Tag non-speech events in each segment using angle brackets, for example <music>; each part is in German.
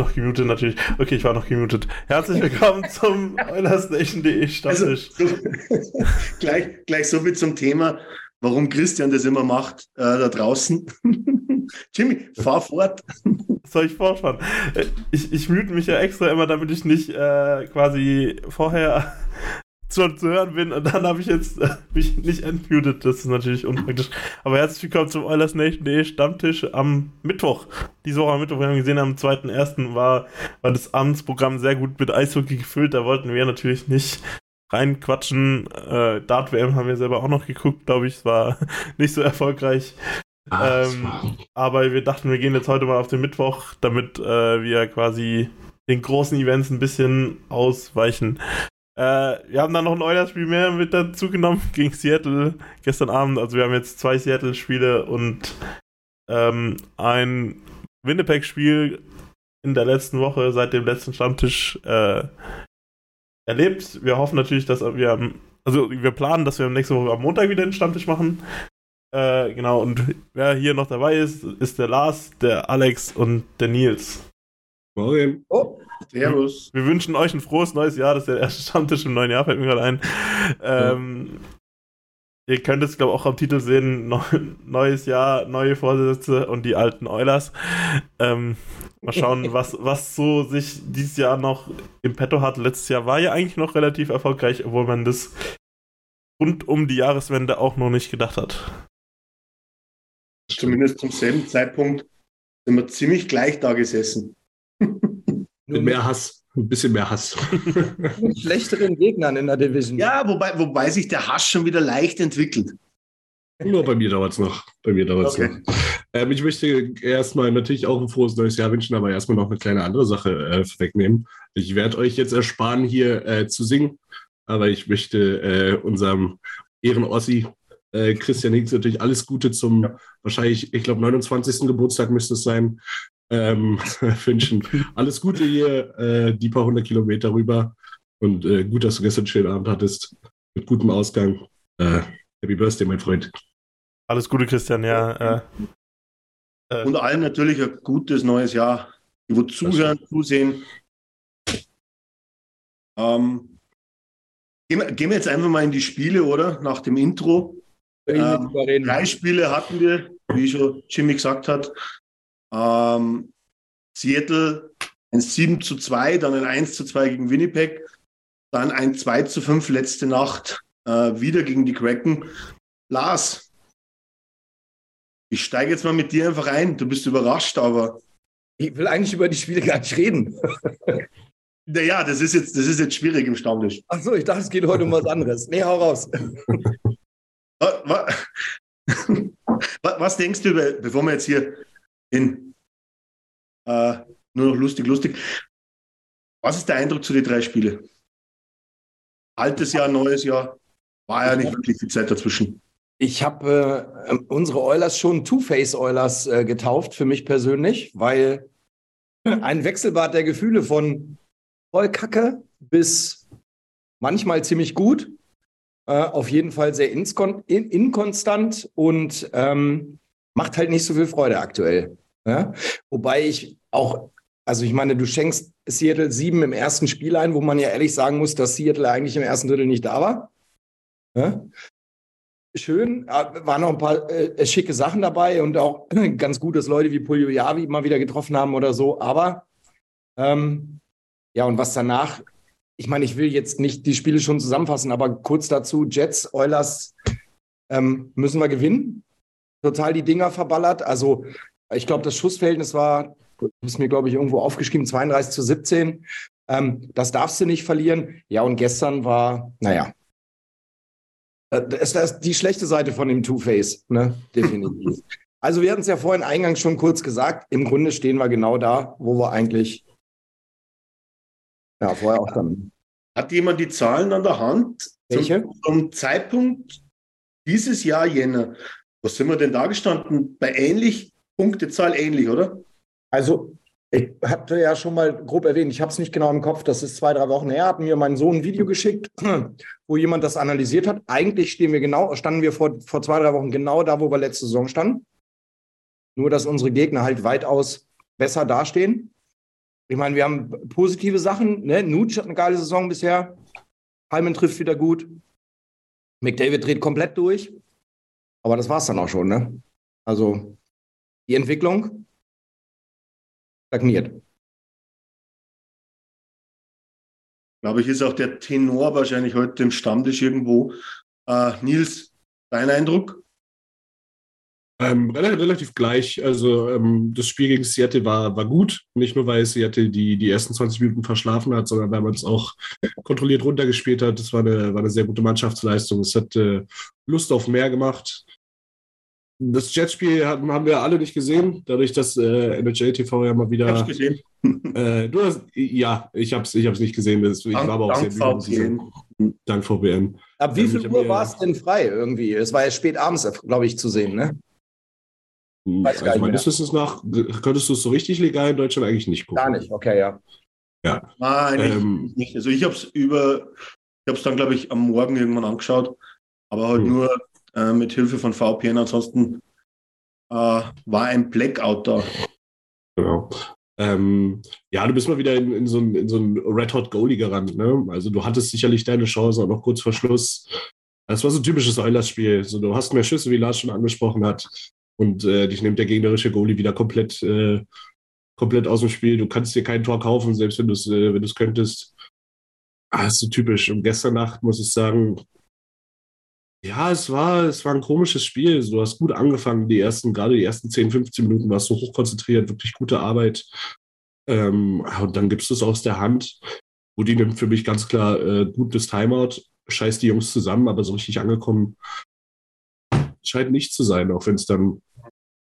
Noch gemutet natürlich. Okay, ich war noch gemutet. Herzlich willkommen <laughs> zum EulersNation.de Stammtisch. Also, <laughs> so, gleich, gleich so viel zum Thema, warum Christian das immer macht äh, da draußen. <laughs> Jimmy, fahr fort. Soll ich fortfahren? Äh, Ich, ich mute mich ja extra immer, damit ich nicht äh, quasi vorher schon zu hören bin und dann habe ich jetzt äh, mich nicht entmutet. Das ist natürlich unpraktisch. Aber herzlich willkommen zum EulersNation.de Stammtisch am Mittwoch. Diese Woche am Mittwoch, wir haben gesehen, am 2.1. War, war das Abendsprogramm sehr gut mit Eishockey gefüllt. Da wollten wir natürlich nicht reinquatschen. Äh, Dart WM haben wir selber auch noch geguckt, glaube ich. Es war <laughs> nicht so erfolgreich. Ähm, aber wir dachten, wir gehen jetzt heute mal auf den Mittwoch, damit äh, wir quasi den großen Events ein bisschen ausweichen. Äh, wir haben dann noch ein Oilers-Spiel mehr mit dazu genommen <laughs> gegen Seattle gestern Abend. Also wir haben jetzt zwei Seattle-Spiele und ähm, ein Winnipeg-Spiel in der letzten Woche seit dem letzten Stammtisch äh, erlebt. Wir hoffen natürlich, dass wir am, also wir planen, dass wir nächste Woche am Montag wieder den Stammtisch machen. Äh, genau, und wer hier noch dabei ist, ist der Lars, der Alex und der Nils. Morgen. Oh, servus. Wir wünschen euch ein frohes neues Jahr. Das ist der erste Stammtisch im neuen Jahr, fällt mir gerade ein. Ähm, Ihr könnt es, glaube ich, auch am Titel sehen: Neu Neues Jahr, neue Vorsätze und die alten Eulers. Ähm, mal schauen, <laughs> was, was so sich dieses Jahr noch im Petto hat. Letztes Jahr war ja eigentlich noch relativ erfolgreich, obwohl man das rund um die Jahreswende auch noch nicht gedacht hat. Zumindest zum selben Zeitpunkt sind wir ziemlich gleich da gesessen. Mit mehr Hass. Ein bisschen mehr Hass. <laughs> mit schlechteren Gegnern in der Division. Ja, wobei, wobei sich der Hass schon wieder leicht entwickelt. Nur bei mir dauert es noch. Bei mir dauert es Okay. noch. Ähm, ich möchte erstmal natürlich auch ein frohes neues Jahr wünschen, aber erstmal noch eine kleine andere Sache äh, wegnehmen. Ich werde euch jetzt ersparen, hier äh, zu singen, aber ich möchte äh, unserem Ehren-Ossi äh, Christian Hinks natürlich alles Gute zum wahrscheinlich, ich glaube, 29. Geburtstag müsste es sein, ähm, <laughs> wünschen. Alles Gute hier, äh, die paar hundert Kilometer rüber und äh, gut, dass du gestern einen schönen Abend hattest, mit gutem Ausgang. Äh, Happy Birthday, mein Freund. Alles Gute, Christian, ja. Äh, äh, Und allen natürlich ein gutes neues Jahr. Die, wo zuhören, zusehen. Ähm, gehen, wir, gehen wir jetzt einfach mal in die Spiele, oder? Nach dem Intro. Ähm. Drei Spiele hatten wir, wie schon Jimmy gesagt hat. Ähm, Seattle ein 7 zu 2, dann ein 1 zu 2 gegen Winnipeg, dann ein 2 zu 5 letzte Nacht äh, wieder gegen die Kraken. Lars, ich steige jetzt mal mit dir einfach ein. Du bist überrascht, aber Ich will eigentlich über die Spiele gar nicht reden. <laughs> naja, das ist jetzt, das ist jetzt schwierig im Stammtisch. Achso, ich dachte, es geht heute um was anderes. Nee, hau raus. <laughs> Wa- wa- <laughs> Wa- Was denkst du, über, bevor wir jetzt hier in äh, nur noch lustig, lustig, was ist der Eindruck zu den drei Spielen? Altes Jahr, neues Jahr, war ja nicht wirklich viel Zeit dazwischen. Ich habe äh, unsere Oilers schon Two-Face Oilers äh, getauft, für mich persönlich, weil ein Wechselbad der Gefühle von voll kacke bis manchmal ziemlich gut. Äh, auf jeden Fall sehr inkonstant und ähm, macht halt nicht so viel Freude aktuell. Ja? Wobei ich auch, also ich meine, du schenkst Seattle sieben im ersten Spiel ein, wo man ja ehrlich sagen muss, dass Seattle eigentlich im ersten Drittel nicht da war. Ja? Schön, äh, waren noch ein paar äh, schicke Sachen dabei und auch <clears throat> ganz gut, dass Leute wie Pulio Yavi mal wieder getroffen haben oder so. Aber ähm, ja, und was danach ich meine, ich will jetzt nicht die Spiele schon zusammenfassen, aber kurz dazu: Jets, Oilers ähm, müssen wir gewinnen. Total die Dinger verballert. Also, ich glaube, das Schussverhältnis war, ist mir, glaube ich, irgendwo aufgeschrieben, 32 zu 17. Ähm, das darfst du nicht verlieren. Ja, und gestern war, naja, äh, das ist die schlechte Seite von dem Two-Face, ne? Definitiv. <laughs> also, wir hatten es ja vorhin eingangs schon kurz gesagt. Im Grunde stehen wir genau da, wo wir eigentlich ja, vorher auch dann. Hat jemand die Zahlen an der Hand? Welche? Zum, zum Zeitpunkt dieses Jahr Jänner. Was sind wir denn da gestanden? Bei ähnlich, Punktezahl ähnlich, oder? Also, ich hatte ja schon mal grob erwähnt, ich habe es nicht genau im Kopf, das ist zwei, drei Wochen her, hat mir mein Sohn ein Video geschickt, <clears throat> wo jemand das analysiert hat. Eigentlich stehen wir genau, standen wir vor, vor zwei, drei Wochen genau da, wo wir letzte Saison standen. Nur, dass unsere Gegner halt weitaus besser dastehen. Ich meine, wir haben positive Sachen. Ne? Nutsch hat eine geile Saison bisher. Hyman trifft wieder gut. McDavid dreht komplett durch. Aber das war es dann auch schon. Ne? Also die Entwicklung stagniert. Glaube ich, ist auch der Tenor wahrscheinlich heute im Stammtisch irgendwo. Äh, Nils, dein Eindruck? Ähm, relativ gleich. Also ähm, das Spiel gegen Seattle war, war gut. Nicht nur, weil Seattle die, die ersten 20 Minuten verschlafen hat, sondern weil man es auch kontrolliert runtergespielt hat. Das war eine, war eine sehr gute Mannschaftsleistung. Es hat äh, Lust auf mehr gemacht. Das Jetspiel haben, haben wir alle nicht gesehen, dadurch, dass äh, NHL TV ja mal wieder. Ich hab's gesehen. <laughs> Äh, du hast, ja, ich habe es ich hab's nicht gesehen. Das, ich Dank, war aber auch dank sehr VPN. Dank VPN. Ab wie Ähm, viel Uhr war es denn frei irgendwie? Es war ja spät abends, glaube ich, zu sehen, ne? Weiß gar Also nicht meines mehr. Wissens nach könntest du es so richtig legal in Deutschland eigentlich nicht gucken. Gar nicht, okay, ja. Ja. Nein, ich- Ähm, nicht. Also ich habe es über, ich habe es dann, glaube ich, am Morgen irgendwann angeschaut, aber halt Hm. nur äh, mit Hilfe von VPN. Ansonsten äh, war ein Blackout da. Genau. Ähm, ja, du bist mal wieder in, in so ein, in so Red Hot Goalie gerannt. Ne? Also du hattest sicherlich deine Chance, auch noch kurz vor Schluss. Das war so ein typisches Eulers-Spiel. So, du hast mehr Schüsse, wie Lars schon angesprochen hat. Und äh, dich nimmt der gegnerische Goalie wieder komplett, äh, komplett aus dem Spiel. Du kannst dir kein Tor kaufen, selbst wenn du es äh, wenn du's könntest. Ah, ist so typisch. Und gestern Nacht muss ich sagen, ja, es war, es war ein komisches Spiel. Du hast gut angefangen, die ersten, gerade die ersten 10, 15 Minuten warst du hochkonzentriert, wirklich gute Arbeit. Ähm, und dann gibst du es aus der Hand. Rudi nimmt für mich ganz klar äh, gutes Timeout, scheißt die Jungs zusammen, aber so richtig angekommen scheint nicht zu sein, auch wenn es dann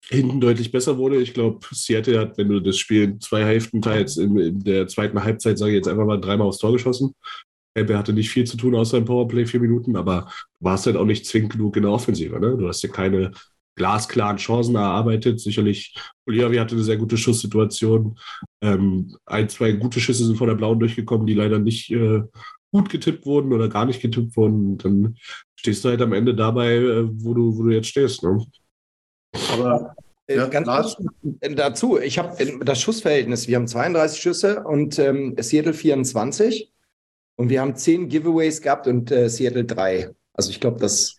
hinten deutlich besser wurde. Ich glaube, Seattle hat, wenn du das Spiel zwei Hälften teilst, in, in der zweiten Halbzeit, sage ich jetzt einfach mal, dreimal aufs Tor geschossen. Campbell hatte nicht viel zu tun außer im Powerplay vier Minuten, aber du warst halt auch nicht zwingend genug in der Offensive. Ne? Du hast dir keine glasklaren Chancen erarbeitet. Sicherlich, Oliavi hatte eine sehr gute Schusssituation. Ähm, ein, zwei gute Schüsse sind von der Blauen durchgekommen, die leider nicht äh, gut getippt wurden oder gar nicht getippt wurden. Dann stehst du halt am Ende dabei, äh, wo, du, wo du jetzt stehst. Ne? Aber Äh, Ja, Ganz kurz äh, dazu, ich habe das Schussverhältnis, wir haben 32 Schüsse und ähm, Seattle 24 und wir haben 10 Giveaways gehabt und äh, Seattle 3. Also ich glaube, das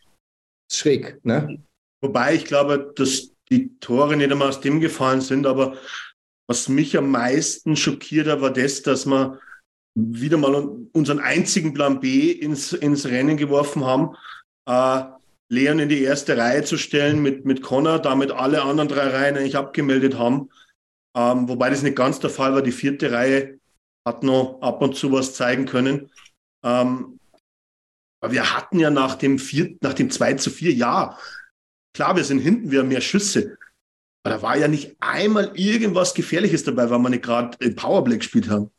ist schräg, ne? Wobei ich glaube, dass die Tore nicht einmal aus dem gefallen sind, aber was mich am meisten schockiert hat, war das, dass wir wieder mal unseren einzigen Plan B ins, ins Rennen geworfen haben, äh, Leon in die erste Reihe zu stellen mit, mit Connor, damit alle anderen drei Reihen eigentlich abgemeldet haben. Ähm, wobei das nicht ganz der Fall war. Die vierte Reihe hat noch ab und zu was zeigen können. Ähm, aber wir hatten ja nach dem vierten, nach dem 2 zu 4, ja, klar, wir sind hinten, wir haben mehr Schüsse. Aber da war ja nicht einmal irgendwas Gefährliches dabei, weil wir nicht gerade im Powerplay gespielt haben.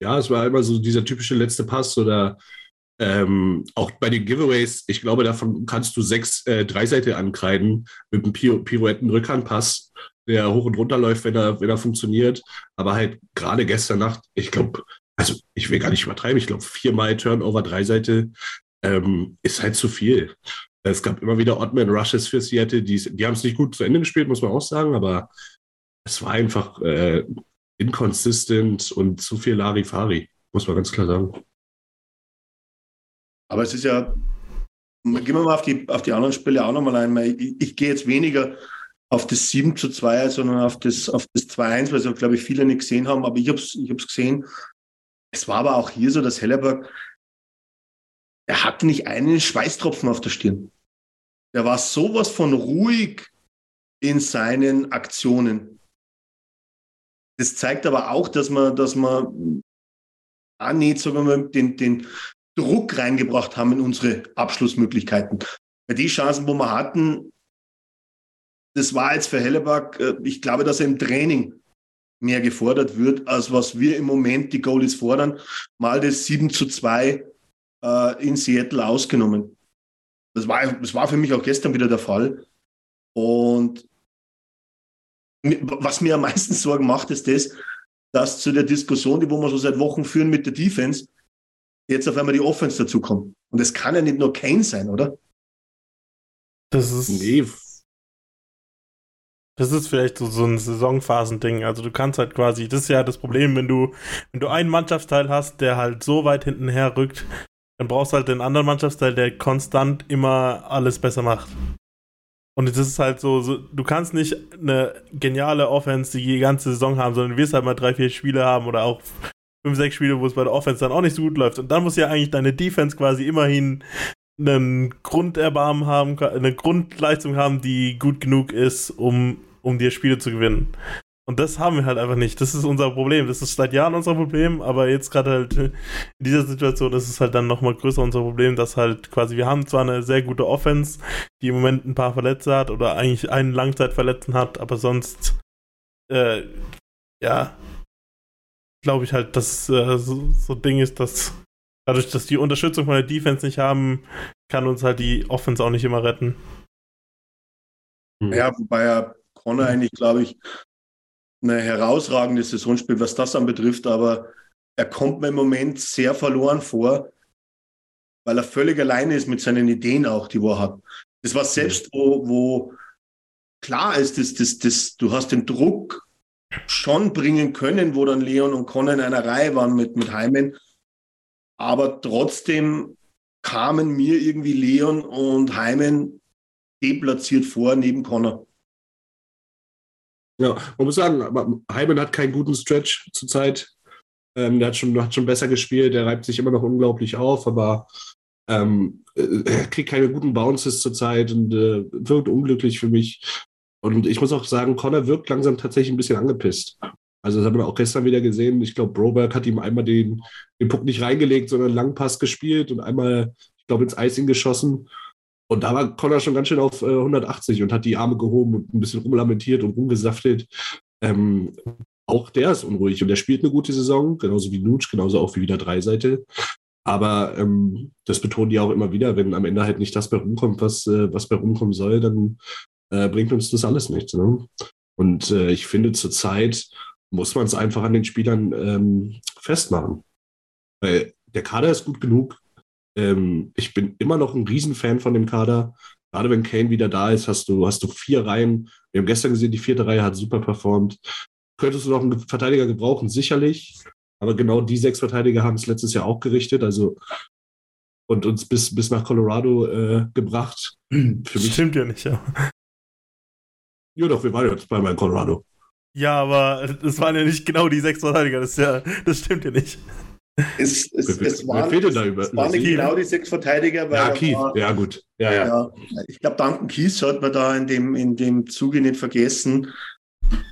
Ja, es war immer so dieser typische letzte Pass oder ähm, auch bei den Giveaways, ich glaube, davon kannst du sechs äh, Dreiseite ankreiden mit einem Pir Pirouetten-Rückhandpass, der hoch und runter läuft, wenn er, wenn er funktioniert. Aber halt gerade gestern Nacht, ich glaube, also ich will gar nicht übertreiben, ich glaube, viermal Turnover Dreiseite ähm, ist halt zu viel. Es gab immer wieder Oddman Rushes für Seattle, die, die haben es nicht gut zu Ende gespielt, muss man auch sagen, aber es war einfach äh, inconsistent und zu viel Larifari, muss man ganz klar sagen. Aber es ist ja, gehen wir mal auf die, auf die anderen Spiele auch nochmal ein. Ich, ich gehe jetzt weniger auf das 7 zu 2, sondern auf das, auf das 2-1, weil es, glaube ich, viele nicht gesehen haben, aber ich habe es ich gesehen. Es war aber auch hier so, dass Hellerberg, er hatte nicht einen Schweißtropfen auf der Stirn. Der war sowas von ruhig in seinen Aktionen. Das zeigt aber auch, dass man, dass man auch nicht, wir mal, den, den Druck reingebracht haben in unsere Abschlussmöglichkeiten. Die Chancen, wo wir hatten, das war jetzt für Helleback, äh, ich glaube, dass er im Training mehr gefordert wird, als was wir im Moment die Goalies fordern. Mal das 7 zu 2 äh, in Seattle ausgenommen. Das war, das war für mich auch gestern wieder der Fall. Und was mir am meisten Sorgen macht, ist das, dass zu der Diskussion, die wo wir schon seit Wochen führen mit der Defense, jetzt auf einmal die Offense dazukommt. Und es kann ja nicht nur Kane sein, oder? Das ist. Nee. Das ist vielleicht so, so ein Saisonphasending. Also du kannst halt quasi, das ist ja das Problem, wenn du, wenn du einen Mannschaftsteil hast, der halt so weit hinten her rückt, dann brauchst du halt den anderen Mannschaftsteil, der konstant immer alles besser macht. Und es ist halt so, so, du kannst nicht eine geniale Offense die ganze Saison haben, sondern du wirst halt mal drei, vier Spiele haben oder auch fünf, sechs Spiele, wo es bei der Offense dann auch nicht so gut läuft. Und dann muss ja eigentlich deine Defense quasi immerhin einen Grunderbarmen haben, eine Grundleistung haben, die gut genug ist, um, um dir Spiele zu gewinnen. Und das haben wir halt einfach nicht. Das ist unser Problem. Das ist seit Jahren unser Problem, aber jetzt gerade halt in dieser Situation ist es halt dann nochmal größer unser Problem, dass halt quasi, wir haben zwar eine sehr gute Offense, die im Moment ein paar Verletzte hat oder eigentlich einen Langzeitverletzten hat, aber sonst, äh, ja, glaube ich halt, dass äh, so, so ein Ding ist, dass dadurch, dass die Unterstützung von der Defense nicht haben, kann uns halt die Offense auch nicht immer retten. Hm. Ja, wobei er Connor eigentlich, glaube ich, eine herausragende Saison spielt, was das anbetrifft, aber er kommt mir im Moment sehr verloren vor, weil er völlig alleine ist mit seinen Ideen auch, die er hat. Das war selbst, wo, wo klar ist, dass, dass, dass du hast den Druck schon bringen können, wo dann Leon und Connor in einer Reihe waren mit, mit Heimen. Aber trotzdem kamen mir irgendwie Leon und Heimen deplatziert vor neben Connor. Ja, man muss sagen, Heimen hat keinen guten Stretch zurzeit. Ähm, der hat schon, hat schon besser gespielt, der reibt sich immer noch unglaublich auf, aber ähm, äh, kriegt keine guten Bounces zurzeit und äh, wirkt unglücklich für mich. Und ich muss auch sagen, Connor wirkt langsam tatsächlich ein bisschen angepisst. Also das haben wir auch gestern wieder gesehen. Ich glaube, Broberg hat ihm einmal den, den Puck nicht reingelegt, sondern einen Langpass gespielt und einmal, ich glaube, ins Eis geschossen. Und da war Connor schon ganz schön auf äh, 180 und hat die Arme gehoben und ein bisschen rumlamentiert und rumgesaftet. Ähm, auch der ist unruhig und der spielt eine gute Saison, genauso wie Nutsch, genauso auch wie wieder Dreiseite. Aber ähm, das betonen die auch immer wieder, wenn am Ende halt nicht das bei rumkommt, was, äh, was bei rumkommen soll, dann äh, bringt uns das alles nichts. Ne? Und äh, ich finde, zurzeit muss man es einfach an den Spielern ähm, festmachen. Weil der Kader ist gut genug. Ähm, ich bin immer noch ein Riesenfan von dem Kader. Gerade wenn Kane wieder da ist, hast du, hast du vier Reihen. Wir haben gestern gesehen, die vierte Reihe hat super performt. Könntest du noch einen Verteidiger gebrauchen? Sicherlich. Aber genau die sechs Verteidiger haben es letztes Jahr auch gerichtet. Also und uns bis, bis nach Colorado äh, gebracht. <clears throat> Für mich. Stimmt ja nicht, ja. Ja, doch, wir waren jetzt zweimal in Colorado. Ja, aber das waren ja nicht genau die sechs Verteidiger, das, ja, das stimmt ja nicht. Es, es, es waren, wer da über, es waren nicht genau die sechs Verteidiger. ja, Keith, war, ja gut. Ja, ja. ja ich glaube, Duncan Keith hat man da in dem, in dem Zuge nicht vergessen.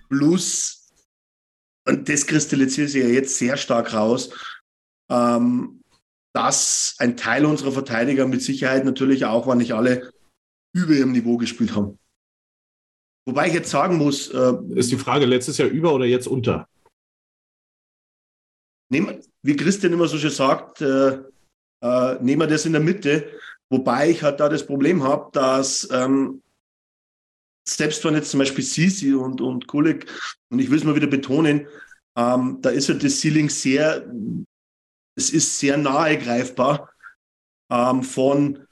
Plus, und das kristallisiert sich ja jetzt sehr stark raus, ähm, dass ein Teil unserer Verteidiger mit Sicherheit natürlich auch, wenn nicht alle, über ihrem Niveau gespielt haben. Wobei ich jetzt sagen muss. Äh, ist die Frage letztes Jahr über oder jetzt unter? Nehm, wie Christian immer so schön sagt, äh, äh, nehmen wir das in der Mitte. Wobei ich halt da das Problem habe, dass ähm, selbst wenn jetzt zum Beispiel Sisi und, und Kulik, und ich will es mal wieder betonen, ähm, da ist ja das Ceiling sehr, es ist sehr nahe greifbar ähm, von,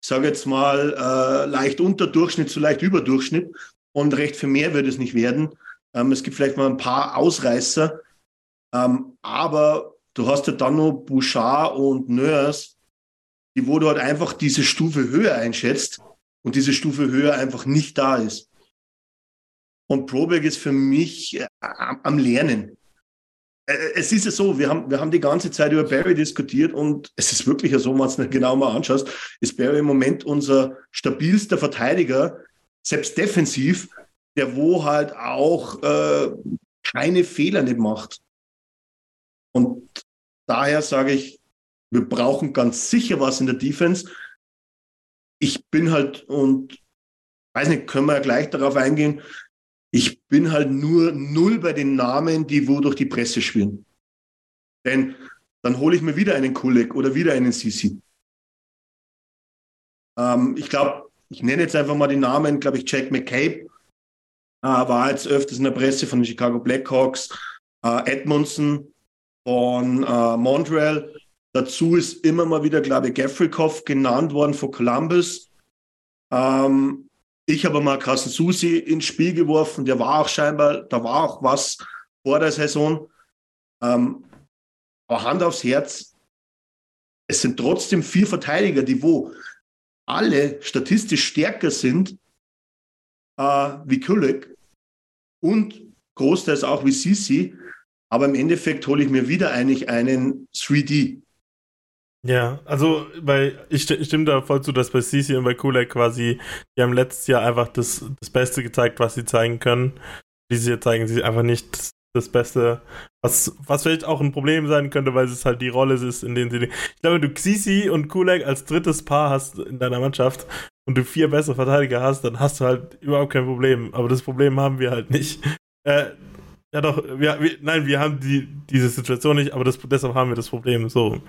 ich sage jetzt mal, äh, leicht unter Durchschnitt zu leicht über Durchschnitt und recht viel mehr wird es nicht werden. Ähm, es gibt vielleicht mal ein paar Ausreißer, ähm, aber du hast ja dann noch Bouchard und Nurse, die wo du halt einfach diese Stufe höher einschätzt und diese Stufe höher einfach nicht da ist. Und Proberg ist für mich äh, am Lernen. Es ist ja so, wir haben, wir haben die ganze Zeit über Barry diskutiert und es ist wirklich so, wenn du es genau mal anschaust, ist Barry im Moment unser stabilster Verteidiger, selbst defensiv, der wo halt auch äh, keine Fehler nicht macht. Und daher sage ich, wir brauchen ganz sicher was in der Defense. Ich bin halt, und weiß nicht, können wir ja gleich darauf eingehen, ich bin halt nur null bei den Namen, die wo durch die Presse spielen. Denn dann hole ich mir wieder einen Kulik oder wieder einen Sisi. Ähm, ich glaube, ich nenne jetzt einfach mal die Namen, glaube ich, Jack McCabe äh, war jetzt öfters in der Presse von den Chicago Blackhawks, äh, Edmondson von äh, Montreal. Dazu ist immer mal wieder, glaube ich, Gavrikov genannt worden von Columbus. Ähm, ich habe mal Carsten Susi ins Spiel geworfen, der war auch scheinbar, da war auch was vor der Saison. Ähm, aber Hand aufs Herz, es sind trotzdem vier Verteidiger, die wo alle statistisch stärker sind äh, wie Kulik und großteils auch wie Sisi. Aber im Endeffekt hole ich mir wieder eigentlich einen 3D. Ja, also bei ich, stimme da voll zu, dass bei Sisi und bei Kulak quasi, die haben letztes Jahr einfach das, das Beste gezeigt, was sie zeigen können. Dieses Jahr zeigen sie einfach nicht das Beste, was, was vielleicht auch ein Problem sein könnte, weil es halt die Rolle ist, in denen sie. Ich glaube, du Sisi und Kulak als drittes Paar hast in deiner Mannschaft und du vier bessere Verteidiger hast, dann hast du halt überhaupt kein Problem. Aber das Problem haben wir halt nicht. Äh, ja doch, wir, wir, nein, wir haben die, diese Situation nicht, aber das, deshalb haben wir das Problem so.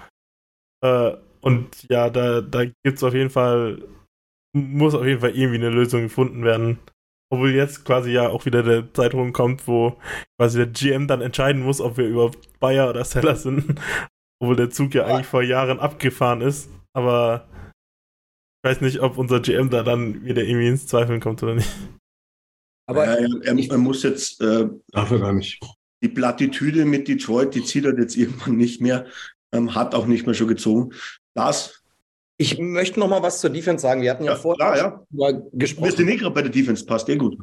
Äh, und ja, da, da gibt es auf jeden Fall, muss auf jeden Fall irgendwie eine Lösung gefunden werden. Obwohl jetzt quasi ja auch wieder der Zeitpunkt kommt, wo quasi der GM dann entscheiden muss, ob wir überhaupt Bayer oder Seller sind. <laughs> Obwohl der Zug ja eigentlich vor Jahren abgefahren ist. Aber ich weiß nicht, ob unser GM da dann wieder irgendwie ins Zweifeln kommt oder nicht. Aber ja, er, er, muss jetzt. Äh, Darf er gar nicht. Die Plattitüde mit Detroit, die zieht er jetzt irgendwann nicht mehr ähm, hat auch nicht mehr schon gezogen. Das. Ich möchte noch mal was zur Defense sagen. Wir hatten ja, ja vorher klar, ja. gesprochen. Du bist nicht gerade bei der Defense, passt eh gut.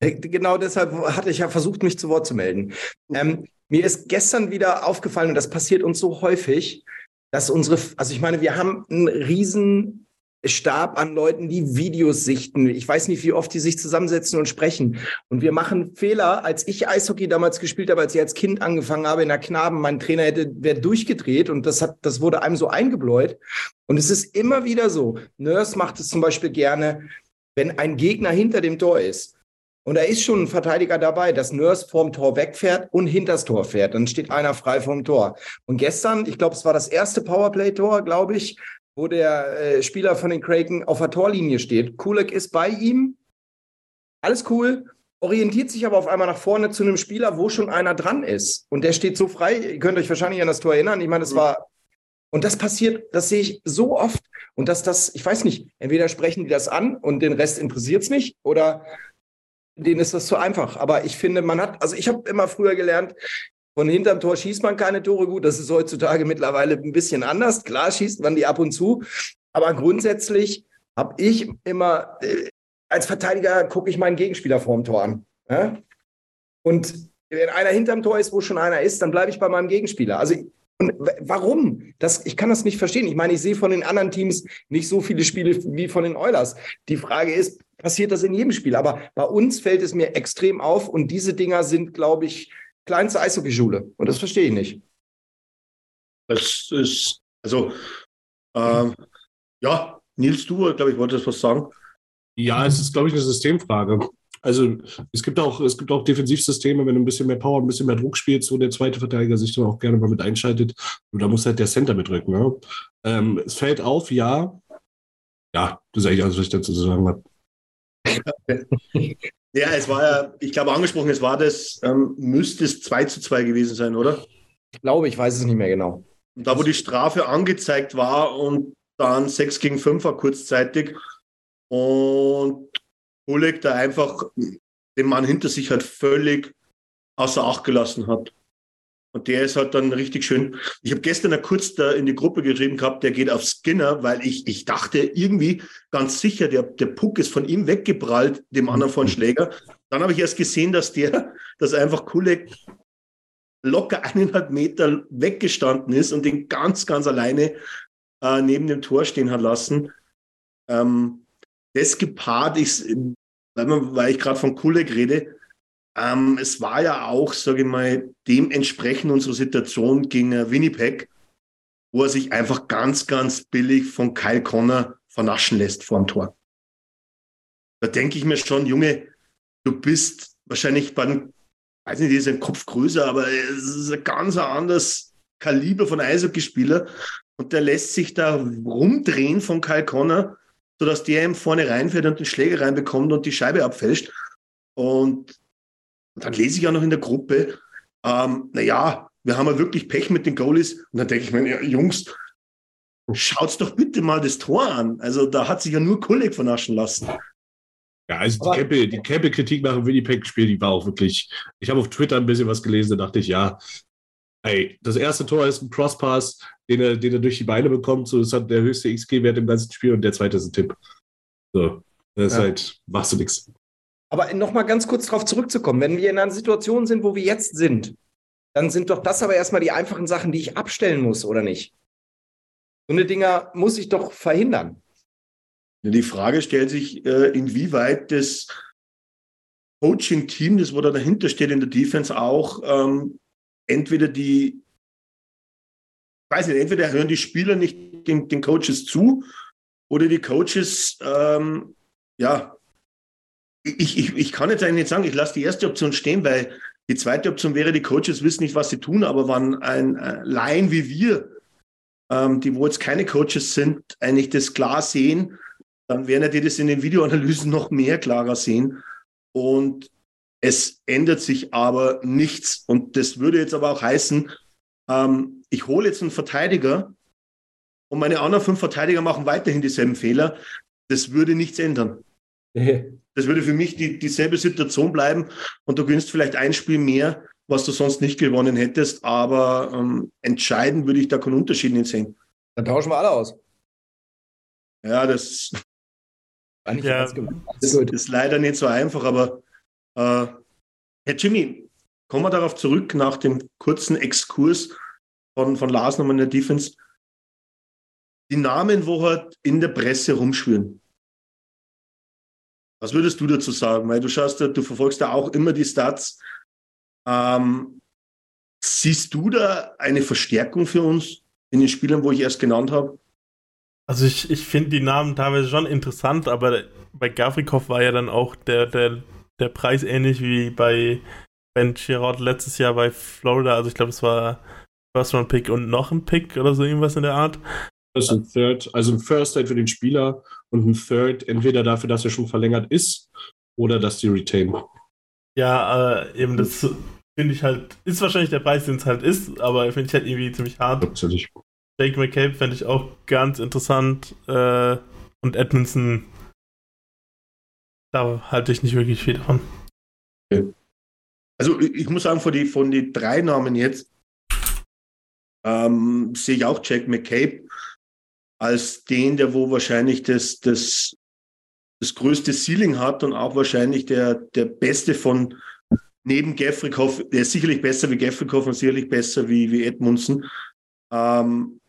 Äh, genau deshalb hatte ich ja versucht, mich zu Wort zu melden. Ähm, mir ist gestern wieder aufgefallen, und das passiert uns so häufig, dass unsere, also ich meine, wir haben einen riesen Stab an Leuten, die Videos sichten. Ich weiß nicht, wie oft die sich zusammensetzen und sprechen. Und wir machen Fehler. Als ich Eishockey damals gespielt habe, als ich als Kind angefangen habe in der Knaben, mein Trainer hätte wäre durchgedreht und das hat, das wurde einem so eingebläut. Und es ist immer wieder so. Nurse macht es zum Beispiel gerne, wenn ein Gegner hinter dem Tor ist. Und da ist schon ein Verteidiger dabei, dass Nurse vorm Tor wegfährt und hinters Tor fährt. Dann steht einer frei vorm Tor. Und gestern, ich glaube, es war das erste Powerplay-Tor, glaube ich, wo der äh, Spieler von den Kraken auf der Torlinie steht. Kulek ist bei ihm, alles cool, orientiert sich aber auf einmal nach vorne zu einem Spieler, wo schon einer dran ist. Und der steht so frei, ihr könnt euch wahrscheinlich an das Tor erinnern. Ich meine, das war. Und das passiert, das sehe ich so oft. Und dass das, ich weiß nicht, entweder sprechen die das an und den Rest interessiert es nicht oder denen ist das zu einfach. Aber ich finde, man hat, also ich habe immer früher gelernt, von hinterm Tor schießt man keine Tore gut. Das ist heutzutage mittlerweile ein bisschen anders. Klar schießt man die ab und zu. Aber grundsätzlich habe ich immer, äh, als Verteidiger gucke ich meinen Gegenspieler vorm Tor an. Ja? Und wenn einer hinterm Tor ist, wo schon einer ist, dann bleibe ich bei meinem Gegenspieler. Also und warum? Das, ich kann das nicht verstehen. Ich meine, ich sehe von den anderen Teams nicht so viele Spiele wie von den Oilers. Die Frage ist, passiert das in jedem Spiel? Aber bei uns fällt es mir extrem auf und diese Dinger sind, glaube ich, kleinste Eishockeyschule. Und das verstehe ich nicht. Das ist, also, ähm, ja, Nils, du, glaube ich, wolltest was sagen. Ja, es ist, glaube ich, eine Systemfrage. Also es gibt auch, es gibt auch Defensivsysteme, wenn du ein bisschen mehr Power, ein bisschen mehr Druck spielst, wo der zweite Verteidiger sich dann auch gerne mal mit einschaltet. Und da muss halt der Center mitrücken. Ne? Ähm, es fällt auf, ja. Ja, das ist eigentlich alles, was ich dazu zu sagen habe. <laughs> Ja, es war ja, ich glaube angesprochen, es war das, ähm, müsste es 2 zu 2 gewesen sein, oder? Ich glaube, ich weiß es nicht mehr genau. Und da, wo die Strafe angezeigt war und dann 6 gegen 5 war kurzzeitig und Oleg da einfach den Mann hinter sich halt völlig außer Acht gelassen hat. Und der ist halt dann richtig schön. Ich habe gestern kurz da in die Gruppe geschrieben gehabt, der geht auf Skinner, weil ich, ich dachte irgendwie ganz sicher, der, der Puck ist von ihm weggeprallt, dem anderen von Schläger. Dann habe ich erst gesehen, dass der, dass einfach Kulek locker eineinhalb Meter weggestanden ist und den ganz, ganz alleine äh, neben dem Tor stehen hat lassen. Ähm, das gepaart ist, weil, man, weil ich gerade von Kulek rede, ähm, es war ja auch, sage ich mal, dementsprechend unsere Situation gegen äh, Winnipeg, wo er sich einfach ganz, ganz billig von Kyle Connor vernaschen lässt vor dem Tor. Da denke ich mir schon, Junge, du bist wahrscheinlich bei den, weiß nicht, ist ein Kopf größer, aber es ist ein ganz anderes Kaliber von Eishockeyspieler und der lässt sich da rumdrehen von Kyle Connor, sodass der ihm vorne reinfährt und den Schläger reinbekommt und die Scheibe abfälscht. Und und dann lese ich ja noch in der Gruppe, ähm, naja, wir haben ja wirklich Pech mit den Goalies. Und dann denke ich mir, ja, Jungs, schaut's doch bitte mal das Tor an. Also da hat sich ja nur Kolleg vernaschen lassen. Ja, also die Campbell, die Campbell-Kritik nach dem Winnipeg-Spiel, die war auch wirklich. Ich habe auf Twitter ein bisschen was gelesen, da dachte ich, ja, ey, das erste Tor ist ein Crosspass, den er, den er durch die Beine bekommt. So, das hat der höchste XG-Wert im ganzen Spiel und der zweite ist ein Tipp. So, das ja. ist halt, machst du nichts. Aber nochmal ganz kurz darauf zurückzukommen, wenn wir in einer Situation sind, wo wir jetzt sind, dann sind doch das aber erstmal die einfachen Sachen, die ich abstellen muss, oder nicht? So eine Dinger muss ich doch verhindern. Die Frage stellt sich, äh, inwieweit das Coaching-Team, das wo da dahinter steht in der Defense, auch ähm, entweder die, ich weiß nicht, entweder hören die Spieler nicht den, den Coaches zu oder die Coaches, ähm, ja, ich, ich, ich kann jetzt eigentlich nicht sagen, ich lasse die erste Option stehen, weil die zweite Option wäre, die Coaches wissen nicht, was sie tun, aber wenn ein Laien wie wir, ähm, die wo jetzt keine Coaches sind, eigentlich das klar sehen, dann werden die das in den Videoanalysen noch mehr klarer sehen. Und es ändert sich aber nichts. Und das würde jetzt aber auch heißen, ähm, ich hole jetzt einen Verteidiger und meine anderen fünf Verteidiger machen weiterhin dieselben Fehler. Das würde nichts ändern. <laughs> Das würde für mich die, dieselbe Situation bleiben und du gewinnst vielleicht ein Spiel mehr, was du sonst nicht gewonnen hättest, aber ähm, entscheidend würde ich da keinen Unterschied nicht sehen. Dann tauschen wir alle aus. Ja, das, ja, das ist leider nicht so einfach, aber äh, Herr Jimmy, kommen wir darauf zurück nach dem kurzen Exkurs von, von Lars nochmal in der Defense. Die Namen, wo halt in der Presse rumschwirren. Was würdest du dazu sagen? Weil du schaust, du verfolgst ja auch immer die Stats. Ähm, siehst du da eine Verstärkung für uns in den Spielern, wo ich erst genannt habe? Also ich, ich finde die Namen teilweise schon interessant, aber bei Gavrikov war ja dann auch der, der, der Preis ähnlich wie bei Ben Chirot letztes Jahr bei Florida. Also ich glaube, es war First Round Pick und noch ein Pick oder so irgendwas in der Art. Ist ein Third, also ein First halt für den Spieler und ein Third entweder dafür, dass er schon verlängert ist oder dass die retain. Ja, äh, eben das finde ich halt, ist wahrscheinlich der Preis, den es halt ist, aber finde ich halt irgendwie ziemlich hart. Natürlich. Jake McCabe fände ich auch ganz interessant äh, und Edmondson, da halte ich nicht wirklich viel davon. Also ich muss sagen, von den von die drei Namen jetzt ähm, sehe ich auch Jake McCabe als den, der wo wahrscheinlich das, das, das größte Ceiling hat und auch wahrscheinlich der, der beste von neben Geffrikhoff, der ist sicherlich besser wie Geffrikhoff und sicherlich besser wie, wie Edmundsen. Ähm,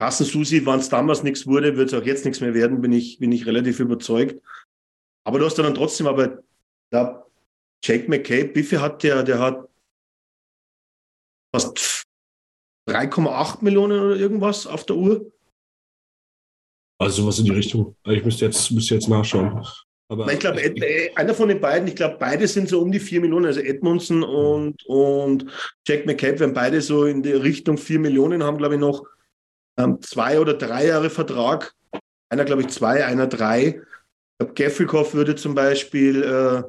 Carsten Susi, wenn es damals nichts wurde, wird es auch jetzt nichts mehr werden, bin ich, bin ich relativ überzeugt. Aber du hast dann trotzdem, aber da Jake McCabe, viel hat der? Der hat fast 3,8 Millionen oder irgendwas auf der Uhr. Also sowas in die Richtung. Ich müsste jetzt, müsste jetzt nachschauen. Aber ich glaube, einer von den beiden, ich glaube, beide sind so um die 4 Millionen, also Edmundson und, und Jack McCabe, wenn beide so in die Richtung 4 Millionen haben, glaube ich, noch ähm, zwei oder drei Jahre Vertrag. Einer, glaube ich, zwei, einer drei. Ich glaube, Gefrikoff würde zum Beispiel äh,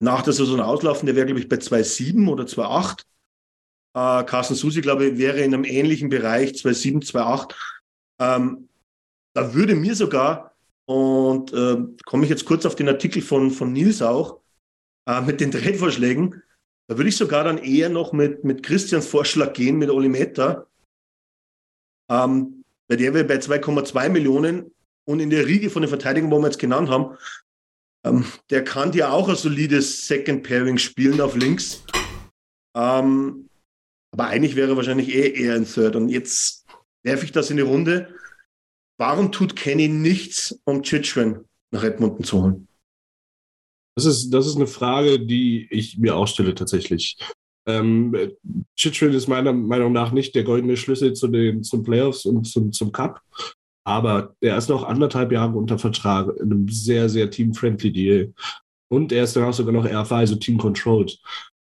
nach der Saison auslaufen, der wäre, glaube ich, bei 2,7 oder 2,8. Äh, Carsten Susi, glaube ich, wäre in einem ähnlichen Bereich, 2,7, 2,8. Ähm, da würde mir sogar, und äh, komme ich jetzt kurz auf den Artikel von, von Nils auch, äh, mit den Trade-Vorschlägen, da würde ich sogar dann eher noch mit, mit Christians Vorschlag gehen, mit Olimeter. Ähm, bei der wir bei 2,2 Millionen und in der Riege von den Verteidigungen, wo wir jetzt genannt haben, ähm, der kann ja auch ein solides Second Pairing spielen auf links. Ähm, aber eigentlich wäre er wahrscheinlich eh eher ein Third. Und jetzt werfe ich das in die Runde. Warum tut Kenny nichts, um Chichwen nach Edmonton zu holen? Das ist, das ist eine Frage, die ich mir auch stelle tatsächlich. Ähm, Chichrin ist meiner Meinung nach nicht der goldene Schlüssel zu den zum Playoffs und zum, zum Cup. Aber er ist noch anderthalb Jahre unter Vertrag in einem sehr, sehr team-friendly Deal. Und er ist dann auch sogar noch RFA, also team-controlled.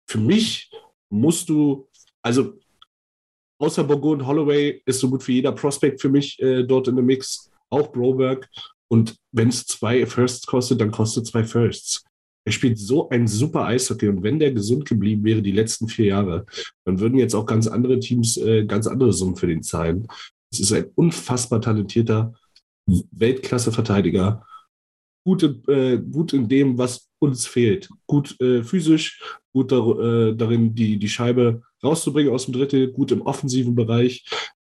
Für mich musst du, also außer Bogo Holloway ist so gut wie jeder Prospect für mich äh, dort in dem Mix, auch Broberg. Und wenn es zwei Firsts kostet, dann kostet zwei Firsts. Er spielt so ein super Eishockey und wenn der gesund geblieben wäre die letzten vier Jahre, dann würden jetzt auch ganz andere Teams äh, ganz andere Summen für den zahlen. Es ist ein unfassbar talentierter Weltklasse-Verteidiger. Gut, äh, gut in dem, was uns fehlt. Gut äh, physisch, gut dar äh, darin, die, die Scheibe rauszubringen aus dem Drittel, gut im offensiven Bereich.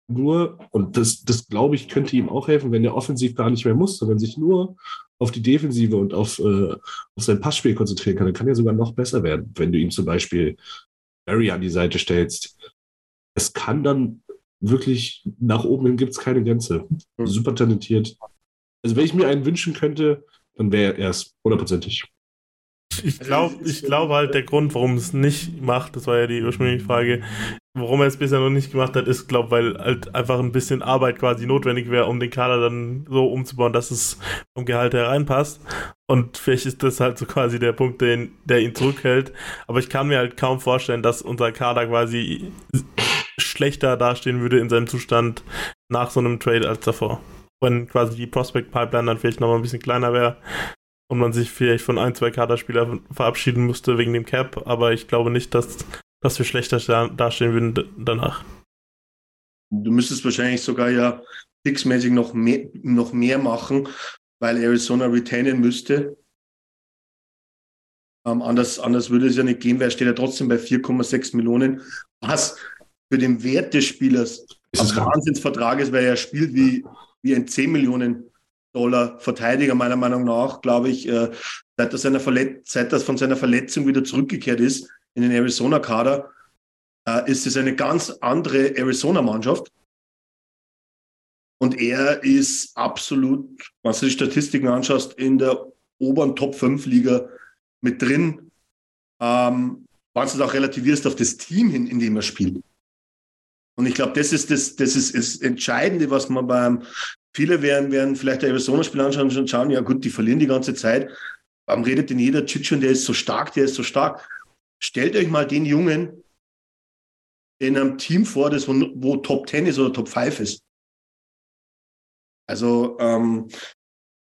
Nur, und das, das glaube ich, könnte ihm auch helfen, wenn er offensiv gar nicht mehr muss, sondern sich nur auf die Defensive und auf, äh, auf sein Passspiel konzentrieren kann, dann kann er sogar noch besser werden, wenn du ihm zum Beispiel Barry an die Seite stellst. Es kann dann wirklich nach oben hin gibt es keine Grenze. Mhm. Super talentiert. Also wenn ich mir einen wünschen könnte, dann wäre er es hundertprozentig. Ich glaube ich glaub halt, der Grund, warum es nicht macht, das war ja die ursprüngliche Frage, warum er es bisher noch nicht gemacht hat, ist, glaube weil halt einfach ein bisschen Arbeit quasi notwendig wäre, um den Kader dann so umzubauen, dass es vom Gehalt hereinpasst. Und vielleicht ist das halt so quasi der Punkt, den, der ihn zurückhält. Aber ich kann mir halt kaum vorstellen, dass unser Kader quasi schlechter dastehen würde in seinem Zustand nach so einem Trade als davor. Wenn quasi die Prospect Pipeline dann vielleicht nochmal ein bisschen kleiner wäre und man sich vielleicht von ein, zwei Kaderspieler verabschieden müsste wegen dem Cap, aber ich glaube nicht, dass, dass wir schlechter dastehen würden danach. Du müsstest wahrscheinlich sogar ja fixmäßig noch mehr, noch mehr machen, weil Arizona retainen müsste. Ähm, anders, anders würde es ja nicht gehen, weil er steht ja trotzdem bei 4,6 Millionen, was für den Wert des Spielers ein Wahnsinnsvertrag ist, weil er spielt wie, wie ein 10 Millionen Dollar Verteidiger, meiner Meinung nach, glaube ich, äh, seit, er seiner seit er von seiner Verletzung wieder zurückgekehrt ist in den Arizona-Kader, äh, ist es eine ganz andere Arizona-Mannschaft. Und er ist absolut, wenn du die Statistiken anschaust, in der oberen Top 5 Liga mit drin. Ähm, wenn du es auch relativierst auf das Team hin, in dem er spielt. Und ich glaube, das ist das, das ist das Entscheidende, was man beim, viele werden, werden vielleicht der Arizona-Spiel anschauen und schauen, ja gut, die verlieren die ganze Zeit. Warum redet denn jeder Chichon, der ist so stark, der ist so stark? Stellt euch mal den Jungen in einem Team vor, das wo, wo Top 10 ist oder Top 5 ist. Also ähm,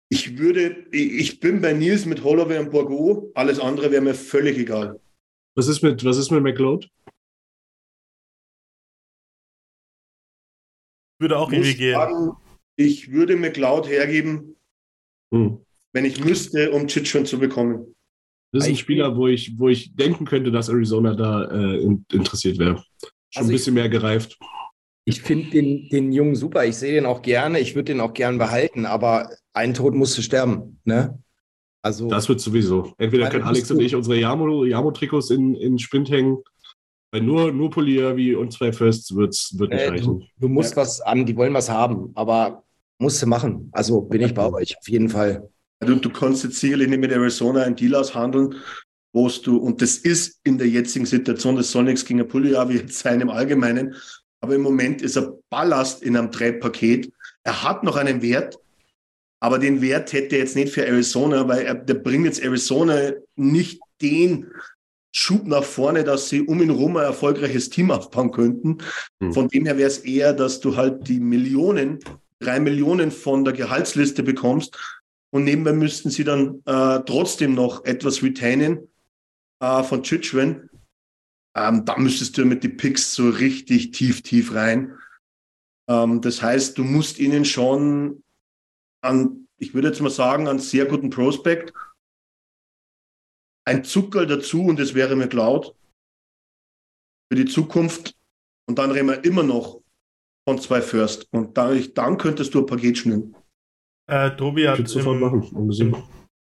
ich würde, ich bin bei Nils mit Holloway und Borgo, alles andere wäre mir völlig egal. Was ist mit, was ist mit McLeod? Würde auch irgendwie gehen. Sagen, ich würde McLeod hergeben, hm. wenn ich müsste, um Chichon zu bekommen. Das ist ein Spieler, wo ich, wo ich denken könnte, dass Arizona da äh, interessiert wäre. Schon also ein bisschen ich, mehr gereift. Ich finde den, den Jungen super. Ich sehe den auch gerne. Ich würde den auch gerne behalten, aber ein Tod musste sterben. Ne? Also, das wird sowieso. Entweder können Alex und ich unsere Yamo-Trikots in, in Sprint hängen weil nur, nur Poliavi und zwei Firsts wird's, wird nicht äh, reichen. Du, du musst ja. was an, die wollen was haben, aber musst du machen. Also bin ich bei euch, auf jeden Fall. Du, du kannst jetzt sicherlich nicht mit Arizona einen Deal aushandeln, wo du, und das ist in der jetzigen Situation, das soll nichts gegen Puliavi <laughs> jetzt sein im Allgemeinen, aber im Moment ist er Ballast in einem Trade-Paket. Er hat noch einen Wert, Aber den Wert hätte er jetzt nicht für Arizona, weil er, der bringt jetzt Arizona nicht den Schub nach vorne, dass sie um ihn herum ein erfolgreiches Team aufbauen könnten. Hm. Von dem her wäre es eher, dass du halt die Millionen, drei Millionen von der Gehaltsliste bekommst und nebenbei müssten sie dann äh, trotzdem noch etwas retainen äh, von Chichwen. Ähm, da müsstest du mit die Picks so richtig tief, tief rein. Ähm, das heißt, du musst ihnen schon an, ich würde jetzt mal sagen, einen sehr guten Prospekt, ein Zuckerl dazu und es wäre mir Cloud für die Zukunft. Und dann reden wir immer noch von zwei First. Und dann, dann könntest du ein Paket schnüren. Äh, Tobi hat im, machen.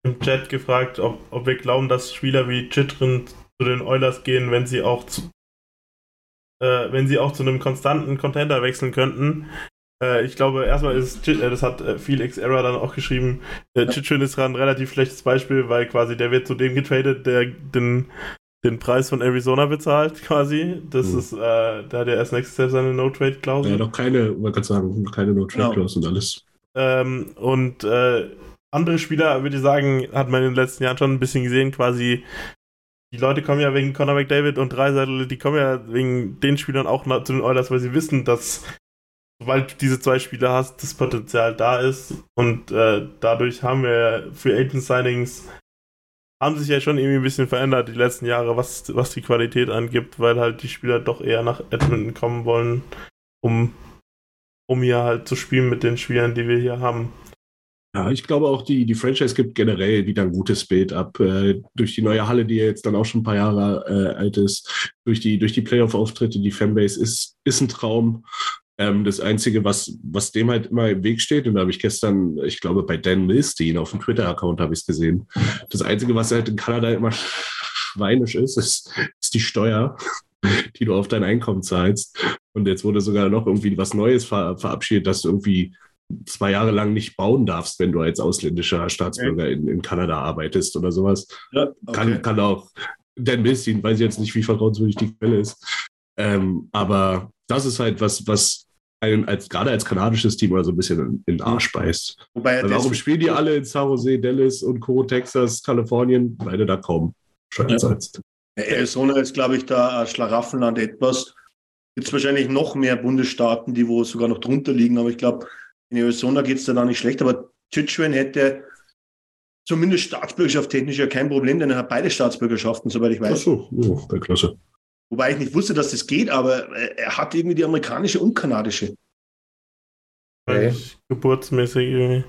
im Chat gefragt, ob, ob wir glauben, dass Spieler wie Chitrin zu den Oilers gehen, wenn sie auch zu, äh, wenn sie auch zu einem konstanten Contender wechseln könnten. Äh, ich glaube, erstmal ist äh, das hat äh, Felix Error dann auch geschrieben, äh, Chitrin ist gerade ein relativ schlechtes Beispiel, weil quasi der wird zu dem getradet, der den, den Preis von Arizona bezahlt, quasi. Das Mhm. ist, äh, da hat er erst nächstes Jahr seine No-Trade-Klausel. Ja, noch keine, man kann sagen, noch keine no Genau. und alles. Ähm, und äh, andere Spieler, würde ich sagen, hat man in den letzten Jahren schon ein bisschen gesehen, quasi. Die Leute kommen ja wegen Conor McDavid und Dreiseitel, die kommen ja wegen den Spielern auch zu den Oilers, weil sie wissen, dass sobald du diese zwei Spieler hast, das Potenzial da ist. Und äh, dadurch haben wir für Agent Signings haben sich ja schon irgendwie ein bisschen verändert die letzten Jahre, was, was die Qualität angibt, weil halt die Spieler doch eher nach Edmonton kommen wollen, um um hier halt zu spielen mit den Spielern, die wir hier haben. Ja, ich glaube auch, die, die Franchise gibt generell wieder ein gutes Bild ab. Äh, durch die neue Halle, die jetzt dann auch schon ein paar Jahre äh, alt ist, durch die, durch die Playoff-Auftritte, die Fanbase ist, ist ein Traum. Ähm, das Einzige, was, was dem halt immer im Weg steht, und da habe ich gestern, ich glaube, bei Dan Milstein auf dem Twitter-Account habe ich es gesehen. Das Einzige, was halt in Kanada immer schweinisch ist, ist, ist die Steuer, die du auf dein Einkommen zahlst. Und jetzt wurde sogar noch irgendwie was Neues ver verabschiedet, dass du irgendwie zwei Jahre lang nicht bauen darfst, wenn du als ausländischer Staatsbürger in, in Kanada arbeitest oder sowas. Ja, Kann, kann auch Dan Milstein, weiß ich jetzt nicht, wie vertrauenswürdig die Quelle ist. Ähm, aber das ist halt was, was einen als, gerade als kanadisches Team mal so ein bisschen in, in den Arsch beißt. Wobei er Weil warum spielen die alle in San Jose, Dallas und Co., Texas, Kalifornien? Weil du da kaum Steuern Ja. Arizona ist, glaube ich, da ein Schlaraffenland etwas. Gibt es wahrscheinlich noch mehr Bundesstaaten, die wo sogar noch drunter liegen, aber ich glaube, in Arizona geht es da nicht schlecht. Aber Chichwen hätte zumindest Staatsbürgerschaft technisch ja kein Problem, denn er hat beide Staatsbürgerschaften, soweit ich Ach weiß. so, oh, bei Klasse. Wobei ich nicht wusste, dass das geht, aber äh, er hat irgendwie die amerikanische und kanadische. Okay. Geburtsmäßig irgendwie.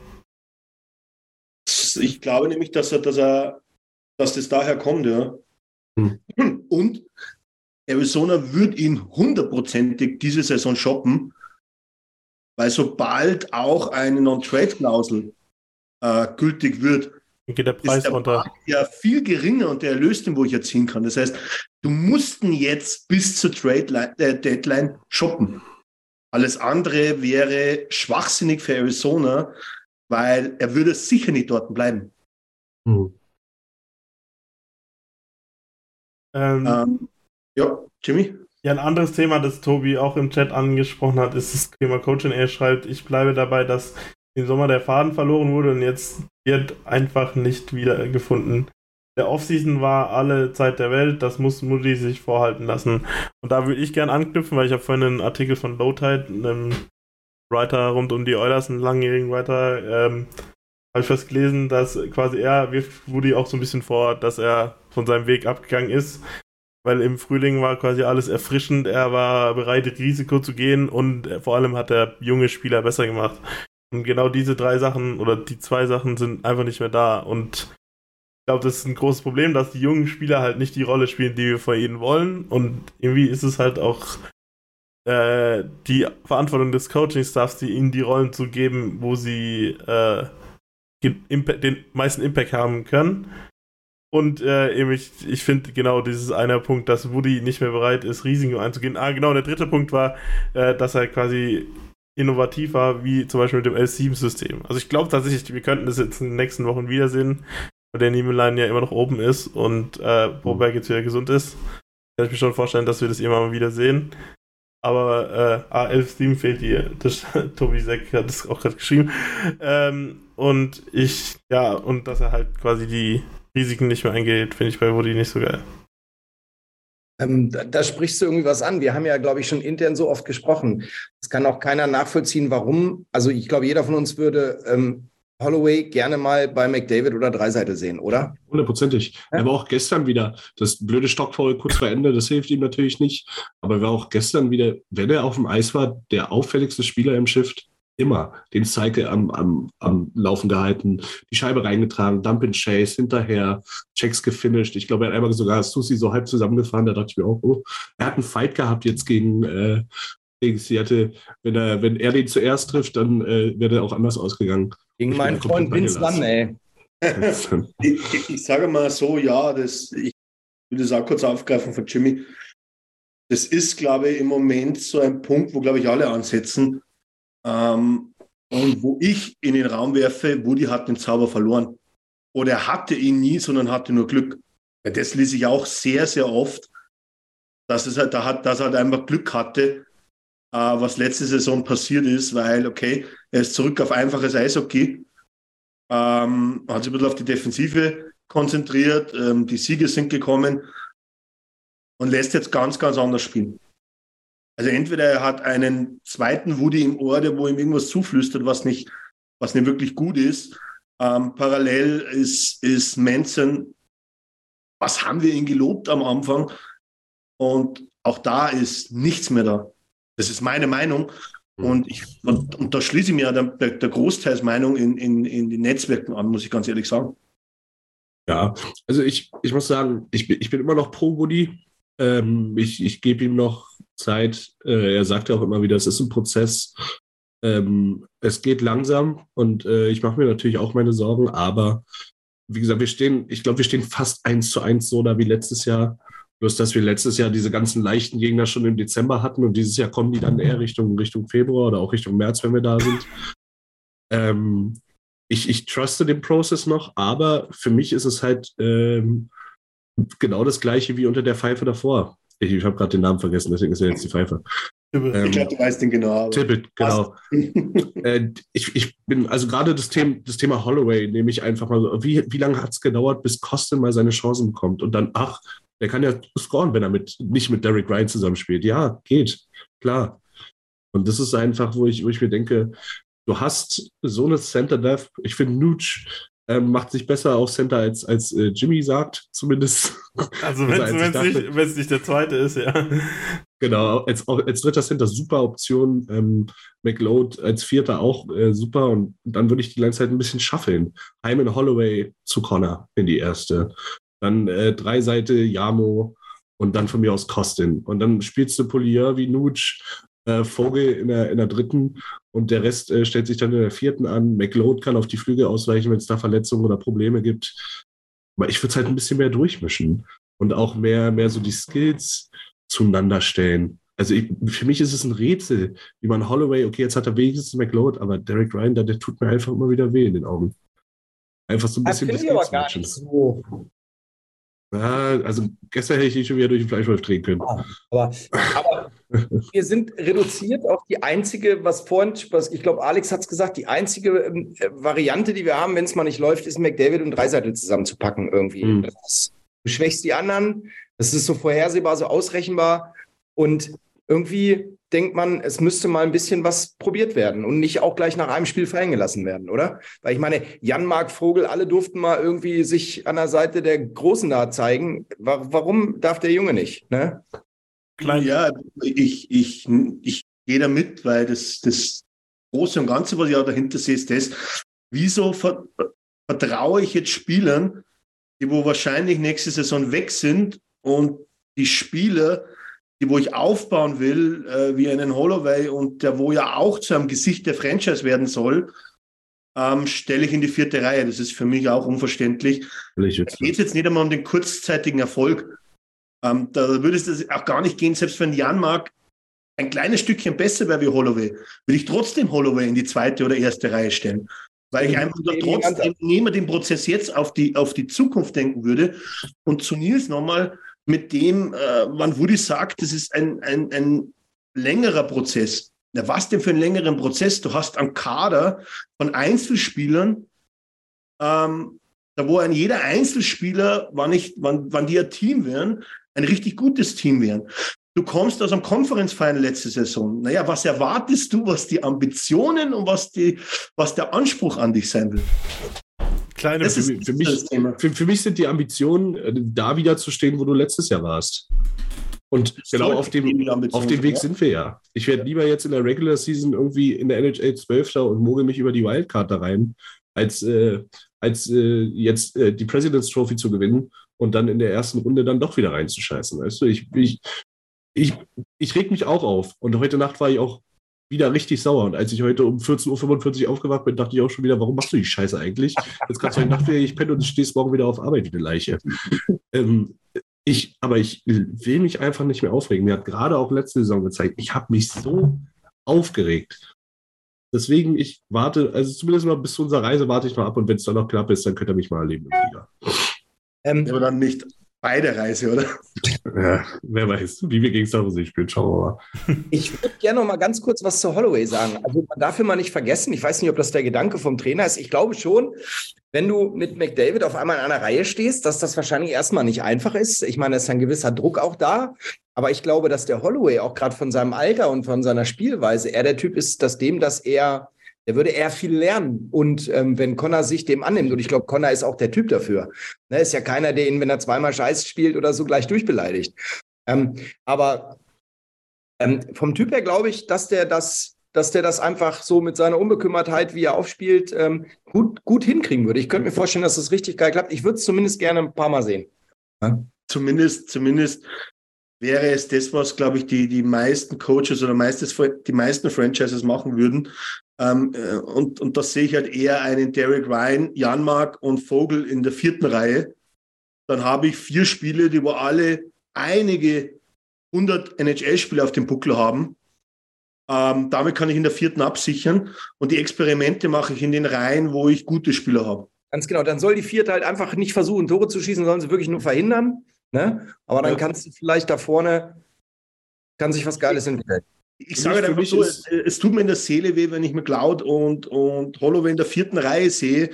Ich glaube nämlich, dass er, dass er, dass das daher kommt, ja. Hm. Und Arizona wird ihn hundertprozentig diese Saison shoppen, weil sobald auch eine Non-Trade-Klausel äh, gültig wird, geht der Preis ist der runter. Markt ja viel geringer und der Erlös, den wo ich erzielen kann. Das heißt, du mussten jetzt bis zur Trade äh, Deadline shoppen. Alles andere wäre schwachsinnig für Arizona, weil er würde sicher nicht dort bleiben. Hm. Ähm, Ähm, ja, Jimmy? Ja, ein anderes Thema, das Tobi auch im Chat angesprochen hat, ist das Thema Coaching. Er schreibt, ich bleibe dabei, dass im Sommer der Faden verloren wurde und jetzt wird einfach nicht wieder gefunden. Der Offseason war alle Zeit der Welt, das muss Moody sich vorhalten lassen. Und da würde ich gern anknüpfen, weil ich habe vorhin einen Artikel von Lowtide, einem Writer rund um die Oilers, einen langjährigen Writer, ähm, habe ich fast gelesen, dass quasi er wirft Woody auch so ein bisschen vor, dass er von seinem Weg abgegangen ist weil im Frühling war quasi alles erfrischend, er war bereit, Risiko zu gehen und vor allem hat er junge Spieler besser gemacht. Und genau diese drei Sachen oder die zwei Sachen sind einfach nicht mehr da. Und ich glaube, das ist ein großes Problem, dass die jungen Spieler halt nicht die Rolle spielen, die wir von ihnen wollen. Und irgendwie ist es halt auch äh, die Verantwortung des Coaching-Staffs, die ihnen die Rollen zu geben, wo sie äh, den, meisten Impact haben können. Und äh, eben ich, ich finde genau dieses eine Punkt, dass Woody nicht mehr bereit ist, Risiko einzugehen. Ah, genau, der dritte Punkt war, äh, dass er quasi innovativ war, wie zum Beispiel mit dem L7-System. Also ich glaube tatsächlich, wir könnten das jetzt in den nächsten Wochen wiedersehen, weil der Niemeline ja immer noch oben ist und äh, Boberg jetzt wieder gesund ist. Kann ich mir schon vorstellen, dass wir das immer mal wieder sehen. aber äh, A11 fehlt hier. Das, <laughs> Tobi Seck hat es auch gerade geschrieben. Ähm, und ich, ja, und dass er halt quasi die Risiken nicht mehr eingeht, finde ich bei Woody nicht so geil. Ähm, da, da, sprichst du irgendwie was an. Wir haben ja, glaube ich, schon intern so oft gesprochen. Es kann auch keiner nachvollziehen, warum. Also ich glaube, jeder von uns würde ähm, Holloway gerne mal bei McDavid oder Dreiseite sehen, oder? Hundertprozentig. Ja? Er war auch gestern wieder, das blöde Stockfoul kurz vor Ende, das hilft ihm natürlich nicht. Aber er war auch gestern wieder, wenn er auf dem Eis war, der auffälligste Spieler im Shift immer den Cycle am, am, am Laufen gehalten, die Scheibe reingetragen, Dump and Chase, hinterher, Checks gefinisht. Ich glaube, er hat einmal sogar Susi so halb zusammengefahren, da dachte ich mir auch, oh, er hat einen Fight gehabt jetzt gegen, äh, gegen Seattle. Wenn er, wenn er den zuerst trifft, dann äh, wäre er auch anders ausgegangen. Gegen meinen Freund Vince Lunn, ey. ich, ich, sage mal so, ja, das, ich will das auch kurz aufgreifen von Jimmy. Das ist, glaube ich, im Moment so ein Punkt, wo, glaube ich, alle ansetzen ähm, und wo ich in den Raum werfe, Woody hat den Zauber verloren. Oder er hatte ihn nie, sondern hatte nur Glück. Das ließ ich auch sehr, sehr oft, dass, es halt, dass er halt einfach Glück hatte, äh, was letzte Saison passiert ist, weil, okay, er ist zurück auf einfaches Eishockey, ähm, hat sich ein bisschen auf die Defensive konzentriert, ähm, die Siege sind gekommen und lässt jetzt ganz, ganz anders spielen. Also entweder er hat einen zweiten Woody im Ohr, der wo ihm irgendwas zuflüstert, was nicht, was nicht wirklich gut ist. Ähm, parallel ist, ist Manson, was haben wir ihn gelobt am Anfang? Und auch da ist nichts mehr da. Das ist meine Meinung. Hm. Und, ich, und, und da schließe ich mir der, der Großteilsmeinung in, in, in den Netzwerken an, muss ich ganz ehrlich sagen. Ja, also ich, ich muss sagen, ich bin, ich bin immer noch pro Woody. Ähm, ich ich gebe ihm noch Zeit. Äh, er sagt ja auch immer wieder, es ist ein Prozess. Ähm, es geht langsam und äh, ich mache mir natürlich auch meine Sorgen, aber wie gesagt, wir stehen, ich glaube, wir stehen fast eins zu eins so da wie letztes Jahr. Bloß, dass wir letztes Jahr diese ganzen leichten Gegner schon im Dezember hatten und dieses Jahr kommen die dann eher Richtung, Richtung Februar oder auch Richtung März, wenn wir da sind. Ähm, ich, ich truste den Prozess noch, aber für mich ist es halt ähm, genau das gleiche wie unter der Pfeife davor. Ich, ich habe gerade den Namen vergessen, deswegen ist er jetzt die Pfeife. Ähm, ich glaube, du weißt den genau. Tippett, genau. <laughs> äh, ich, ich bin, also gerade das Thema, das Thema Holloway nehme ich einfach mal so. Wie, wie lange hat es gedauert, bis Kosten mal seine Chancen bekommt? Und dann, ach, der kann ja scoren, wenn er mit, nicht mit Derek Ryan zusammenspielt. Ja, geht, klar. Und das ist einfach, wo ich, wo ich mir denke, du hast so eine Center Death. Ich finde, Nooch ähm, macht sich besser auf Center als, als äh, Jimmy sagt, zumindest. Also wenn es nicht, nicht der zweite ist, ja. Genau, als, als dritter Center super Option. Ähm, McLeod als vierter auch äh, super. Und dann würde ich die ganze Zeit ein bisschen schaffeln. Hyman Holloway zu Connor in die erste. Dann äh, drei Seite Yamo und dann von mir aus Kostin. Und dann spielst du Polier wie Nutsch, äh, Vogel in der, in der dritten und der Rest äh, stellt sich dann in der vierten an. McLeod kann auf die Flüge ausweichen, wenn es da Verletzungen oder Probleme gibt. Aber ich würde es halt ein bisschen mehr durchmischen und auch mehr, mehr so die Skills zueinander stellen. Also ich, für mich ist es ein Rätsel, wie man Holloway, okay, jetzt hat er wenigstens McLeod, aber Derek Ryan, der, der tut mir einfach immer wieder weh in den Augen. Einfach so ein bisschen das Skills matchen. So. Ja, also gestern hätte ich ihn schon wieder durch den Fleischwolf drehen können. Ah, aber, aber <laughs> wir sind reduziert auf die einzige, was vorhin, was ich glaube, Alex hat es gesagt, die einzige ähm, Variante, die wir haben, wenn es mal nicht läuft, ist McDavid und Dreiseitel zusammenzupacken irgendwie. Mhm. Das, du schwächst die anderen, das ist so vorhersehbar, so ausrechenbar und irgendwie denkt man, es müsste mal ein bisschen was probiert werden und nicht auch gleich nach einem Spiel fallen gelassen werden, oder? Weil ich meine, Jan-Marc Vogel, alle durften mal irgendwie sich an der Seite der Großen da zeigen. Warum darf der Junge nicht? Ne? Klein. Ja, ich, ich, ich gehe da mit, weil das, das Große und Ganze, was ich auch dahinter sehe, ist das, wieso vertraue ich jetzt Spielern, die wo wahrscheinlich nächste Saison weg sind und die Spieler, die wo ich aufbauen will, äh, wie einen Holloway und der wo ja auch zu einem Gesicht der Franchise werden soll, ähm, stelle ich in die vierte Reihe. Das ist für mich auch unverständlich. Da geht es jetzt nicht einmal um den kurzzeitigen Erfolg. Ähm, da würde es auch gar nicht gehen, selbst wenn Jan Mark ein kleines Stückchen besser wäre wie Holloway, würde ich trotzdem Holloway in die zweite oder erste Reihe stellen. Weil ich einfach trotzdem neben dem Prozess jetzt auf die, auf die Zukunft denken würde. Und zu Nils nochmal, mit dem, äh, wann Woody sagt, das ist ein, ein, ein längerer Prozess. Na, was denn für einen längeren Prozess? Du hast einen Kader von Einzelspielern, ähm, da wo ein jeder Einzelspieler, wann, ich, wann, wann die ein Team wären, ein richtig gutes Team wären. Du kommst aus einem Conference letzte Saison. Naja, was erwartest du, was die Ambitionen und was, die, was der Anspruch an dich sein will? Kleine, das für, ist, für, mich, für, für, mich sind die Ambitionen, äh, da wieder zu stehen, wo du letztes Jahr warst. Und genau auf dem, auf dem Weg ja. sind wir ja. Ich werde lieber jetzt in der Regular Season irgendwie in der NHL 12. und mogel mich über die Wildcard da rein, als, äh, als äh, jetzt äh, die President's Trophy zu gewinnen und dann in der ersten Runde dann doch wieder reinzuscheißen. Weißt du, ich, ich, ich, ich reg mich auch auf. Und heute Nacht war ich auch wieder richtig sauer. Und als ich heute um 14.45 Uhr aufgewacht bin, dachte ich auch schon wieder, warum machst du die Scheiße eigentlich? Jetzt kannst du heute Nacht wieder, ich penne und stehst morgen wieder auf Arbeit wie eine Leiche. ähm, ich, aber ich will mich einfach nicht mehr aufregen. Mir hat gerade auch letzte Saison gezeigt, ich habe mich so aufgeregt. Deswegen, ich warte, also zumindest mal bis zu unserer Reise warte ich noch ab und wenn es dann noch knapp ist, dann könnt ihr mich mal erleben. Ähm, aber dann nicht bei der Reise, oder? Ja, wer weiß, wie wir gegen San spielen, schauen wir mal. <laughs> Ich würde gerne noch mal ganz kurz was zu Holloway sagen. Also man darf immer nicht vergessen, ich weiß nicht, ob das der Gedanke vom Trainer ist. Ich glaube schon, wenn du mit McDavid auf einmal in einer Reihe stehst, dass das wahrscheinlich erstmal nicht einfach ist. Ich meine, es ist ein gewisser Druck auch da. Aber ich glaube, dass der Holloway auch gerade von seinem Alter und von seiner Spielweise eher der Typ ist, dass dem das eher der würde eher viel lernen. Und ähm, wenn Connor sich dem annimmt, und ich glaube, Connor ist auch der Typ dafür. Ne, ist ja keiner, der ihn, wenn er zweimal Scheiß spielt oder so, gleich durchbeleidigt. Ähm, aber ähm, vom Typ her glaube ich, dass der das dass der das einfach so mit seiner Unbekümmertheit, wie er aufspielt, ähm, gut, gut hinkriegen würde. Ich könnte mir vorstellen, dass das richtig geil klappt. Ich würde es zumindest gerne ein paar Mal sehen. Zumindest, zumindest wäre es das, was, glaube ich, die, die meisten Coaches oder meistes, die meisten Franchises machen würden, ähm, äh, und, und das sehe ich halt eher einen Derek Ryan, Janmark und Vogel in der vierten Reihe. Dann habe ich vier Spiele, die wo alle einige hundert NHL-Spiele auf dem Buckel haben. Ähm, damit kann ich in der vierten absichern. Und die Experimente mache ich in den Reihen, wo ich gute Spieler habe. Ganz genau. Dann soll die vierte halt einfach nicht versuchen, Tore zu schießen, sondern sie wirklich nur verhindern. Ne? Aber dann ja. kannst du vielleicht da vorne, kann sich was Geiles entwickeln ich sage einfach so, es, es, tut mir in der Seele weh, wenn ich McLeod und, und Holloway in der vierten Reihe sehe,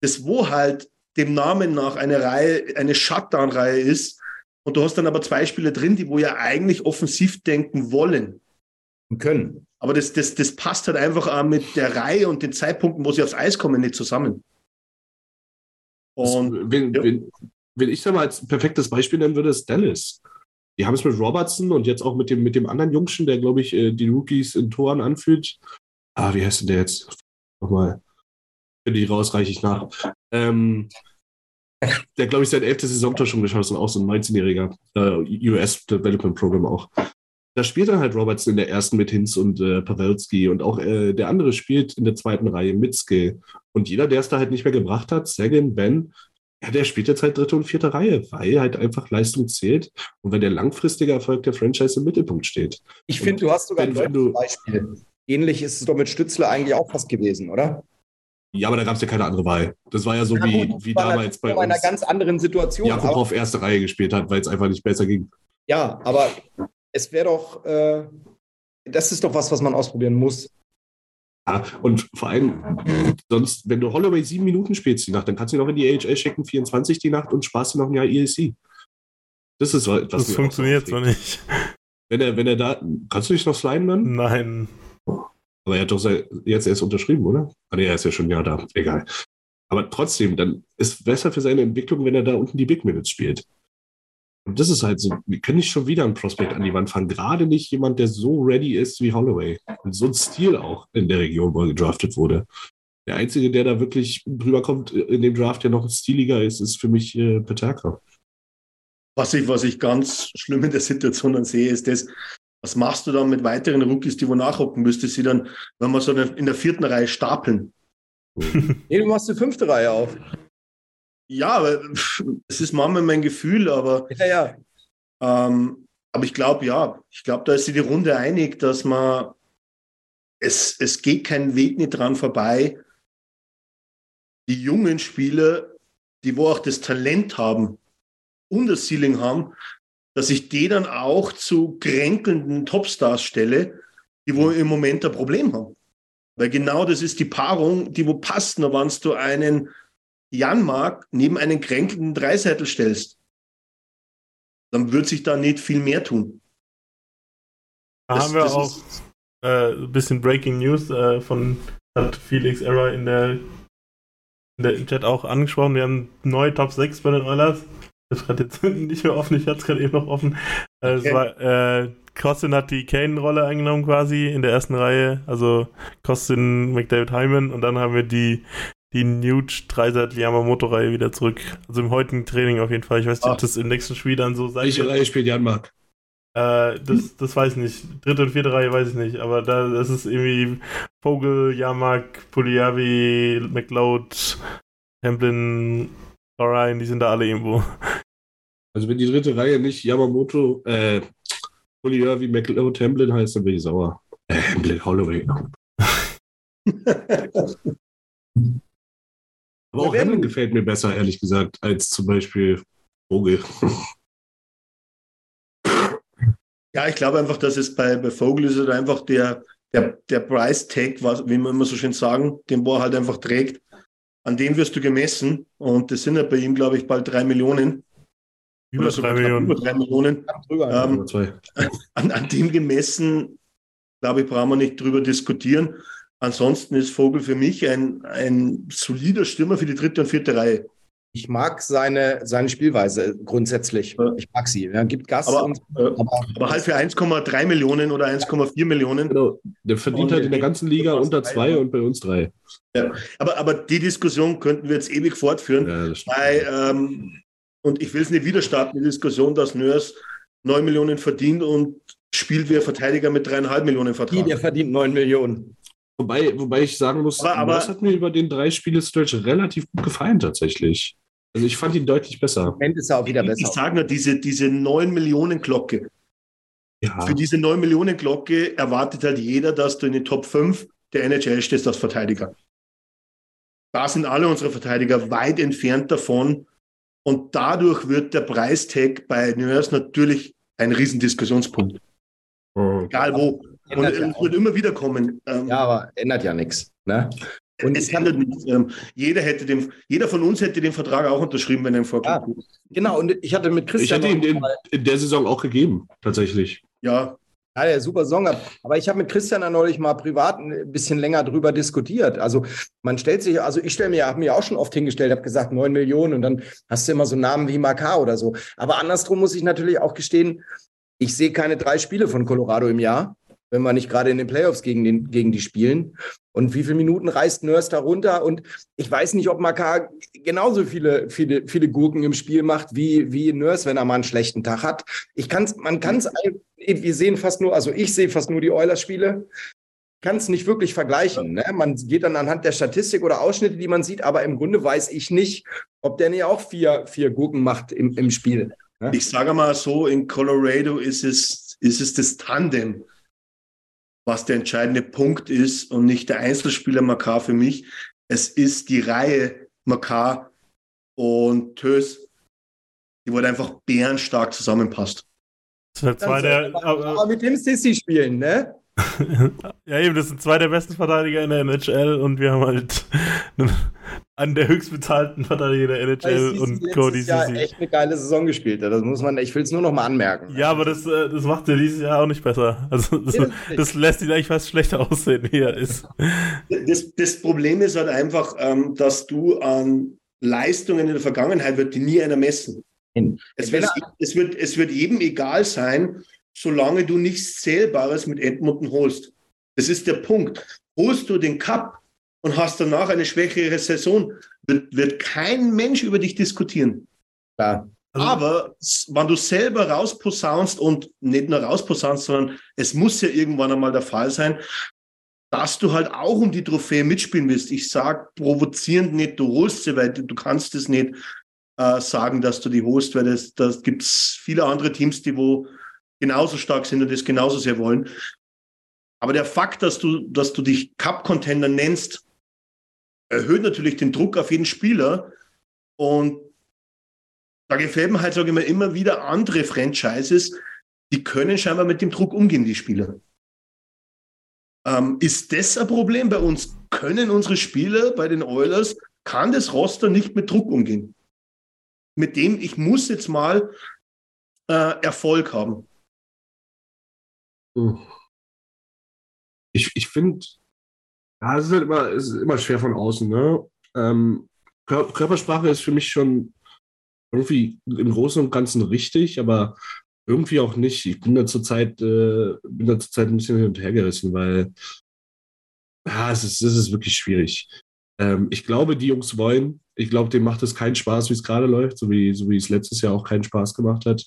das wo halt dem Namen nach eine Reihe, eine Shutdown-Reihe ist. Und du hast dann aber zwei Spieler drin, die wo ja eigentlich offensiv denken wollen. Und können. Aber das, das, das passt halt einfach auch mit der Reihe und den Zeitpunkten, wo sie aufs Eis kommen, nicht zusammen. Und, wenn, ja. wenn, wenn ich da mal als perfektes Beispiel nennen würde, ist Dallas die haben es mit Robertson und jetzt auch mit dem, mit dem anderen Jungschen, der, glaube ich, äh, die Rookies in Toren anfühlt. Ah, wie heißt denn der jetzt? Nochmal. Finde ich raus, reiche ich nach. Ähm, der, glaube ich, sein elftes Saisontor schon geschossen, auch so ein 19-jähriger äh, US Development Program auch. Da spielt dann halt Robertson in der ersten mit Hinz und äh, Pavelski und auch äh, der andere spielt in der zweiten Reihe mit Skill. Und jeder, der es da halt nicht mehr gebracht hat, Sagan, Ben, ja, der spielt jetzt halt dritte und vierte Reihe, weil halt einfach Leistung zählt und wenn der langfristige Erfolg der Franchise im Mittelpunkt steht. Ich finde, du hast sogar wenn, ein wenn Beispiel. Ähnlich ist es doch mit Stützler eigentlich auch fast gewesen, oder? Ja, aber da gab es ja keine andere Wahl. Das war ja so ja, wie, wie damals bei uns. In einer ganz anderen Situation. Jakob auf erste Reihe gespielt hat, weil es einfach nicht besser ging. Ja, aber es wäre doch, äh, das ist doch was, was man ausprobieren muss. Ja, und vor allem, sonst, wenn du Holloway sieben Minuten spielst die Nacht, dann kannst du ihn noch in die AHL schicken, 24 die Nacht und sparst du noch ein Jahr ELC. Das ist was. Das funktioniert so nicht. Wenn er, wenn er da. Kannst du dich noch sliden dann? Nein. Aber er hat doch jetzt erst unterschrieben, oder? Ah, nee, er ist ja schon ein Jahr da. Egal. Aber trotzdem, dann ist es besser für seine Entwicklung, wenn er da unten die Big Minutes spielt. Und das ist halt so, wir können nicht schon wieder einen Prospect an die Wand fahren. Gerade nicht jemand, der so ready ist wie Holloway. Und so ein Stil auch in der Region, wo er gedraftet wurde. Der Einzige, der da wirklich drüber kommt in dem Draft, der noch stiliger ist, ist für mich äh, Peterka. Was ich, was ich ganz schlimm in der Situation dann sehe, ist das, was machst du dann mit weiteren Rookies, die wo nachhocken? Müsstest sie dann, wenn wir so in der vierten Reihe stapeln? <laughs> nee, du machst die fünfte Reihe auf. Ja, <laughs> es ist manchmal mein Gefühl, aber. Ja, ja. Ähm, aber ich glaube, ja, ich glaube, da ist sich die Runde einig, dass man es, es geht kein Weg nicht dran vorbei, die jungen Spieler, die wo auch das Talent haben und das Ceiling haben, dass ich die dann auch zu kränkelnden Topstars stelle, die wo im Moment ein Problem haben. Weil genau das ist die Paarung, die wo passt, nur wenn du einen Janmark neben einen kränkelnden Dreiseitel stellst. Dann wird sich da nicht viel mehr tun. Da Das- haben wir auch äh, ein bisschen Breaking News äh, von hat Felix Error in der, in der im Chat auch angesprochen. Wir haben neue Top 6 bei den Oilers. Das gerade jetzt <laughs> nicht mehr offen, ich hatte es gerade eben noch offen. Äh, Okay. war, äh, Costin hat die Kane-Rolle eingenommen quasi in der ersten Reihe. Also Costin, McDavid, Hyman und dann haben wir die die Nuge Dreiseitel Yamamoto-Reihe wieder zurück. Also im heutigen Training auf jeden Fall. Ich weiß nicht, Ah. ob das im nächsten Spiel dann so sein Welche wird. Reihe spielt Jan Mark? Äh, das, das weiß ich nicht. Dritte und vierte Reihe weiß ich nicht. Aber da das ist irgendwie Vogel, Yamak, Puliavi, McLeod, Templin, Orion, die sind da alle irgendwo. Also wenn die dritte Reihe nicht Yamamoto, äh, wie McLeod Templin heißt, dann bin ich sauer. Äh, Templin, Holloway. <laughs> <laughs> Aber auch Hamlin gefällt mir besser, ehrlich gesagt, als zum Beispiel Vogel. Ja, ich glaube einfach, dass es bei, bei Vogel ist halt einfach der, der, der Price Tag, was, wie man immer so schön sagen, den wo er halt einfach trägt. An dem wirst du gemessen und das sind ja bei ihm, glaube ich, bald drei Millionen. Über drei Millionen. Über drei Millionen. Drüber. Ähm, zwei. <laughs> An, an dem gemessen, glaube ich, brauchen wir nicht drüber diskutieren. Ansonsten ist Vogel für mich ein, ein solider Stürmer für die dritte und vierte Reihe. Ich mag seine, seine Spielweise grundsätzlich. Ja. Ich mag sie. Er gibt Gas Aber, und äh, aber aber halt für 1,3 Millionen oder 1,4 Millionen. Genau. Der verdient Und halt in der ganzen Liga unter zwei und bei uns drei. Aber, aber die Diskussion könnten wir jetzt ewig fortführen. Ja. Weil, ähm, und ich will es nicht wieder starten, die Diskussion, dass Nörs 9 Millionen verdient und spielt wie ein Verteidiger mit dreieinhalb Millionen die, Vertrag. der verdient 9 Millionen. Wobei, wobei ich sagen muss, Aber- aber- das hat mir über den drei Spiele-Stretch relativ gut gefallen tatsächlich. Also ich fand ihn deutlich besser. Im Moment ist er auch wieder Ich besser. sage nur, diese, diese 9 Millionen Glocke. Ja. Für diese 9 Millionen Glocke erwartet halt jeder, dass du in den Top 5 der NHL stehst als Verteidiger. Da sind alle unsere Verteidiger weit entfernt davon. Und dadurch wird der Preistag bei Nörs natürlich ein Riesendiskussionspunkt. Oh. Egal wo. Und ja es wird immer wieder kommen. Ähm, Ja, aber ändert ja nichts. Ne? Und es ich ändert nichts. Ähm, jeder, hätte den, jeder von uns hätte den Vertrag auch unterschrieben, wenn er im Vorkrieg Ja. Genau, und ich hatte mit Ich Christian. hätte ihn noch in, in der Saison auch gegeben, tatsächlich. Ja, Ja, der super Song. Aber ich habe mit Christian da neulich mal privat ein bisschen länger drüber diskutiert. Also man stellt sich, also ich stelle mir, habe mir auch schon oft hingestellt, habe gesagt 9 Millionen und dann hast du immer so Namen wie Makar oder so. Aber andersrum muss ich natürlich auch gestehen, ich sehe keine drei Spiele von Colorado im Jahr, wenn wir nicht gerade in den Playoffs gegen, den, gegen die spielen. Und wie viele Minuten reißt Nurse da runter? Und ich weiß nicht, ob Makar genauso viele, viele, viele Gurken im Spiel macht wie, wie Nurse, wenn er mal einen schlechten Tag hat. Ich kann's, man kann es, wir sehen fast nur, also ich sehe fast nur die Oilers-Spiele, kann es nicht wirklich vergleichen. Ne? Man geht dann anhand der Statistik oder Ausschnitte, die man sieht, aber im Grunde weiß ich nicht, ob der nicht auch vier, vier Gurken macht im, im Spiel. Ne? ich sage mal so, in Colorado ist es, ist es das Tandem, was der entscheidende Punkt ist und nicht der Einzelspieler Makar für mich. Es ist die Reihe Makar und Tös, die wohl einfach bärenstark zusammenpasst. Das halt zwei der, aber mit dem Sissy spielen, ne? Ja, eben, das sind zwei der besten Verteidiger in der NHL und wir haben halt einen, der höchstbezahlten Verteidiger der Weil NHL Sissi und Cody Jahr Sissi. echt eine geile Saison gespielt. Das muss man, ich will es nur noch mal anmerken. Ja, aber das, äh, das macht er dieses Jahr auch nicht besser. Also das, das lässt ihn eigentlich fast schlechter aussehen, wie er ist. Das, das Problem ist halt einfach, ähm, dass du an Leistungen in der Vergangenheit wird die nie einer messen. Es wird, es, wird, es wird jedem egal sein, solange du nichts Zählbares mit Edmonton holst. Das ist der Punkt. Holst du den Cup und hast danach eine schwächere Saison, wird, wird kein Mensch über dich diskutieren. Klar. Also- Aber wenn du selber rausposaunst und nicht nur rausposaunst, sondern es muss ja irgendwann einmal der Fall sein, dass du halt auch um die Trophäe mitspielen willst. Ich sag provozierend nicht, du holst sie, weil du, du kannst es nicht äh, sagen, dass du die holst, weil das, das gibt es viele andere Teams, die wo genauso stark sind und das genauso sehr wollen. Aber der Fakt, dass du, dass du dich Cup-Contender nennst, erhöht natürlich den Druck auf jeden Spieler. Und da gefällt mir halt, sage ich mal, immer wieder andere Franchises, die können scheinbar mit dem Druck umgehen, die Spieler. Ähm, ist das ein Problem bei uns? Können unsere Spieler bei den Oilers, kann das Roster nicht mit Druck umgehen? Mit dem, ich muss jetzt mal äh, Erfolg haben. Ich, ich finde, ja, es ist halt immer, es ist immer schwer von außen. Ne? Ähm, Kör Körpersprache ist für mich schon irgendwie im Großen und Ganzen richtig, aber irgendwie auch nicht. Ich bin da zurzeit, äh, bin ein bisschen hin und her gerissen, weil ja, es ist, es ist wirklich schwierig. Ähm, ich glaube, die Jungs wollen. Ich glaube, denen macht es keinen Spaß, wie es gerade läuft, so wie, so wie es letztes Jahr auch keinen Spaß gemacht hat.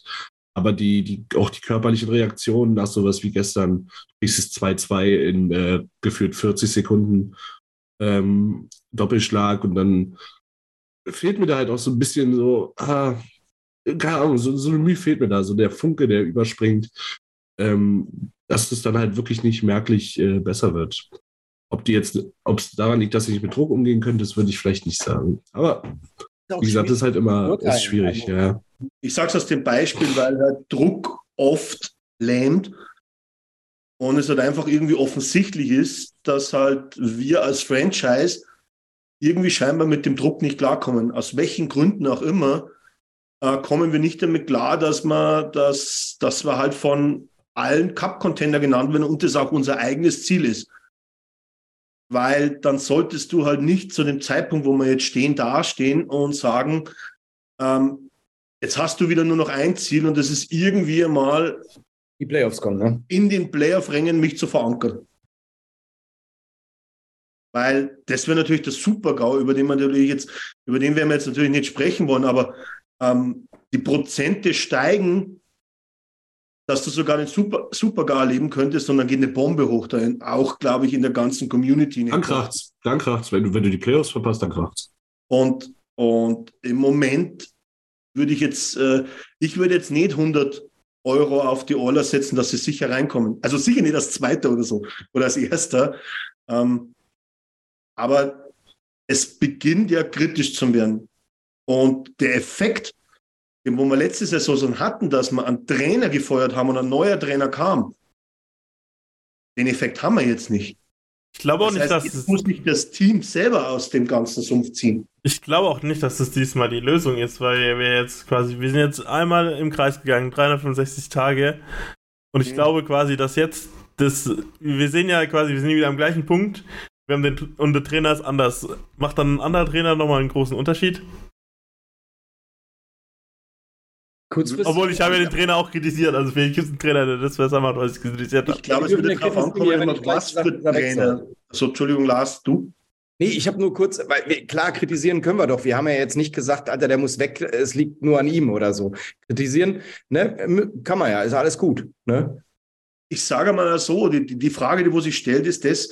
Aber die, die, auch die körperlichen Reaktionen nach sowas wie gestern, dieses 2-2 in äh, gefühlt 40 Sekunden ähm, Doppelschlag und dann fehlt mir da halt auch so ein bisschen so, ah, keine Ahnung, so, so eine Mühe fehlt mir da, so der Funke, der überspringt, ähm, dass es dann halt wirklich nicht merklich äh, besser wird. Ob die jetzt, ob es daran liegt, dass ich mit Druck umgehen könnte, das würde ich vielleicht nicht sagen. Aber wie gesagt, das ist halt immer ist schwierig, also, ja. Ich sage es aus dem Beispiel, weil halt Druck oft lähmt und es halt einfach irgendwie offensichtlich ist, dass halt wir als Franchise irgendwie scheinbar mit dem Druck nicht klarkommen. Aus welchen Gründen auch immer äh, kommen wir nicht damit klar, dass man, dass, dass wir halt von allen Cup-Contender genannt werden und das auch unser eigenes Ziel ist. Weil dann solltest du halt nicht zu dem Zeitpunkt, wo wir jetzt stehen, dastehen und sagen, ähm, jetzt hast du wieder nur noch ein Ziel und das ist irgendwie mal die Playoffs kommen, ne? in den Playoff-Rängen mich zu verankern. Weil das wäre natürlich der Super-GAU, über den man natürlich jetzt, über den werden wir jetzt natürlich nicht sprechen wollen, aber ähm, die Prozente steigen, dass du sogar den Super, Super-GAU erleben könntest, sondern geht eine Bombe hoch dahin. Auch, glaube ich, in der ganzen Community. Dann kracht's. Dann kracht's. Wenn du, wenn du die Playoffs verpasst, dann kracht's. Und, und im Moment würde ich jetzt, äh, ich würde jetzt nicht 100 Euro auf die Oilers setzen, dass sie sicher reinkommen. Also sicher nicht als Zweiter oder so oder als Erster. Ähm, aber es beginnt ja kritisch zu werden. Und der Effekt, wo wir letzte Saison hatten, dass wir einen Trainer gefeuert haben und ein neuer Trainer kam, den Effekt haben wir jetzt nicht. Ich glaube auch das nicht, heißt, dass es muss nicht das Team selber aus dem ganzen Sumpf ziehen. Ich glaube auch nicht, dass das diesmal die Lösung ist, weil wir jetzt quasi, wir sind jetzt einmal im Kreis gegangen, 365 Tage. Und ich mhm. glaube quasi, dass jetzt das, wir sehen ja quasi, wir sind wieder am gleichen Punkt. Wir haben den, und der Trainer ist anders. Macht dann ein anderer Trainer nochmal einen großen Unterschied? Kurzfristig. Obwohl ich habe ja den Trainer auch kritisiert. Also vielleicht gibt es einen Trainer, der das besser macht, als ich kritisiert habe. Ich glaube, es würde darauf ankommen, was für Trainer. So, Entschuldigung, Lars, du? Nee, ich habe nur kurz, weil wir, klar, kritisieren können wir doch. Wir haben ja jetzt nicht gesagt, Alter, der muss weg, es liegt nur an ihm oder so. Kritisieren, ne, kann man ja, ist alles gut. Ne? Ich sage mal so, die, die Frage, die wo sich stellt, ist das,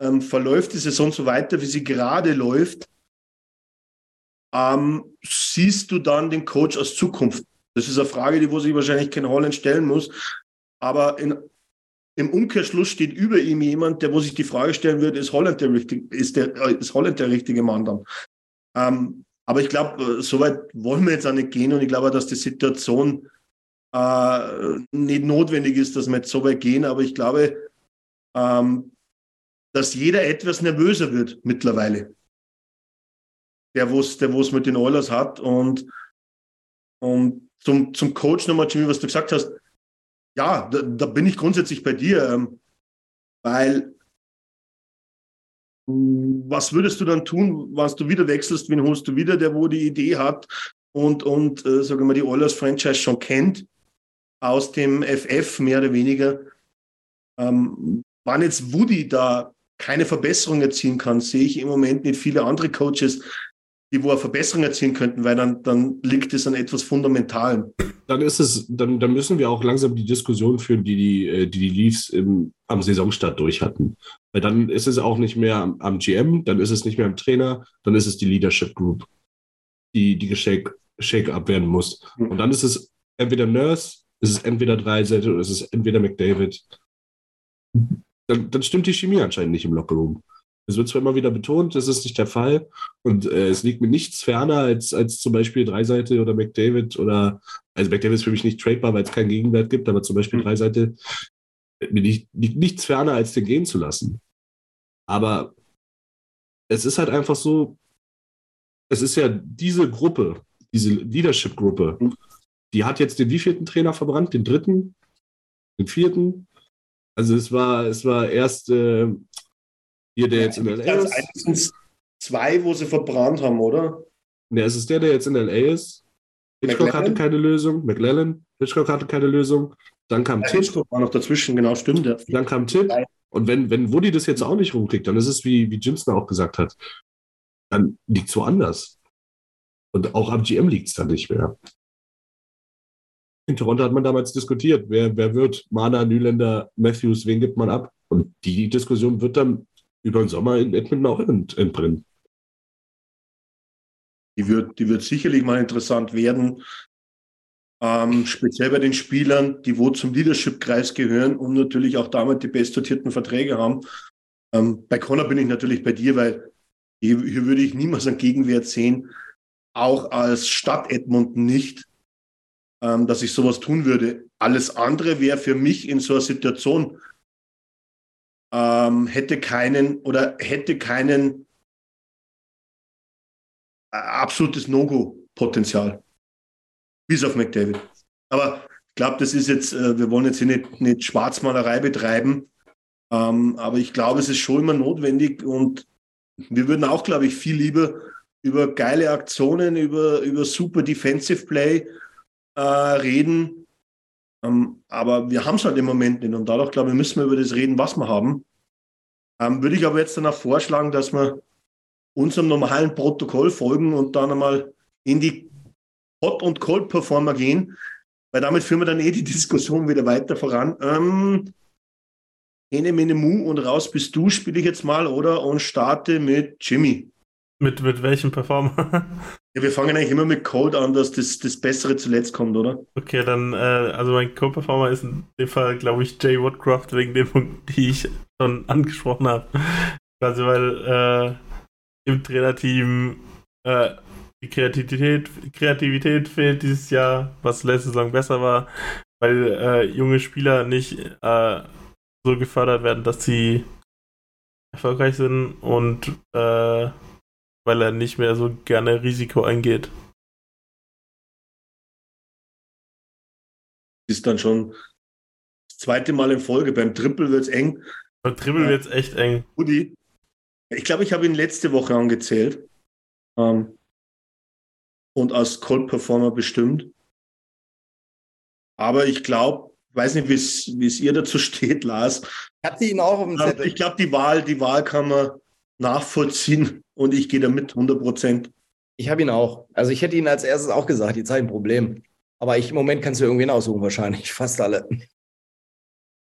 ähm, verläuft die Saison so weiter, wie sie gerade läuft, ähm, siehst du dann den Coach als Zukunft? Das ist eine Frage, die wo sich wahrscheinlich kein Holland stellen muss. Aber in, im Umkehrschluss steht über ihm jemand, der wo sich die Frage stellen würde, ist Holland der richtige, ist der, äh, ist Holland der richtige Mann dann? Ähm, aber ich glaube, äh, so weit wollen wir jetzt auch nicht gehen und ich glaube, dass die Situation äh, nicht notwendig ist, dass wir jetzt so weit gehen. Aber ich glaube, ähm, dass jeder etwas nervöser wird mittlerweile. Der, wo es der mit den Oilers hat. Und, und zum, zum Coach nochmal, Jimmy, was du gesagt hast, ja, da, da bin ich grundsätzlich bei dir, ähm, weil was würdest du dann tun, was du wieder wechselst, wen holst du wieder, der wo die Idee hat und, und äh, sagen wir mal, die Oilers-Franchise schon kennt, aus dem FF mehr oder weniger. Ähm, wann jetzt Woody da keine Verbesserung erzielen kann, sehe ich im Moment nicht viele andere Coaches, die wo eine Verbesserung erzielen könnten, weil dann, dann liegt es an etwas Fundamentalen. Dann ist es, dann, dann müssen wir auch langsam die Diskussion führen, die die, äh, die, die Leafs im, am Saisonstart durch hatten. Weil dann ist es auch nicht mehr am, am GM, dann ist es nicht mehr am Trainer, dann ist es die Leadership Group, die, die Shake, Shake abwehren muss. Mhm. Und dann ist es entweder Nurse, ist es entweder Dreiseitel oder ist es entweder McDavid dann, dann stimmt die Chemie anscheinend nicht im Lockerroom. Es wird zwar immer wieder betont, das ist nicht der Fall. Und äh, es liegt mir nichts ferner als, als zum Beispiel Dreiseite oder McDavid oder, also McDavid ist für mich nicht tradebar, weil es keinen Gegenwert gibt, aber zum Beispiel Mhm. Dreiseite mir liegt, liegt nichts ferner, als den gehen zu lassen. Aber es ist halt einfach so, es ist ja diese Gruppe, diese Leadership-Gruppe, Mhm. die hat jetzt den wievielten Trainer verbrannt? Den dritten? Den vierten? Also es war, es war erst äh, hier, der jetzt in LA ist. sind's zwei, wo sie verbrannt haben, oder? Ne, es ist der, der jetzt in LA ist. Hitchcock McLellan? hatte keine Lösung. McLellan. Hitchcock hatte keine Lösung. Dann kam Ja, Tipp. Hitchcock war noch dazwischen, genau, stimmt. Ja. Dann kam Tipp. Und wenn, wenn Woody das jetzt auch nicht rumkriegt, dann ist es, wie, wie Jimson auch gesagt hat, dann liegt es woanders. Und auch am GM liegt es dann nicht mehr. In Toronto hat man damals diskutiert, wer, wer wird Mana, Nylander, Matthews, wen gibt man ab? Und die Diskussion wird dann über den Sommer in Edmonton auch ent- entbrennen. Die wird, die wird sicherlich mal interessant werden. Ähm, speziell bei den Spielern, die wo zum Leadership-Kreis gehören und natürlich auch damit die bestdotierten Verträge haben. Ähm, bei Connor bin ich natürlich bei dir, weil hier, hier würde ich niemals einen Gegenwert sehen, auch als Stadt Edmonton nicht, ähm, dass ich sowas tun würde. Alles andere wäre für mich in so einer Situation, ähm, hätte keinen oder hätte keinen äh, absolutes No-Go-Potenzial. Bis auf McDavid. Aber ich glaube, das ist jetzt, äh, wir wollen jetzt hier nicht, nicht Schwarzmalerei betreiben. Ähm, aber ich glaube, es ist schon immer notwendig und wir würden auch, glaube ich, viel lieber über geile Aktionen, über, über super Defensive Play äh, reden. Ähm, aber wir haben es halt im Moment nicht und dadurch, glaube ich, müssen wir über das reden, was wir haben. Ähm, würde ich aber jetzt danach vorschlagen, dass wir unserem normalen Protokoll folgen und dann einmal in die Hot- und Cold-Performer gehen, weil damit führen wir dann eh die <laughs> Diskussion wieder weiter voran. Ähm, Ene, Mene, Mu und raus bist du, spiele ich jetzt mal, oder? Und starte mit Jimmy. Mit, mit welchem Performer? <laughs> Ja, wir fangen eigentlich immer mit Code an, dass das, das Bessere zuletzt kommt, oder? Okay, dann, äh, also mein Co-Performer ist in dem Fall, glaube ich, Jay Woodcroft, wegen den Punkten, die ich schon angesprochen habe. Also, weil äh, im Trainerteam äh, die Kreativität, Kreativität fehlt dieses Jahr, was letzte Saison besser war, weil äh, junge Spieler nicht äh, so gefördert werden, dass sie erfolgreich sind und äh, weil er nicht mehr so gerne Risiko eingeht. Ist dann schon das zweite Mal in Folge. Beim Triple wird es eng. Beim Dribble Ja. wird's echt eng. Rudi, ich glaube, ich habe ihn letzte Woche angezählt ähm, und als Cold-Performer bestimmt. Aber ich glaube, weiß nicht, wie es ihr dazu <laughs> steht, Lars. Ich hatte ihn auch auf dem Zettel. Ich glaube, die Wahl, die Wahl kann man nachvollziehen und ich gehe damit 100 Prozent. Ich habe ihn auch. Also ich hätte ihn als erstes auch gesagt, jetzt habe ich ein Problem. Aber ich, im Moment kannst du irgendwen aussuchen, wahrscheinlich. <laughs> Fast alle.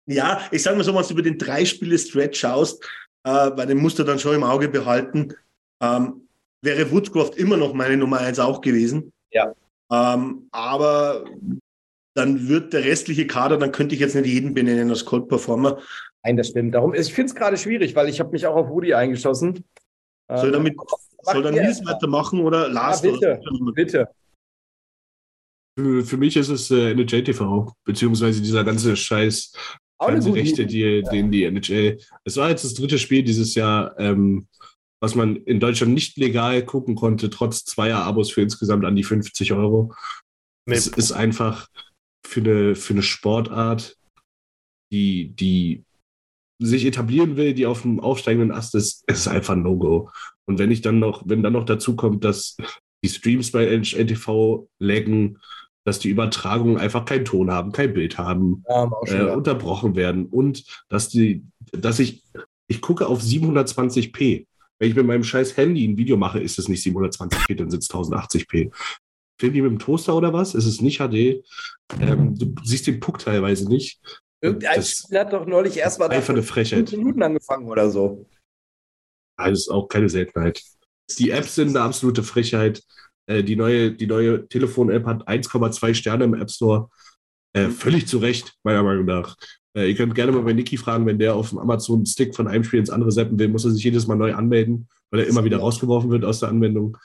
Ja, ich sage mal so, wenn du über den drei Spiele Stretch schaust, äh, weil den musst du dann schon im Auge behalten, ähm, wäre Woodcroft immer noch meine Nummer eins auch gewesen. Ja. Ähm, aber dann wird der restliche Kader, dann könnte ich jetzt nicht jeden benennen als Cold Performer. Nein, das stimmt. Darum, ich finde es gerade schwierig, weil ich habe mich auch auf Woody eingeschossen. Soll Ähm, damit, soll dann Nils weitermachen oder Lars? bitte. Bitte. Für, für mich ist es äh, NHL-TV, beziehungsweise dieser ganze Scheiß Auch eine gute Rechte, Idee. die, den die NHL. Es war jetzt das dritte Spiel dieses Jahr, ähm, was man in Deutschland nicht legal gucken konnte, trotz zweier Abos für insgesamt an die 50 Euro. Nee, Es ist einfach für eine, für eine Sportart, die, die sich etablieren will, die auf dem aufsteigenden Ast ist, es ist einfach ein No-Go. Und wenn ich dann noch, wenn dann noch dazu kommt, dass die Streams bei NTV laggen, dass die Übertragungen einfach keinen Ton haben, kein Bild haben, Ja, äh, unterbrochen werden und dass die, dass ich, ich gucke auf 720p. Wenn ich mit meinem scheiß Handy ein Video mache, ist es nicht 720p, dann sind es 1080p. Film die mit dem Toaster oder was? Es ist nicht HD. Ähm, du siehst den Puck teilweise nicht. Irgendein das- Spieler hat doch neulich erst mal Einfach eine Frechheit. Minuten angefangen oder so. Das ist auch keine Seltenheit. Die Apps sind eine absolute Frechheit. Äh, die neue, die neue Telefon-App hat 1,2 Sterne im App Store. Äh, völlig zu Recht, meiner Meinung nach. Äh, ihr könnt gerne mal bei Niki fragen, wenn der auf dem Amazon-Stick von einem Spiel ins andere seppen will, muss er sich jedes Mal neu anmelden, weil er immer wieder rausgeworfen wird aus der Anwendung.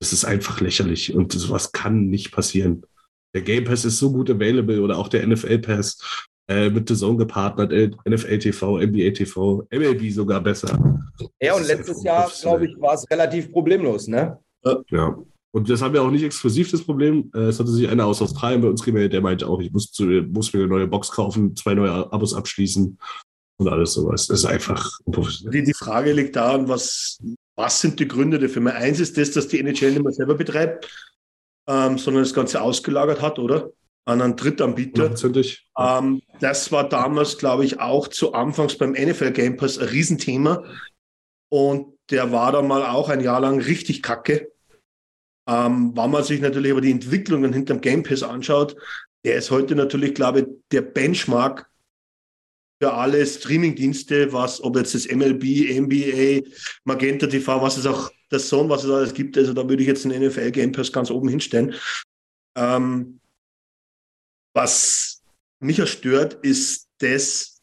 Das ist einfach lächerlich und sowas kann nicht passieren. Der Game Pass ist so gut available oder auch der NFL Pass äh, mit The Zone gepartnert, NFL TV, NBA TV, MLB sogar besser. Ja, und letztes Jahr, glaube ich, war es relativ problemlos, ne? Ja. Und das haben wir auch nicht exklusiv das Problem. Äh, Es hatte sich einer aus Australien bei uns gemeldet, der meinte auch, ich muss, zu, muss mir eine neue Box kaufen, zwei neue Abos abschließen und alles sowas. Das ist einfach unprofessionell. Die, die Frage liegt daran, was, was sind die Gründe dafür? Eins ist das, dass die NHL nicht mehr selber betreibt, ähm, sondern das Ganze ausgelagert hat, oder? An einen Drittanbieter. Hundertprozentig. Ähm, das war damals, glaube ich, auch zu Anfangs beim NFL Game Pass ein Riesenthema. Und der war dann mal auch ein Jahr lang richtig kacke. Ähm, wenn man sich natürlich aber die Entwicklungen hinterm Game Pass anschaut, der ist heute natürlich, glaube ich, der Benchmark für alle Streamingdienste, was, ob jetzt das MLB, NBA, Magenta TV, was es auch, das Zone, was es alles gibt. Also da würde ich jetzt den NFL Game Pass ganz oben hinstellen. Ähm, was mich erstört, ist das,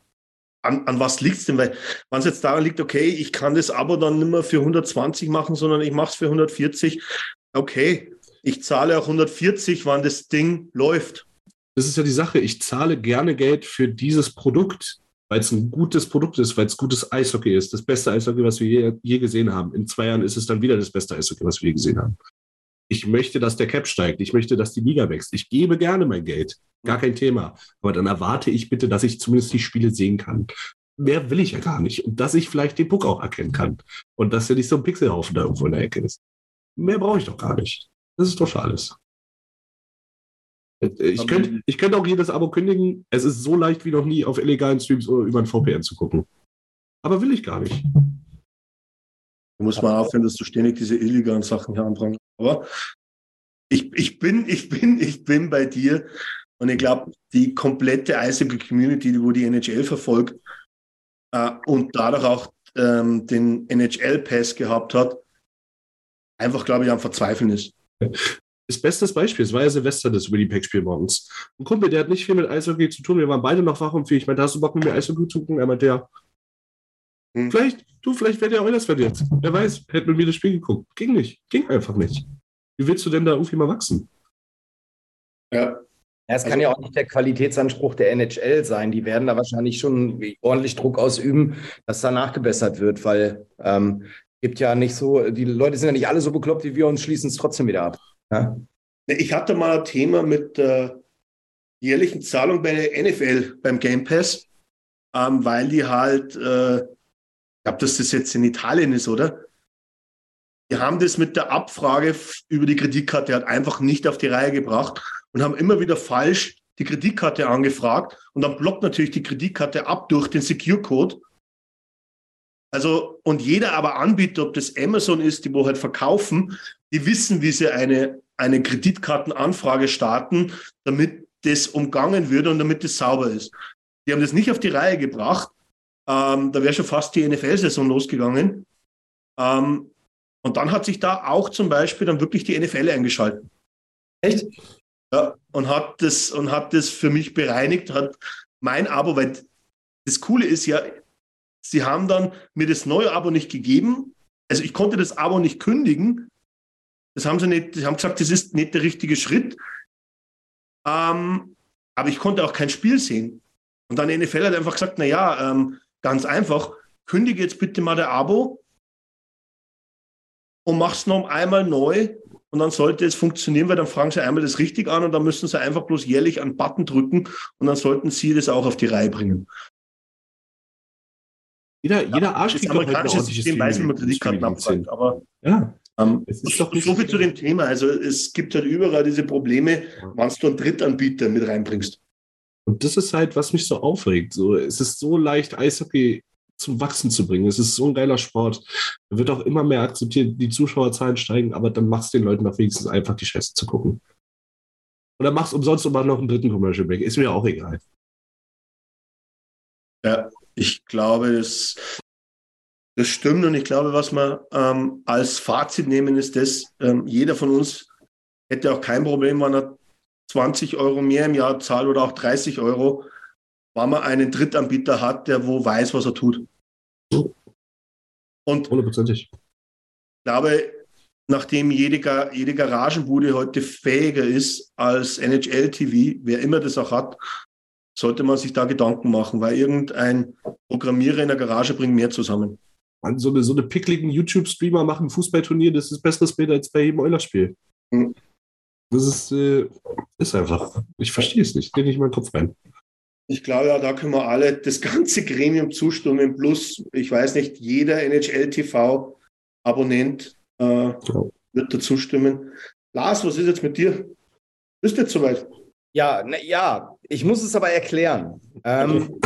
an, an was liegt es denn? Weil, wenn es jetzt daran liegt, okay, ich kann das Abo dann nicht mehr für 120 machen, sondern ich mache es für 140, okay, ich zahle auch 140, wann das Ding läuft. Das ist ja die Sache. Ich zahle gerne Geld für dieses Produkt, weil es ein gutes Produkt ist, weil es gutes Eishockey ist. Das beste Eishockey, was wir je, je gesehen haben. In zwei Jahren ist es dann wieder das beste Eishockey, was wir je gesehen haben. Ich möchte, dass der Cap steigt. Ich möchte, dass die Liga wächst. Ich gebe gerne mein Geld. Gar kein Thema. Aber dann erwarte ich bitte, dass ich zumindest die Spiele sehen kann. Mehr will ich ja gar nicht. Und dass ich vielleicht den Puck auch erkennen kann. Und dass er nicht so ein Pixelhaufen da irgendwo in der Ecke ist. Mehr brauche ich doch gar nicht. Das ist doch schon alles. Ich könnte ich könnt auch jedes Abo kündigen. Es ist so leicht wie noch nie, auf illegalen Streams oder über ein VPN zu gucken. Aber will ich gar nicht. Da muss man aufhören, dass du ständig diese illegalen Sachen hier anprangst. Aber ich, ich, bin, <laughs> ich, bin, ich bin bei dir und ich glaube, die komplette Eishockey-Community, wo die NHL verfolgt äh, und dadurch auch ähm, den NHL-Pass gehabt hat, einfach, glaube ich, am Verzweifeln ist. Das beste Beispiel, es war ja Silvester, das Winnipeg-Spiel morgens. Ein Kumpel, der hat nicht viel mit Eishockey zu tun, wir waren beide noch wach und viel. Ich meinte, hast du Bock mit mir Eishockey zu gucken? Er meinte, ja. Hm. Vielleicht, du, vielleicht wäre der Oilers jetzt. Wer weiß, hätte mit mir das Spiel geguckt. Ging nicht, ging einfach nicht. Wie willst du denn da irgendwie mal wachsen? Ja. Ja, es kann ja auch nicht der Qualitätsanspruch der NHL sein. Die werden da wahrscheinlich schon ordentlich Druck ausüben, dass da nachgebessert wird, weil ähm, gibt ja nicht so, die Leute sind ja nicht alle so bekloppt wie wir und schließen es trotzdem wieder ab. Ja? Ich hatte mal ein Thema mit der jährlichen Zahlung bei der NFL beim Game Pass, ähm, weil die halt, äh, glaube, dass das jetzt in Italien ist, oder? Die haben das mit der Abfrage über die Kreditkarte halt einfach nicht auf die Reihe gebracht und haben immer wieder falsch die Kreditkarte angefragt und dann blockt natürlich die Kreditkarte ab durch den Secure Code. Also, und jeder aber Anbieter, ob das Amazon ist, die wo halt verkaufen, die wissen, wie sie eine, eine Kreditkartenanfrage starten, damit das umgangen wird und damit das sauber ist. Die haben das nicht auf die Reihe gebracht. Ähm, da wäre schon fast die NFL-Saison losgegangen. Ähm, und dann hat sich da auch zum Beispiel dann wirklich die NFL eingeschaltet. Echt? Ja, und hat das, und hat das für mich bereinigt, hat mein Abo, weil das Coole ist ja, sie haben dann mir das neue Abo nicht gegeben. Also ich konnte das Abo nicht kündigen. Das haben sie nicht, sie haben gesagt, das ist nicht der richtige Schritt. Ähm, aber ich konnte auch kein Spiel sehen. Und dann die NFL hat einfach gesagt, na ja, ähm, ganz einfach, kündige jetzt bitte mal der Abo und mach's noch einmal neu und dann sollte es funktionieren, weil dann fragen sie einmal das richtig an und dann müssen sie einfach bloß jährlich einen Button drücken und dann sollten sie das auch auf die Reihe bringen. Jeder, jeder Arsch Das kriegt ein amerikanische ordentliches System weiß, wie man Kreditkarten abfragt, aber Ja, ähm, es ist doch so viel zu dem Thema. Also es gibt halt überall diese Probleme, wenn du einen Drittanbieter mit reinbringst. Und das ist halt, was mich so aufregt. So, es ist so leicht, Eishockey zum Wachsen zu bringen. Es ist so ein geiler Sport. Er wird auch immer mehr akzeptiert, die Zuschauerzahlen steigen, aber dann machst du den Leuten doch wenigstens einfach die Scheiße zu gucken. Oder machst umsonst immer noch einen dritten Commercial Break. Ist mir auch egal. Ja, ich glaube, das, das stimmt und ich glaube, was wir ähm, als Fazit nehmen, ist das, ähm, jeder von uns hätte auch kein Problem, wenn er 20 Euro mehr im Jahr zahlt oder auch 30 Euro. wenn man einen Drittanbieter hat, der wo weiß, was er tut. Und Hundertprozentig. ich glaube, nachdem jede, Ga- jede Garagenbude heute fähiger ist als NHL TV, wer immer das auch hat, sollte man sich da Gedanken machen, weil irgendein Programmierer in der Garage bringt mehr zusammen. Mann, so eine, so eine pickligen YouTube-Streamer machen Fußballturnier, das ist besseres Bild als bei jedem Eulerspiel. Mhm. Das ist, äh, ist einfach. Ich verstehe es nicht. Geht nicht in meinen Kopf rein. Ich glaube, ja, da können wir alle das ganze Gremium zustimmen, plus, ich weiß nicht, jeder NHL-TV-Abonnent äh, wird dazu stimmen. Lars, was ist jetzt mit dir? Bist du jetzt soweit? Ja, na, ja, ich muss es aber erklären. Ähm,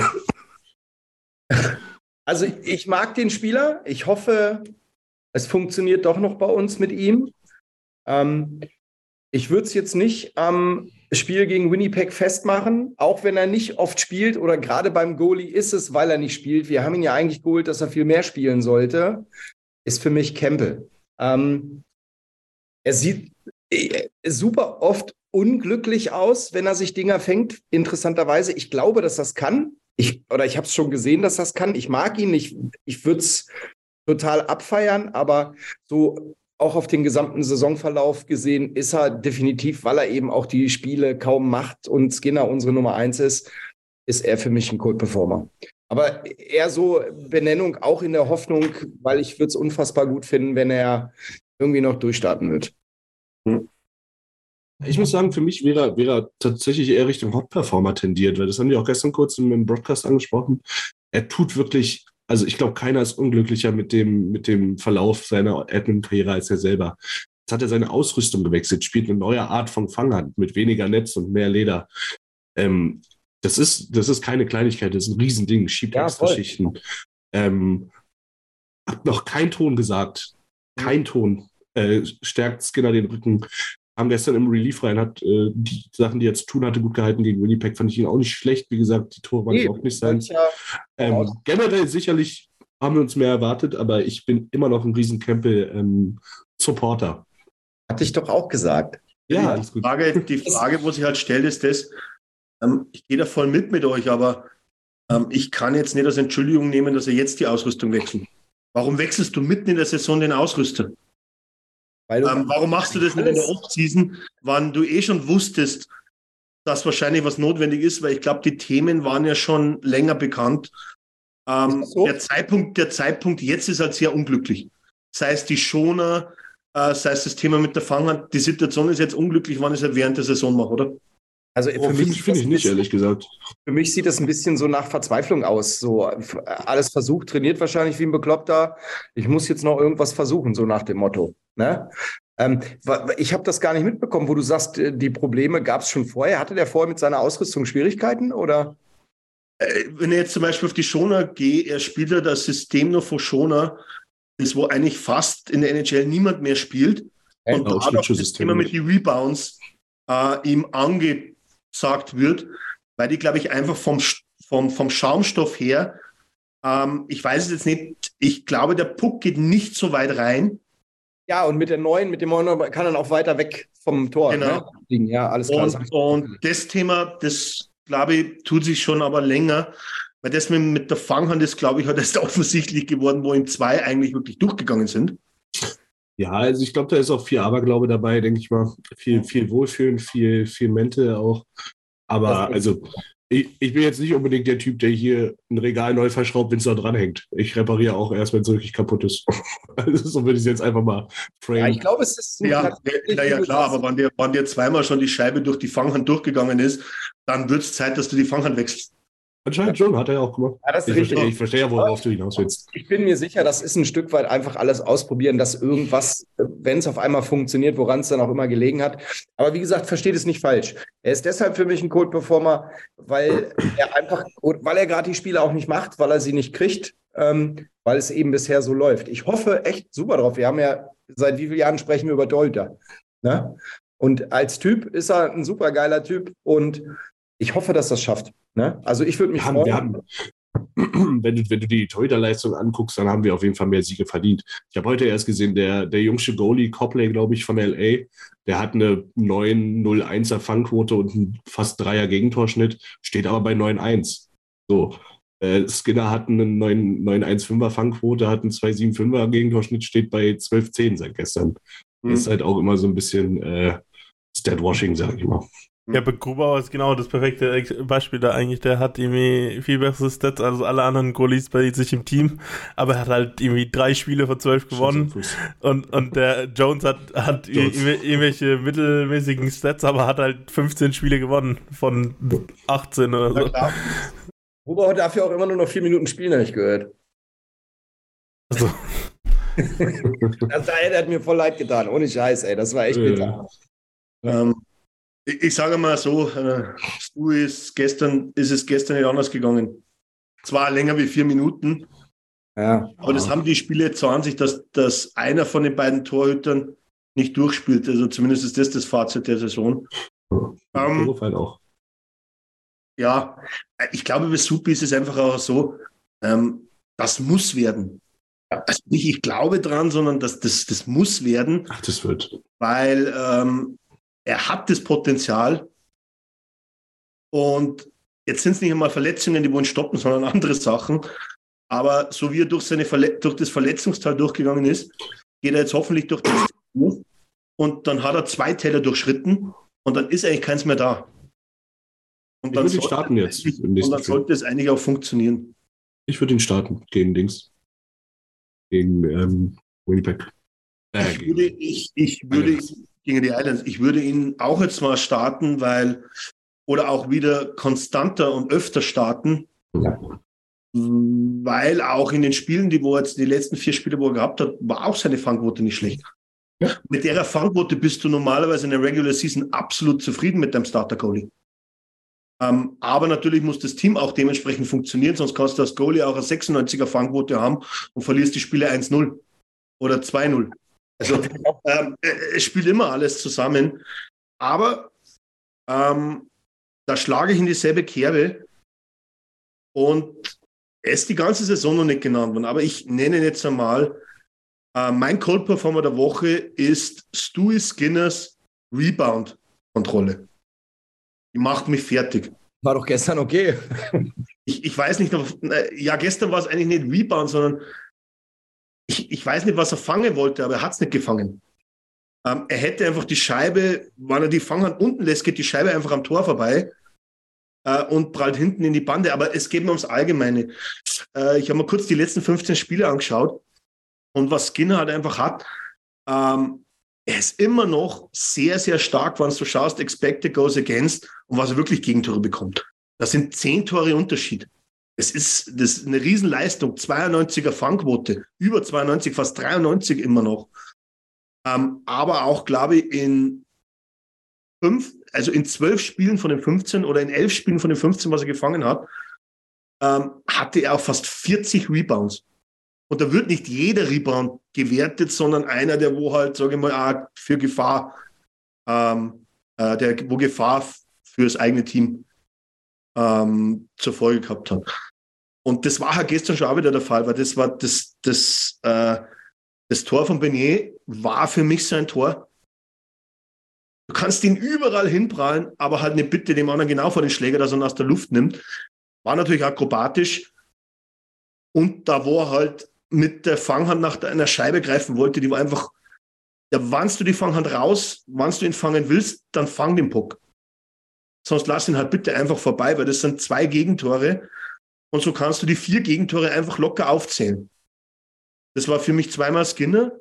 <laughs> also ich mag den Spieler. Ich hoffe, es funktioniert doch noch bei uns mit ihm. Ähm, ich würde es jetzt nicht am Spiel gegen Winnipeg festmachen, auch wenn er nicht oft spielt oder gerade beim Goalie ist es, weil er nicht spielt. Wir haben ihn ja eigentlich geholt, dass er viel mehr spielen sollte. Ist für mich Campbell. Ähm, er sieht äh, super oft unglücklich aus, wenn er sich Dinger fängt. Interessanterweise, ich glaube, dass das kann. Ich, oder ich habe es schon gesehen, dass das kann. Ich mag ihn. Ich, ich würde es total abfeiern, aber so auch auf den gesamten Saisonverlauf gesehen ist er definitiv, weil er eben auch die Spiele kaum macht und Skinner unsere Nummer eins ist, ist er für mich ein Code-Performer. Aber eher so Benennung auch in der Hoffnung, weil ich würde es unfassbar gut finden, wenn er irgendwie noch durchstarten wird. Ich muss sagen, für mich wäre, er tatsächlich eher Richtung Hot-Performer tendiert, weil das haben wir auch gestern kurz im Broadcast angesprochen. Er tut wirklich, also ich glaube, keiner ist unglücklicher mit dem, mit dem Verlauf seiner Admin-Karriere als er selber. Jetzt hat er seine Ausrüstung gewechselt, spielt eine neue Art von Fanghand mit weniger Netz und mehr Leder. Ähm, das ist, das ist keine Kleinigkeit, das ist ein Riesending, schiebt Ja, extra. Schichten. Ähm, hat noch kein Ton gesagt. Kein Ton. Äh, stärkt Skinner den Rücken. Haben gestern im Relief rein, hat äh, die Sachen, die er zu tun hatte, gut gehalten gegen Winnipeg, fand ich ihn auch nicht schlecht. Wie gesagt, die Tore waren Nee, auch nicht sein. ja Ähm, generell sicherlich haben wir uns mehr erwartet, aber ich bin immer noch ein riesen Campbell-Supporter. Hatte ich doch auch gesagt. ja, alles gut. Frage, die Frage, wo sich halt stellt, ist das, ähm, ich gehe da voll mit mit euch, aber ähm, ich kann jetzt nicht als Entschuldigung nehmen, dass er jetzt die Ausrüstung wechselt. Warum wechselst du mitten in der Saison den Ausrüster? Ähm, warum machst du das nicht in der Offseason, wann du eh schon wusstest, dass wahrscheinlich was notwendig ist? Weil ich glaube, die Themen waren ja schon länger bekannt. Ähm, so? der, Zeitpunkt, der Zeitpunkt jetzt ist halt sehr unglücklich. Sei es die Schoner, äh, sei es das Thema mit der Fanghand. Die Situation ist jetzt unglücklich, wann ich es halt während der Saison mache, oder? also Oh, finde ich, finde ich nicht, ehrlich gesagt. Für mich sieht das ein bisschen so nach Verzweiflung aus. So alles versucht, trainiert wahrscheinlich wie ein Bekloppter. Ich muss jetzt noch irgendwas versuchen, so nach dem Motto. Ne? Ähm, ich habe das gar nicht mitbekommen, wo du sagst, äh, die Probleme gab es schon vorher. Hatte der vorher mit seiner Ausrüstung Schwierigkeiten oder? Äh, wenn ich jetzt zum Beispiel auf die Schoner gehe, er spielt ja das System noch von Schoner, das wo eigentlich fast in der NHL niemand mehr spielt. Und auch dadurch Thema mit den Rebounds äh, ihm angesagt wird, weil die, glaube ich, einfach vom, vom, vom Schaumstoff her, ähm, ich weiß es jetzt nicht, ich glaube, der Puck geht nicht so weit rein. Ja, und mit der neuen, mit dem neuen kann dann auch weiter weg vom Tor Genau. ne? liegen. Ja, alles klar. das Und, und das Thema, das glaube ich, tut sich schon aber länger, weil das mit, mit der Fanghand ist, glaube ich, hat erst <laughs> offensichtlich geworden, wo ihm zwei eigentlich wirklich durchgegangen sind. Ja, also ich glaube, da ist auch viel Aberglaube dabei, denke ich mal. Viel, viel Wohlfühlen, viel, viel Mente auch. Aber Das- also, ich, ich bin jetzt nicht unbedingt der Typ, der hier ein Regal neu verschraubt, wenn es da dranhängt. Ich repariere auch erst, wenn es wirklich kaputt ist. <laughs> also, so würde ich es jetzt einfach mal ja, frame. ich glaube, es ist Ja, tatsächlich, na ja wie du klar, aber wenn dir, wenn dir zweimal schon die Scheibe durch die Fanghand durchgegangen ist, dann wird es Zeit, dass du die Fanghand wechselst. Anscheinend schon, hat er ja auch gemacht. Ja, das ist Ich richtig. verstehe, ich verstehe ja, worauf du hinaus willst. Ich bin mir sicher, das ist ein Stück weit einfach alles ausprobieren, dass irgendwas, wenn es auf einmal funktioniert, woran es dann auch immer gelegen hat. Aber wie gesagt, versteht es nicht falsch. Er ist deshalb für mich ein Code-Performer, weil er einfach, weil er gerade die Spiele auch nicht macht, weil er sie nicht kriegt, ähm, weil es eben bisher so läuft. Ich hoffe echt super drauf. Wir haben ja, seit wie vielen Jahren sprechen wir über Dolter? Ne? Und als Typ ist er ein super geiler Typ und ich hoffe, dass das schafft. Ne? Also ich würde mich haben, freuen. haben, <clears throat> wenn, du, wenn du die Torhüterleistung anguckst, dann haben wir auf jeden Fall mehr Siege verdient. Ich habe heute erst gesehen, der, der jüngste Goalie, Copley, glaube ich, von LA, der hat eine 9-0-1er Fangquote und einen fast 3er Gegentorschnitt, steht aber bei 9-1. So, äh, Skinner hat einen 9-1-5er Fangquote, hat einen 2-7-5er Gegentorschnitt, steht bei 12-10 seit gestern. Mhm. Ist halt auch immer so ein bisschen äh, Stat-Washing, sag ich mal. Ja, bei Grubauer ist genau das perfekte Beispiel da eigentlich. Der hat irgendwie viel bessere Stats als alle anderen Goalies bei sich im Team, aber er hat halt irgendwie drei Spiele von zwölf gewonnen. Und, und der Jones hat, hat Jones. ir- irgendwelche mittelmäßigen Stats, aber hat halt 15 Spiele gewonnen von 18 oder so. Huber darf ja auch immer nur noch vier Minuten spielen, habe ich gehört. Also, <laughs> Das, ey, der hat mir voll leid getan, ohne Scheiß, ey. Das war echt Ja. bitter. Ähm, ich, ich sage mal so, äh, ist gestern, ist es gestern nicht anders gegangen. Zwar länger wie vier Minuten, Ja. aber das haben die Spiele jetzt so an sich, dass, dass einer von den beiden Torhütern nicht durchspielt. Also zumindest ist das das Fazit der Saison. Ähm, halt auch. Ja, ich glaube, bei Supi ist es einfach auch so, ähm, das muss werden. Also nicht ich glaube dran, sondern das, das, das muss werden, Ach, das wird. weil ähm, er hat das Potenzial und jetzt sind es nicht einmal Verletzungen, die wollen stoppen, sondern andere Sachen. Aber so wie er durch, seine Verle durch das Verletzungstal durchgegangen ist, geht er jetzt hoffentlich durch das und dann hat er zwei Täler durchschritten und dann ist eigentlich keins mehr da. Und Ich würde ihn sollte starten jetzt Und dann sollte es eigentlich auch funktionieren. Ich würde ihn starten gegen Dings. Gegen ähm, Winnipeg. Äh, Ich würde, ich, ich würde. Gegen die Islands, ich würde ihn auch jetzt mal starten, weil, oder auch wieder konstanter und öfter starten, Ja. weil auch in den Spielen, die wo er jetzt die letzten vier Spiele, wo er gehabt hat, war auch seine Fangquote nicht schlecht. Ja. Mit der Fangquote bist du normalerweise in der Regular Season absolut zufrieden mit deinem Starter Goalie. Ähm, aber natürlich muss das Team auch dementsprechend funktionieren, sonst kannst du als Goalie auch eine 96er Fangquote haben und verlierst die Spiele 1-0 oder 2-0. Also <laughs> ähm, äh, es spielt immer alles zusammen. Aber ähm, da schlage ich in dieselbe Kerbe und er ist die ganze Saison noch nicht genannt worden. Aber ich nenne ihn jetzt einmal, äh, mein Cold Performer der Woche ist Stewie Skinners Rebound-Kontrolle. Die macht mich fertig. War doch gestern okay. Ich, ich weiß nicht, ob- äh, ja, gestern war es eigentlich nicht Rebound, sondern ich, ich weiß nicht, was er fangen wollte, aber er hat es nicht gefangen. Ähm, er hätte einfach die Scheibe, wenn er die Fanghand unten lässt, geht die Scheibe einfach am Tor vorbei äh, und prallt hinten in die Bande. Aber es geht mir ums Allgemeine. Äh, ich habe mir kurz die letzten 15 Spiele angeschaut und was Skinner halt einfach hat, ähm, er ist immer noch sehr, sehr stark, wenn du schaust, Expected Goes Against und was er wirklich Gegentore bekommt. Das sind zehn Tore Unterschied. Es ist, das ist eine Riesenleistung. 92er Fangquote, über 92, fast 93 immer noch. Ähm, aber auch, glaube ich, in fünf, also in zwölf Spielen von den 15 oder in elf Spielen von den 15, was er gefangen hat, ähm, hatte er auch fast 40 Rebounds. Und da wird nicht jeder Rebound gewertet, sondern einer, der wo halt, sage ich mal, für Gefahr, ähm, äh, der, wo Gefahr f- für das eigene Team ähm, zur Folge gehabt hat. Und das war halt gestern schon auch wieder der Fall, weil das war das, das, äh, das Tor von Beignet war für mich sein Tor. Du kannst ihn überall hinprallen, aber halt nicht bitte dem anderen genau vor den Schläger, dass er ihn aus der Luft nimmt. War natürlich akrobatisch. Und da, wo er halt mit der Fanghand nach einer Scheibe greifen wollte, die war einfach, ja, wannst du die Fanghand raus, wannst du ihn fangen willst, dann fang den Puck. Sonst lass ihn halt bitte einfach vorbei, weil das sind zwei Gegentore. Und so kannst du die vier Gegentore einfach locker aufzählen. Das war für mich zweimal Skinner,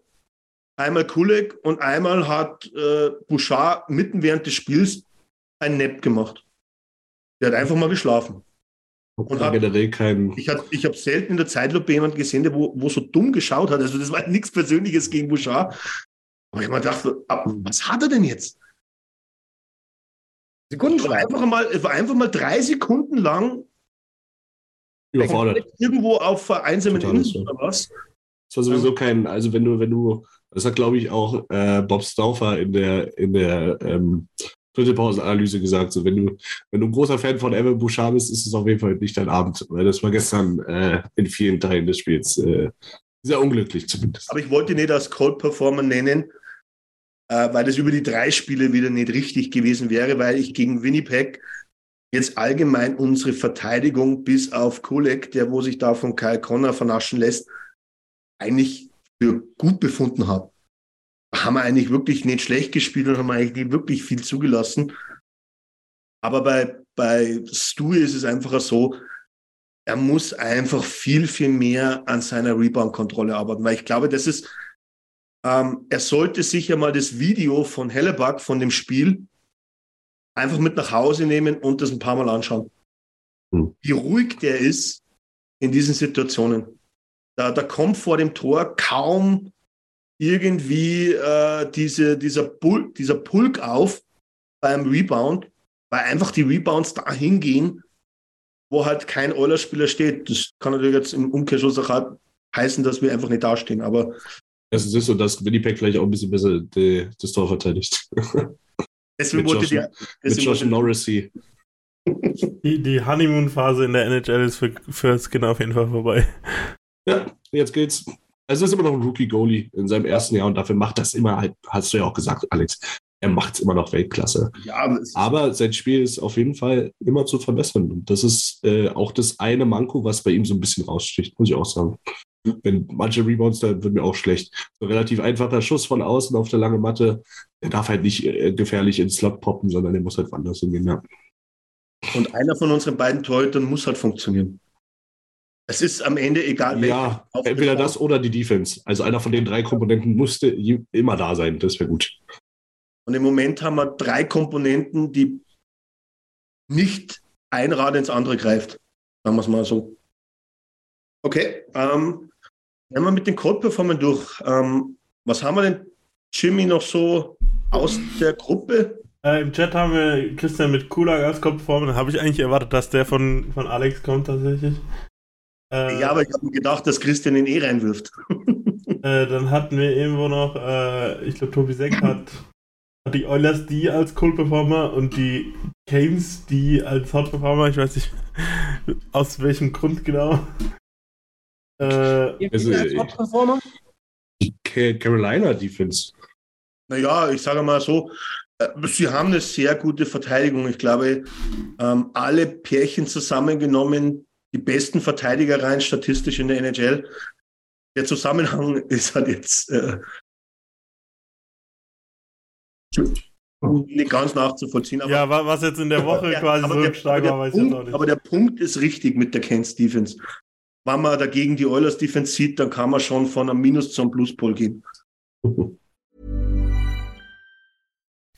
einmal Kulek und einmal hat äh, Bouchard mitten während des Spiels ein Nap gemacht. Der hat einfach mal geschlafen. Und War hat- generell kein. Ich, hab- ich habe selten in der Zeitlupe jemanden gesehen, der wo, wo so dumm geschaut hat. Also das war nichts Persönliches gegen Bouchard. Aber ich habe mir gedacht, was hat er denn jetzt? War Sekundenschlag. einfach mal, war einfach mal drei Sekunden lang Überfordert. <laughs> irgendwo auf vereinsamen Totales, Inseln oder was. Das war sowieso kein, also wenn du, wenn du, das hat glaube ich auch äh, Bob Stauffer in der, in der ähm, dritte Pausenanalyse gesagt, so wenn du, wenn du ein großer Fan von Evan Bouchard bist, ist es auf jeden Fall nicht dein Abend, weil das war gestern äh, in vielen Teilen des Spiels äh, sehr unglücklich zumindest. Aber ich wollte ihn nicht als Cold Performer nennen, äh, weil das über die drei Spiele wieder nicht richtig gewesen wäre, weil ich gegen Winnipeg jetzt allgemein unsere Verteidigung bis auf Kulek, der wo sich da von Kyle Connor vernaschen lässt, eigentlich für gut befunden habe. Haben wir eigentlich wirklich nicht schlecht gespielt und haben eigentlich nicht wirklich viel zugelassen. Aber bei, bei Stu ist es einfach so, er muss einfach viel, viel mehr an seiner Rebound-Kontrolle arbeiten, weil ich glaube, das ist, ähm, er sollte sich ja mal das Video von Hellebuck von dem Spiel einfach mit nach Hause nehmen und das ein paar Mal anschauen. Hm. Wie ruhig der ist in diesen Situationen. Da, da kommt vor dem Tor kaum irgendwie äh, diese, dieser, Pul dieser Pulk auf beim Rebound, weil einfach die Rebounds dahin gehen, wo halt kein Euler-Spieler steht. Das kann natürlich jetzt im Umkehrschluss auch heißen, dass wir einfach nicht dastehen, aber. Es ist so, dass Winnipeg vielleicht auch ein bisschen besser die, das Tor verteidigt. <laughs> Deswegen wurde die. Mit Josh Norrisy. Die, die Honeymoon-Phase in der NHL ist für, für Skin auf jeden Fall vorbei. Ja, jetzt geht's. Also es ist immer noch ein Rookie-Goalie in seinem ersten Jahr und dafür macht das immer halt, hast du ja auch gesagt, Alex, er macht es immer noch Weltklasse. Ja, aber sein Spiel ist auf jeden Fall immer zu verbessern. Und das ist äh, auch das eine Manko, was bei ihm so ein bisschen raussticht, muss ich auch sagen. Wenn manche Rebounds, da wird mir auch schlecht. So relativ einfacher Schuss von außen auf der lange Matte, der darf halt nicht äh, gefährlich ins Slot poppen, sondern der muss halt woanders hingehen. Ja. Und einer von unseren beiden Torhütern muss halt funktionieren. Es ist am Ende egal. Ja, entweder das oder die Defense. Also einer von den drei Komponenten musste immer da sein. Das wäre gut. Und im Moment haben wir drei Komponenten, die nicht ein Rad ins andere greift. Sagen wir es mal so. Okay, ähm, wenn wir mit den Code-Performern durch. Ähm, was haben wir denn, Jimmy, noch so aus der Gruppe? Äh, Im Chat haben wir Christian mit Kulak als Code-Performer. Habe ich eigentlich erwartet, dass der von, von Alex kommt tatsächlich. Äh, ja, aber ich habe mir gedacht, dass Christian ihn eh reinwirft. <laughs> äh, dann hatten wir irgendwo noch, äh, ich glaube, Tobi Seck hat die Oilers die als Cold Performer und die Canes die als Hot Performer. Ich weiß nicht <laughs> aus welchem Grund genau. Äh, also, Performer? Die Carolina Defense. Naja, ich sage mal so, äh, sie haben eine sehr gute Verteidigung. Ich glaube, ähm, alle Pärchen zusammengenommen, die besten Verteidiger rein statistisch in der NHL. Der Zusammenhang <laughs> ist halt jetzt äh, nicht ganz nachzuvollziehen. Aber, ja, was jetzt in der Woche <laughs> quasi so stark war, weiß ich jetzt auch nicht. Aber der Punkt ist richtig mit der Kent Stevens. Wenn man dagegen die Oilers Defense sieht, dann kann man schon von einem Minus zum Pluspol gehen. <laughs>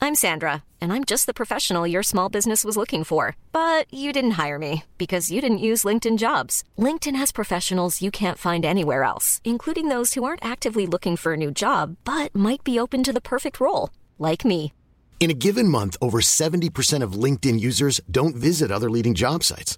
I'm Sandra, and I'm just the professional your small business was looking for. But you didn't hire me because you didn't use LinkedIn jobs. LinkedIn has professionals you can't find anywhere else, including those who aren't actively looking for a new job, but might be open to the perfect role like me. In a given month, over 70% of LinkedIn users don't visit other leading job sites.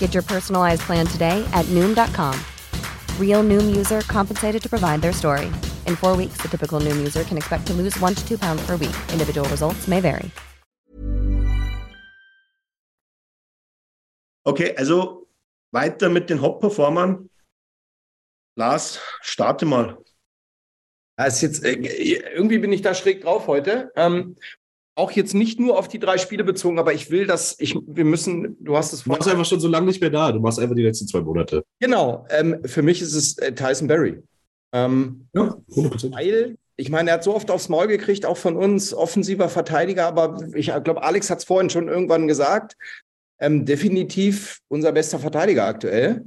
Get your personalized plan today at Noom.com. Real Noom user compensated to provide their story. In four weeks, the typical Noom user can expect to lose one to two pounds per week. Individual results may vary. Okay, also weiter mit den Hop-Performern. Lars, starte mal. Das jetzt, äh, irgendwie bin ich da schräg drauf heute. Ähm, auch jetzt nicht nur auf die drei Spiele bezogen, aber ich will, dass ich, wir müssen, du hast es Du machst einfach schon so lange nicht mehr da. Du machst einfach die letzten zwei Monate. Genau. Ähm, für mich ist es äh, Tyson Berry. Ähm, ja, 100%. Weil, ich meine, er hat so oft aufs Maul gekriegt, auch von uns, offensiver Verteidiger, aber ich glaube, Alex hat es vorhin schon irgendwann gesagt. Ähm, definitiv unser bester Verteidiger aktuell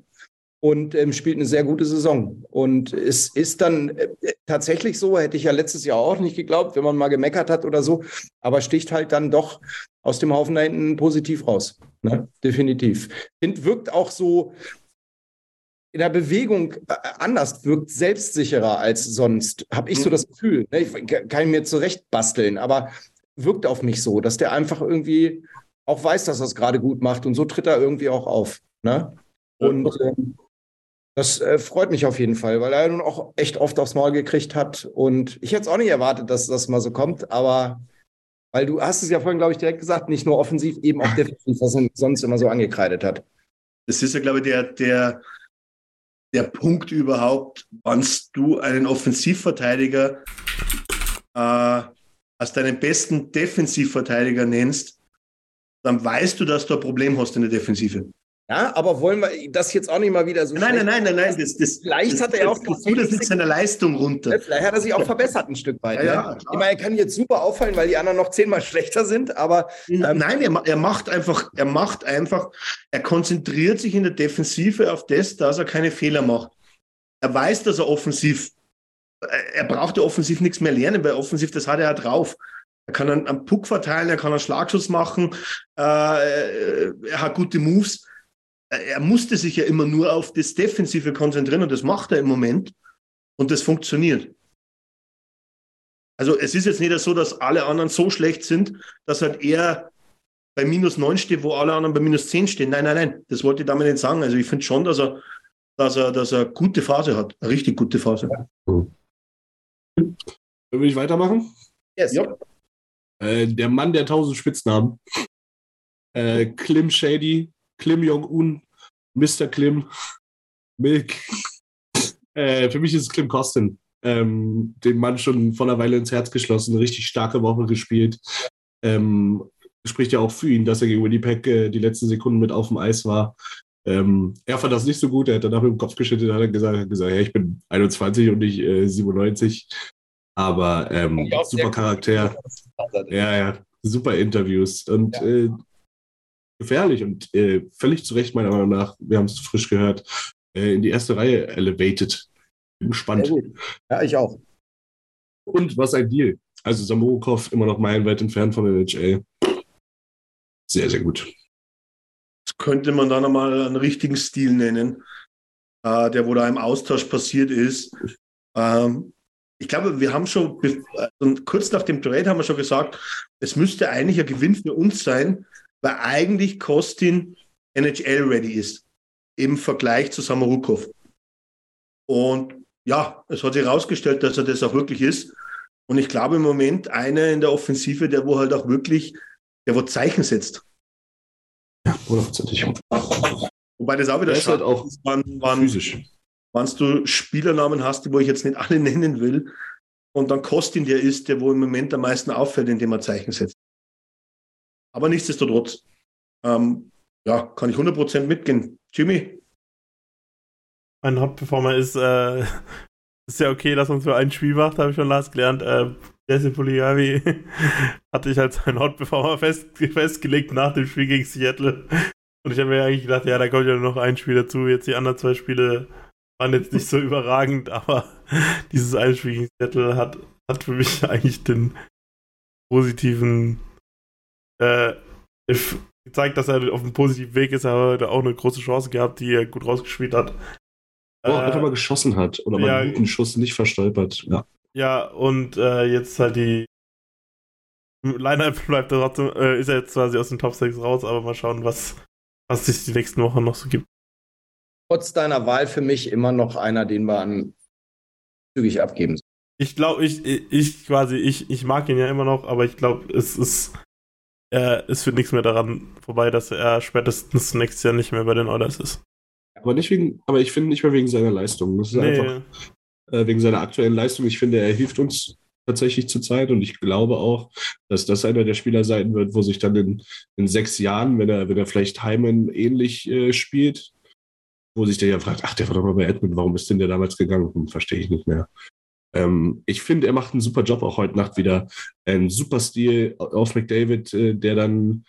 und ähm, spielt eine sehr gute Saison. Und es ist dann äh, tatsächlich so, hätte ich ja letztes Jahr auch nicht geglaubt, wenn man mal gemeckert hat oder so, aber sticht halt dann doch aus dem Haufen da hinten positiv raus. Ne? Definitiv. Und wirkt auch so in der Bewegung äh, anders, wirkt selbstsicherer als sonst, habe ich so das Gefühl. Ne? Ich kann mir zurecht basteln, aber wirkt auf mich so, dass der einfach irgendwie auch weiß, dass er es gerade gut macht und so tritt er irgendwie auch auf. Ne? Und ähm, das äh, freut mich auf jeden Fall, weil er nun auch echt oft aufs Maul gekriegt hat. Und ich hätte es auch nicht erwartet, dass das mal so kommt, aber weil du hast es ja vorhin, glaube ich, direkt gesagt, nicht nur offensiv, eben auch <laughs> defensiv, was er sonst immer so angekreidet hat. Das ist ja, glaube ich, der, der, der Punkt überhaupt, wann du einen Offensivverteidiger äh, als deinen besten Defensivverteidiger nennst, dann weißt du, dass du ein Problem hast in der Defensive. Ja, aber wollen wir das jetzt auch nicht mal wieder so Nein, nein, nein, nein, nein. Das, das, Vielleicht das, hat er ja auch das, das, mit seiner Leistung runter. Vielleicht hat er sich auch verbessert ein Stück weit. Ja, ne? ja, ich meine, er kann jetzt super auffallen, weil die anderen noch zehnmal <laughs> schlechter sind, aber Ähm, Nein, er, er macht einfach, er macht einfach, er konzentriert sich in der Defensive auf das, dass er keine Fehler macht. Er weiß, dass er offensiv, äh, er braucht ja offensiv nichts mehr lernen, weil offensiv, das hat er ja drauf. Er kann einen, einen Puck verteilen, er kann einen Schlagschuss machen, äh, er hat gute Moves. Er musste sich ja immer nur auf das Defensive konzentrieren und das macht er im Moment und das funktioniert. Also es ist jetzt nicht so, dass alle anderen so schlecht sind, dass halt er bei minus 9 steht, wo alle anderen bei minus 10 stehen. Nein, nein, nein, das wollte ich damit nicht sagen. Also ich finde schon, dass er, dass er, dass er gute Phase hat, eine richtig gute Phase. Will ich weitermachen? yes. Ja. Äh, der Mann der tausend Spitznamen. Äh, Klim Shady, Klim Jong-un, Mr. Klim, Milk. <laughs> Äh, für mich ist es Klim Kostin. Ähm, den Mann schon vor einer Weile ins Herz geschlossen, richtig starke Woche gespielt. Ähm, spricht ja auch für ihn, dass er gegen Winnipeg äh, die letzten Sekunden mit auf dem Eis war. Ähm, er fand das nicht so gut, er hat danach mit dem Kopf geschüttelt, hat er gesagt, hat gesagt ja, ich bin 21 und nicht äh, 97. Aber ähm, super. Charakter. Ja, ja, super Interviews und Ja. äh, gefährlich und äh, völlig zu Recht meiner Meinung nach, wir haben es frisch gehört, äh, in die erste Reihe elevated. Bin gespannt. Ja, ich auch. Und was ein Deal. Also Samorukov immer noch meilenweit entfernt von NHL. Sehr, sehr gut. Das könnte man dann einmal einen richtigen Stil nennen, äh, der wo da im Austausch passiert ist. Ähm, ich glaube, wir haben schon, be- äh, kurz nach dem Trade haben wir schon gesagt, es müsste eigentlich ein Gewinn für uns sein, weil eigentlich Kostin NHL-ready ist im Vergleich zu Samarukov. Und ja, es hat sich herausgestellt, dass er das auch wirklich ist. Und ich glaube im Moment einer in der Offensive, der wo halt auch wirklich, der wo Zeichen setzt. Hundertprozentig. Wobei das auch wieder Der ist halt schade auch ist, wann, wann, Physisch. wann du Spielernamen hast, die wo ich jetzt nicht alle <laughs> nennen will, und dann Kostin der ist, der wo im Moment am meisten auffällt, indem er Zeichen setzt. Aber nichtsdestotrotz, ähm, ja, kann ich 100% mitgehen. Jimmy? Mein Hauptperformer ist, äh, <laughs> ist ja okay, dass man für ein Spiel macht, habe ich schon last gelernt. Äh, Jesse Puligavi <laughs> hatte ich als seinen Hauptperformer fest, festgelegt nach dem Spiel gegen Seattle. Und ich habe mir eigentlich gedacht, ja, da kommt ja noch ein Spiel dazu. Jetzt die anderen zwei Spiele waren jetzt nicht so <laughs> überragend, aber dieses eine Spiel gegen Seattle hat, hat für mich eigentlich den positiven äh, if- gezeigt, dass er auf einem positiven Weg ist. Er hat heute auch eine große Chance gehabt, die er gut rausgespielt hat. Wo er Äh, einfach mal geschossen hat oder mal ja. einen guten Schuss nicht verstolpert. Ja. Ja, und äh, jetzt halt die Line-Up bleibt er trotzdem, äh, ist er jetzt quasi aus den Top 6 raus, aber mal schauen, was, was sich die nächsten Wochen noch so gibt. Trotz deiner Wahl für mich immer noch einer, den wir an zügig abgeben sollen. Ich glaube, ich, ich, ich quasi, ich, ich mag ihn ja immer noch, aber ich glaube, es ist, äh, es führt nichts mehr daran vorbei, dass er spätestens nächstes Jahr nicht mehr bei den Oilers ist. Aber nicht wegen, aber ich finde nicht mehr wegen seiner Leistung. Das ist einfach äh, wegen seiner aktuellen Leistung. Ich finde, er hilft uns tatsächlich zur Zeit und ich glaube auch, dass das einer der Spieler sein wird, wo sich dann in, in sechs Jahren, wenn er, wenn er vielleicht Heimen ähnlich äh, spielt, wo sich der ja fragt, ach, der war doch mal bei Edmund, warum ist denn der damals gegangen? Hm, Verstehe ich nicht mehr. Ähm, ich finde, er macht einen super Job auch heute Nacht wieder. Ein super Stil auf McDavid, äh, der dann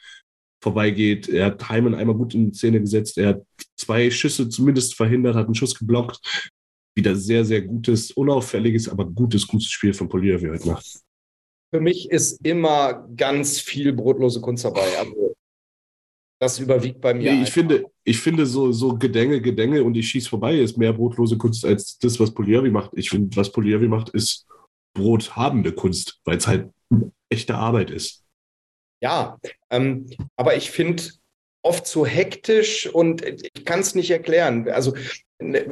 vorbeigeht. Er hat Heimen einmal gut in Szene gesetzt. Er hat zwei Schüsse zumindest verhindert, hat einen Schuss geblockt. Wieder sehr, sehr gutes, unauffälliges, aber gutes, gutes Spiel von wie heute Nacht. Für mich ist immer ganz viel brotlose Kunst dabei. Also, das überwiegt bei mir. Nee, ich einfach. finde, ich finde so, so Gedänge, Gedänge und ich schieß vorbei ist mehr brotlose Kunst als das, was Poliavi macht. Ich finde, was Poliavi macht, ist brothabende Kunst, weil es halt echte Arbeit ist. Ja, ähm, aber ich finde oft so hektisch und ich kann es nicht erklären. Also ne,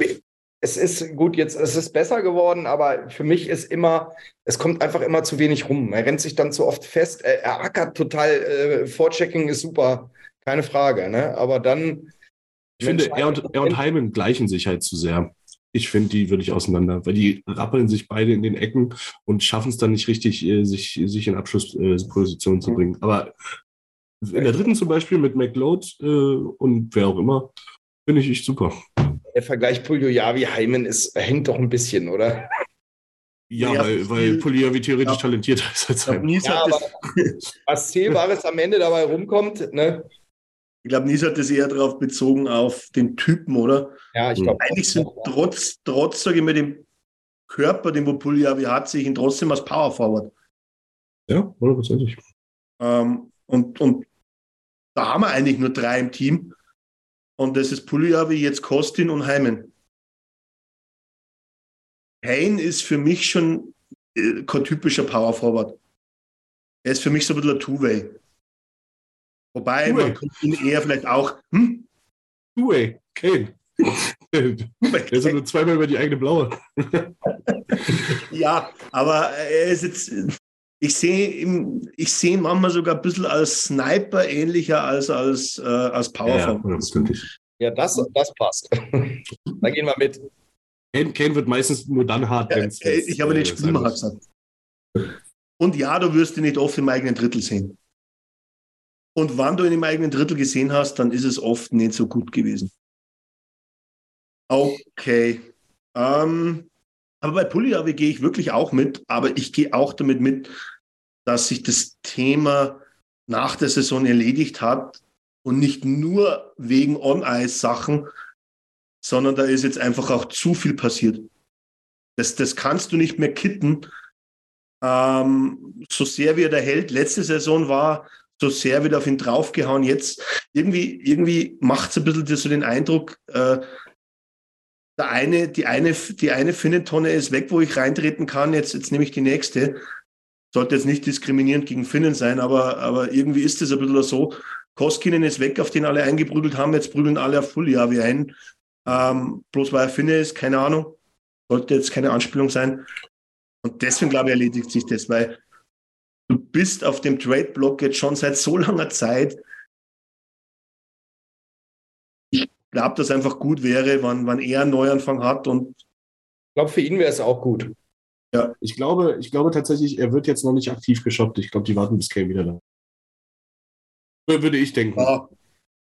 es ist gut, jetzt es ist besser geworden, aber für mich ist immer, es kommt einfach immer zu wenig rum. Er rennt sich dann zu oft fest, er, er ackert total, äh, Vorchecking ist super, keine Frage, ne? Aber dann. Ich finde, er und, er und Heimen gleichen sich halt zu sehr. Ich finde, die würde ich auseinander, weil die rappeln sich beide in den Ecken und schaffen es dann nicht richtig, äh, sich, sich in Abschlussposition zu bringen. Aber in der dritten zum Beispiel mit McLeod äh, und wer auch immer, finde ich echt super. Der Vergleich Puljojavi-Heimen ist, hängt doch ein bisschen, oder? Ja, ja weil, weil Puljojavi theoretisch ja. talentierter ist als Heimen. Ja, aber was Zählbares am Ende dabei rumkommt, ne? Ich glaube, Nies hat das eher darauf bezogen, auf den Typen, oder? Ja, ich glaube. Eigentlich sind trotz, trotz, sage ich mal, dem Körper, den Puljavi hat, sich ihn trotzdem als Power Forward. Ja, hundertprozentig. Ähm, und, und da haben wir eigentlich nur drei im Team. Und das ist Puljavi, jetzt Kostin und Heimen. Hein ist für mich schon äh, kein typischer Power Forward. Er ist für mich so ein bisschen ein Two-Way. Wobei, Two man könnte ihn eher vielleicht auch. Hm? Two-Way, Kane. Er ist nur zweimal über die eigene blaue. <laughs> ja, aber er ist jetzt. Ich sehe ihn, ich sehe ihn manchmal sogar ein bisschen als Sniper ähnlicher als als, äh, als Power ja, ja, das, das passt. <laughs> da gehen wir mit. Kane, Kane wird meistens nur dann hart, ja, wenn es. Ich habe nicht Spielmacher gesagt. Und ja, du wirst ihn nicht oft im eigenen Drittel sehen. Und wann du ihn im eigenen Drittel gesehen hast, dann ist es oft nicht so gut gewesen. Okay. Ähm, aber bei Pulli gehe ich wirklich auch mit, aber ich gehe auch damit mit, dass sich das Thema nach der Saison erledigt hat und nicht nur wegen On-Ice-Sachen, sondern da ist jetzt einfach auch zu viel passiert. Das, das kannst du nicht mehr kitten. Ähm, so sehr wie er der Held letzte Saison war, so sehr wieder auf ihn draufgehauen. Jetzt irgendwie, irgendwie macht es ein bisschen so den Eindruck, äh, der eine, die eine, die eine Finnentonne ist weg, wo ich reintreten kann. Jetzt, jetzt nehme ich die nächste. Sollte jetzt nicht diskriminierend gegen Finnen sein, aber, aber irgendwie ist es ein bisschen so. Koskinen ist weg, auf den alle eingeprügelt haben. Jetzt prügeln alle auf Fuljavi ein. Ähm, bloß weil er Finne ist, keine Ahnung. Sollte jetzt keine Anspielung sein. Und deswegen, glaube ich, erledigt sich das, weil du bist auf dem Trade-Block jetzt schon seit so langer Zeit. Ich glaube, dass einfach gut wäre, wann, wann er einen Neuanfang hat. Und ich glaube, für ihn wäre es auch gut. Ja, ich glaube, ich glaube tatsächlich, er wird jetzt noch nicht aktiv geshoppt. Ich glaube, die warten bis Kane wieder da. Würde ich denken. Ja.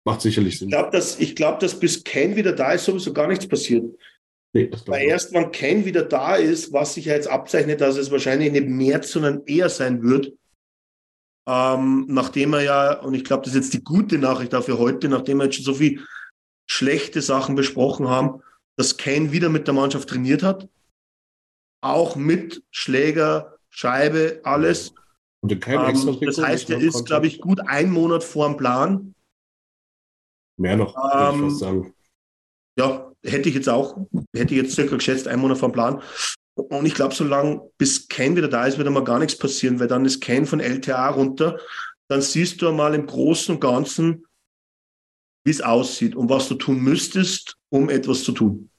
Macht sicherlich Sinn. Ich glaube, dass, glaub, dass bis Kane wieder da ist, sowieso gar nichts passiert. Nee, Weil erst, wenn Kane wieder da ist, was sich ja jetzt abzeichnet, dass es wahrscheinlich nicht März, sondern eher sein wird, ähm, nachdem er ja, und ich glaube, das ist jetzt die gute Nachricht dafür heute, nachdem wir jetzt schon so viel schlechte Sachen besprochen haben, dass Kane wieder mit der Mannschaft trainiert hat. Auch mit Schläger, Scheibe, alles. Und kein ähm, extra das heißt, er ist, glaube ich, gut ein Monat vor dem Plan. Mehr noch, ähm, würde ich fast sagen. Ja, hätte ich jetzt auch, hätte ich jetzt circa geschätzt, ein Monat vor dem Plan. Und ich glaube, solange bis Ken wieder da ist, wird einmal gar nichts passieren, weil dann ist Ken von LTA runter. Dann siehst du einmal im Großen und Ganzen, wie es aussieht und was du tun müsstest, um etwas zu tun.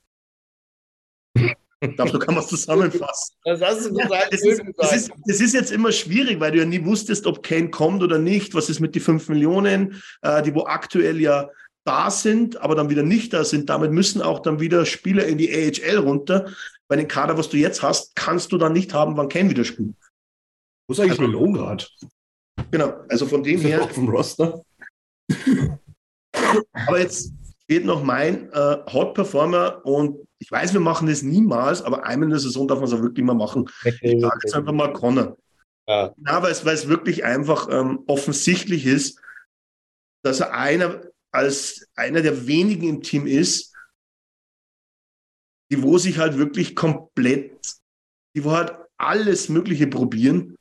Ich glaube, so kann man es zusammenfassen. <laughs> Das hast du gesagt. Ja, das, ist, das, ist, das, ist, jetzt immer schwierig, weil du ja nie wusstest, ob Kane kommt oder nicht. Was ist mit den 5 Millionen, äh, die wo aktuell ja da sind, aber dann wieder nicht da sind. Damit müssen auch dann wieder Spieler in die AHL runter. Bei den Kader, was du jetzt hast, kannst du dann nicht haben, wann Kane wieder spielt. Wo ist eigentlich also, Melon Genau, also von dem her. Auf dem Roster. <laughs> aber jetzt geht noch mein äh, Hot Performer und ich weiß, wir machen das niemals, aber einmal in der Saison darf man es auch wirklich mal machen. Ich sage jetzt einfach mal Connor. Ja. Na, weil es, weil es wirklich einfach ähm, offensichtlich ist, dass er einer als einer der wenigen im Team ist, die wo sich halt wirklich komplett, die wo halt alles Mögliche probieren,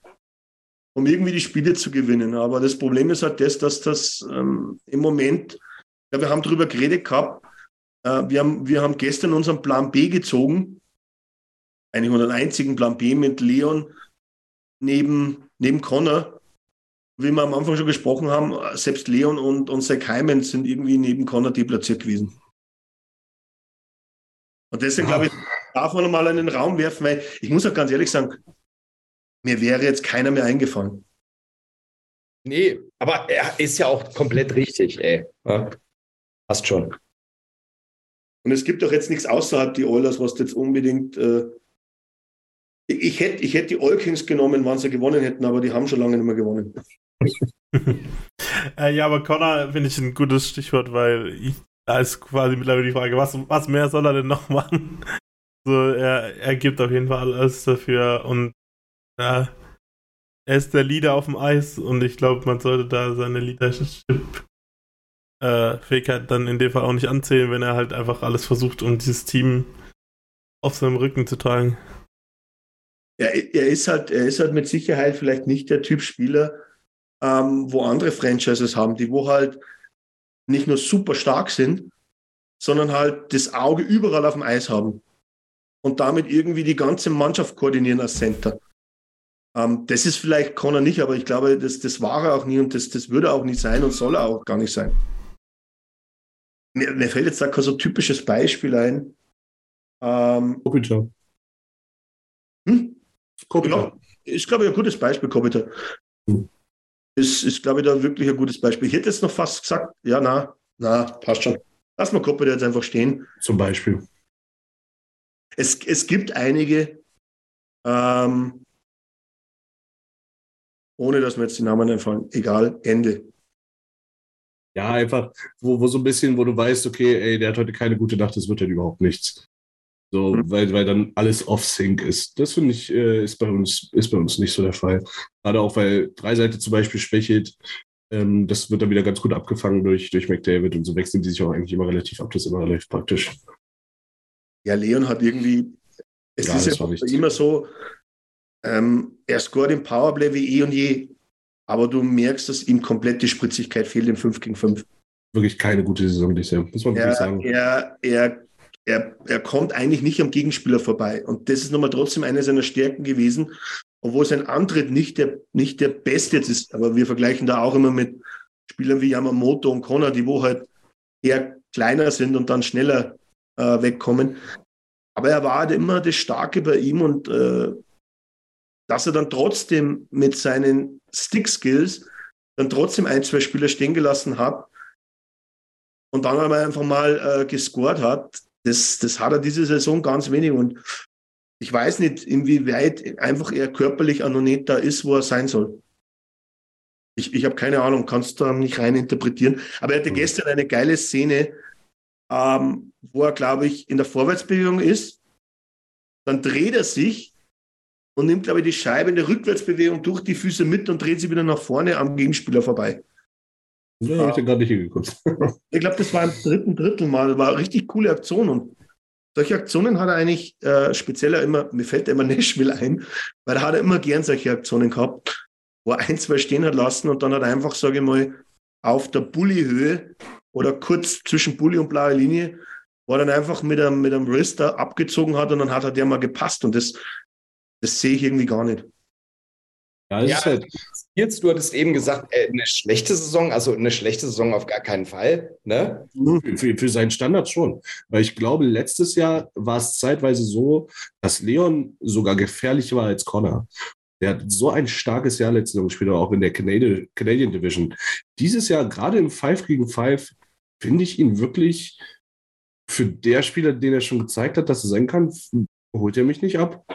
um irgendwie die Spiele zu gewinnen. Aber das Problem ist halt das, dass das ähm, im Moment, ja, wir haben darüber geredet gehabt, äh, wir, haben, wir haben gestern unseren Plan B gezogen, eigentlich unseren einzigen Plan B mit Leon neben, neben Connor. Wie wir am Anfang schon gesprochen haben, selbst Leon und, und Zach Hyman sind irgendwie neben Connor deplatziert gewesen. Und deswegen glaube ich, darf man mal in den Raum werfen, weil ich muss auch ganz ehrlich sagen, mir wäre jetzt keiner mehr eingefallen. Nee, aber er ist ja auch komplett richtig, ey. Ja, passt schon. Und es gibt doch jetzt nichts außerhalb die Oilers, was jetzt unbedingt. Äh, ich hätte ich hätt die All Kings genommen, wann sie gewonnen hätten, aber die haben schon lange nicht mehr gewonnen. <laughs> äh, ja, aber Connor finde ich ein gutes Stichwort, weil ich, da ist quasi mittlerweile die Frage, was, was mehr soll er denn noch <laughs> machen? So, er, er gibt auf jeden Fall alles dafür und ja, er ist der Leader auf dem Eis und ich glaube, man sollte da seine Leadership äh, dann in dem Fall auch nicht anzählen, wenn er halt einfach alles versucht, um dieses Team auf seinem Rücken zu tragen. Ja, er ist halt, er ist halt mit Sicherheit vielleicht nicht der Typ Spieler, ähm, wo andere Franchises haben, die wo halt nicht nur super stark sind, sondern halt das Auge überall auf dem Eis haben und damit irgendwie die ganze Mannschaft koordinieren als Center. Ähm, das ist vielleicht Connor nicht, aber ich glaube, das, das war er auch nie und das, das würde auch nicht sein und soll er auch gar nicht sein. Mir, mir fällt jetzt da kein so typisches Beispiel ein. Ähm, Kopitar. Hm? Kopitar. Ja, ist, glaube ich, ein gutes Beispiel, Kopitar. Hm ist, ist glaube ich, da wirklich ein gutes Beispiel. Ich hätte jetzt noch fast gesagt, ja, na, na, passt schon. Lass mal Koppe jetzt einfach stehen. Zum Beispiel. Es, es gibt einige, ähm, ohne dass mir jetzt die Namen einfallen, egal, Ende. Ja, einfach, wo, wo so ein bisschen, wo du weißt, okay, ey, der hat heute keine gute Nacht, das wird dann überhaupt nichts. So, mhm. weil, weil dann alles off-sync ist. Das finde ich, äh, ist, bei uns, ist bei uns nicht so der Fall. Gerade auch, weil Dreiseite zum Beispiel schwächelt. Ähm, das wird dann wieder ganz gut abgefangen durch, durch McDavid und so wechseln die sich auch eigentlich immer relativ ab. Das ist immer relativ praktisch. Ja, Leon hat irgendwie, es ja, ist ja immer so, ähm, er scoret im Powerplay wie eh und je, aber du merkst, dass ihm komplett die Spritzigkeit fehlt im 5 gegen 5. Wirklich keine gute Saison bisher, muss man wirklich sagen. Er, er er, er kommt eigentlich nicht am Gegenspieler vorbei. Und das ist nochmal trotzdem eine seiner Stärken gewesen, obwohl sein Antritt nicht der, nicht der beste jetzt ist. Aber wir vergleichen da auch immer mit Spielern wie Yamamoto und Connor, die wo halt eher kleiner sind und dann schneller äh, wegkommen. Aber er war halt immer das Starke bei ihm und äh, dass er dann trotzdem mit seinen Stick-Skills dann trotzdem ein, zwei Spieler stehen gelassen hat und dann aber einfach mal äh, gescored hat, das, das hat er diese Saison ganz wenig und ich weiß nicht, inwieweit einfach er körperlich auch noch nicht da ist, wo er sein soll. Ich, ich habe keine Ahnung, kannst du da nicht rein interpretieren. Aber er hatte mhm. gestern eine geile Szene, ähm, wo er, glaube ich, in der Vorwärtsbewegung ist. Dann dreht er sich und nimmt, glaube ich, die Scheibe in der Rückwärtsbewegung durch die Füße mit und dreht sie wieder nach vorne am Gegenspieler vorbei. Ja, habe ich den gar nicht hingeguckt. <laughs> ich glaube, das war im dritten Drittel mal. War eine richtig coole Aktion. Und solche Aktionen hat er eigentlich äh, spezieller immer, mir fällt immer <laughs> Nashville ein, weil er hat er immer gern solche Aktionen gehabt, wo er ein, zwei stehen hat lassen und dann hat er einfach, sage ich mal, auf der Bulli-Höhe oder kurz zwischen Bulli und blaue Linie, wo er dann einfach mit einem, mit einem Wrister abgezogen hat und dann hat er der mal gepasst. Und das, das sehe ich irgendwie gar nicht. Ja, das ja, ist halt. Jetzt, du hattest eben gesagt, äh, eine schlechte Saison, also eine schlechte Saison auf gar keinen Fall. Ne? Für, für, für seinen Standard schon. Weil ich glaube, letztes Jahr war es zeitweise so, dass Leon sogar gefährlicher war als Connor. Der hat so ein starkes Jahr letzte Saison gespielt, auch in der Canadian, Canadian Division. Dieses Jahr, gerade im 5 gegen 5, finde ich ihn wirklich für der Spieler, den er schon gezeigt hat, dass er sein kann, holt er mich nicht ab.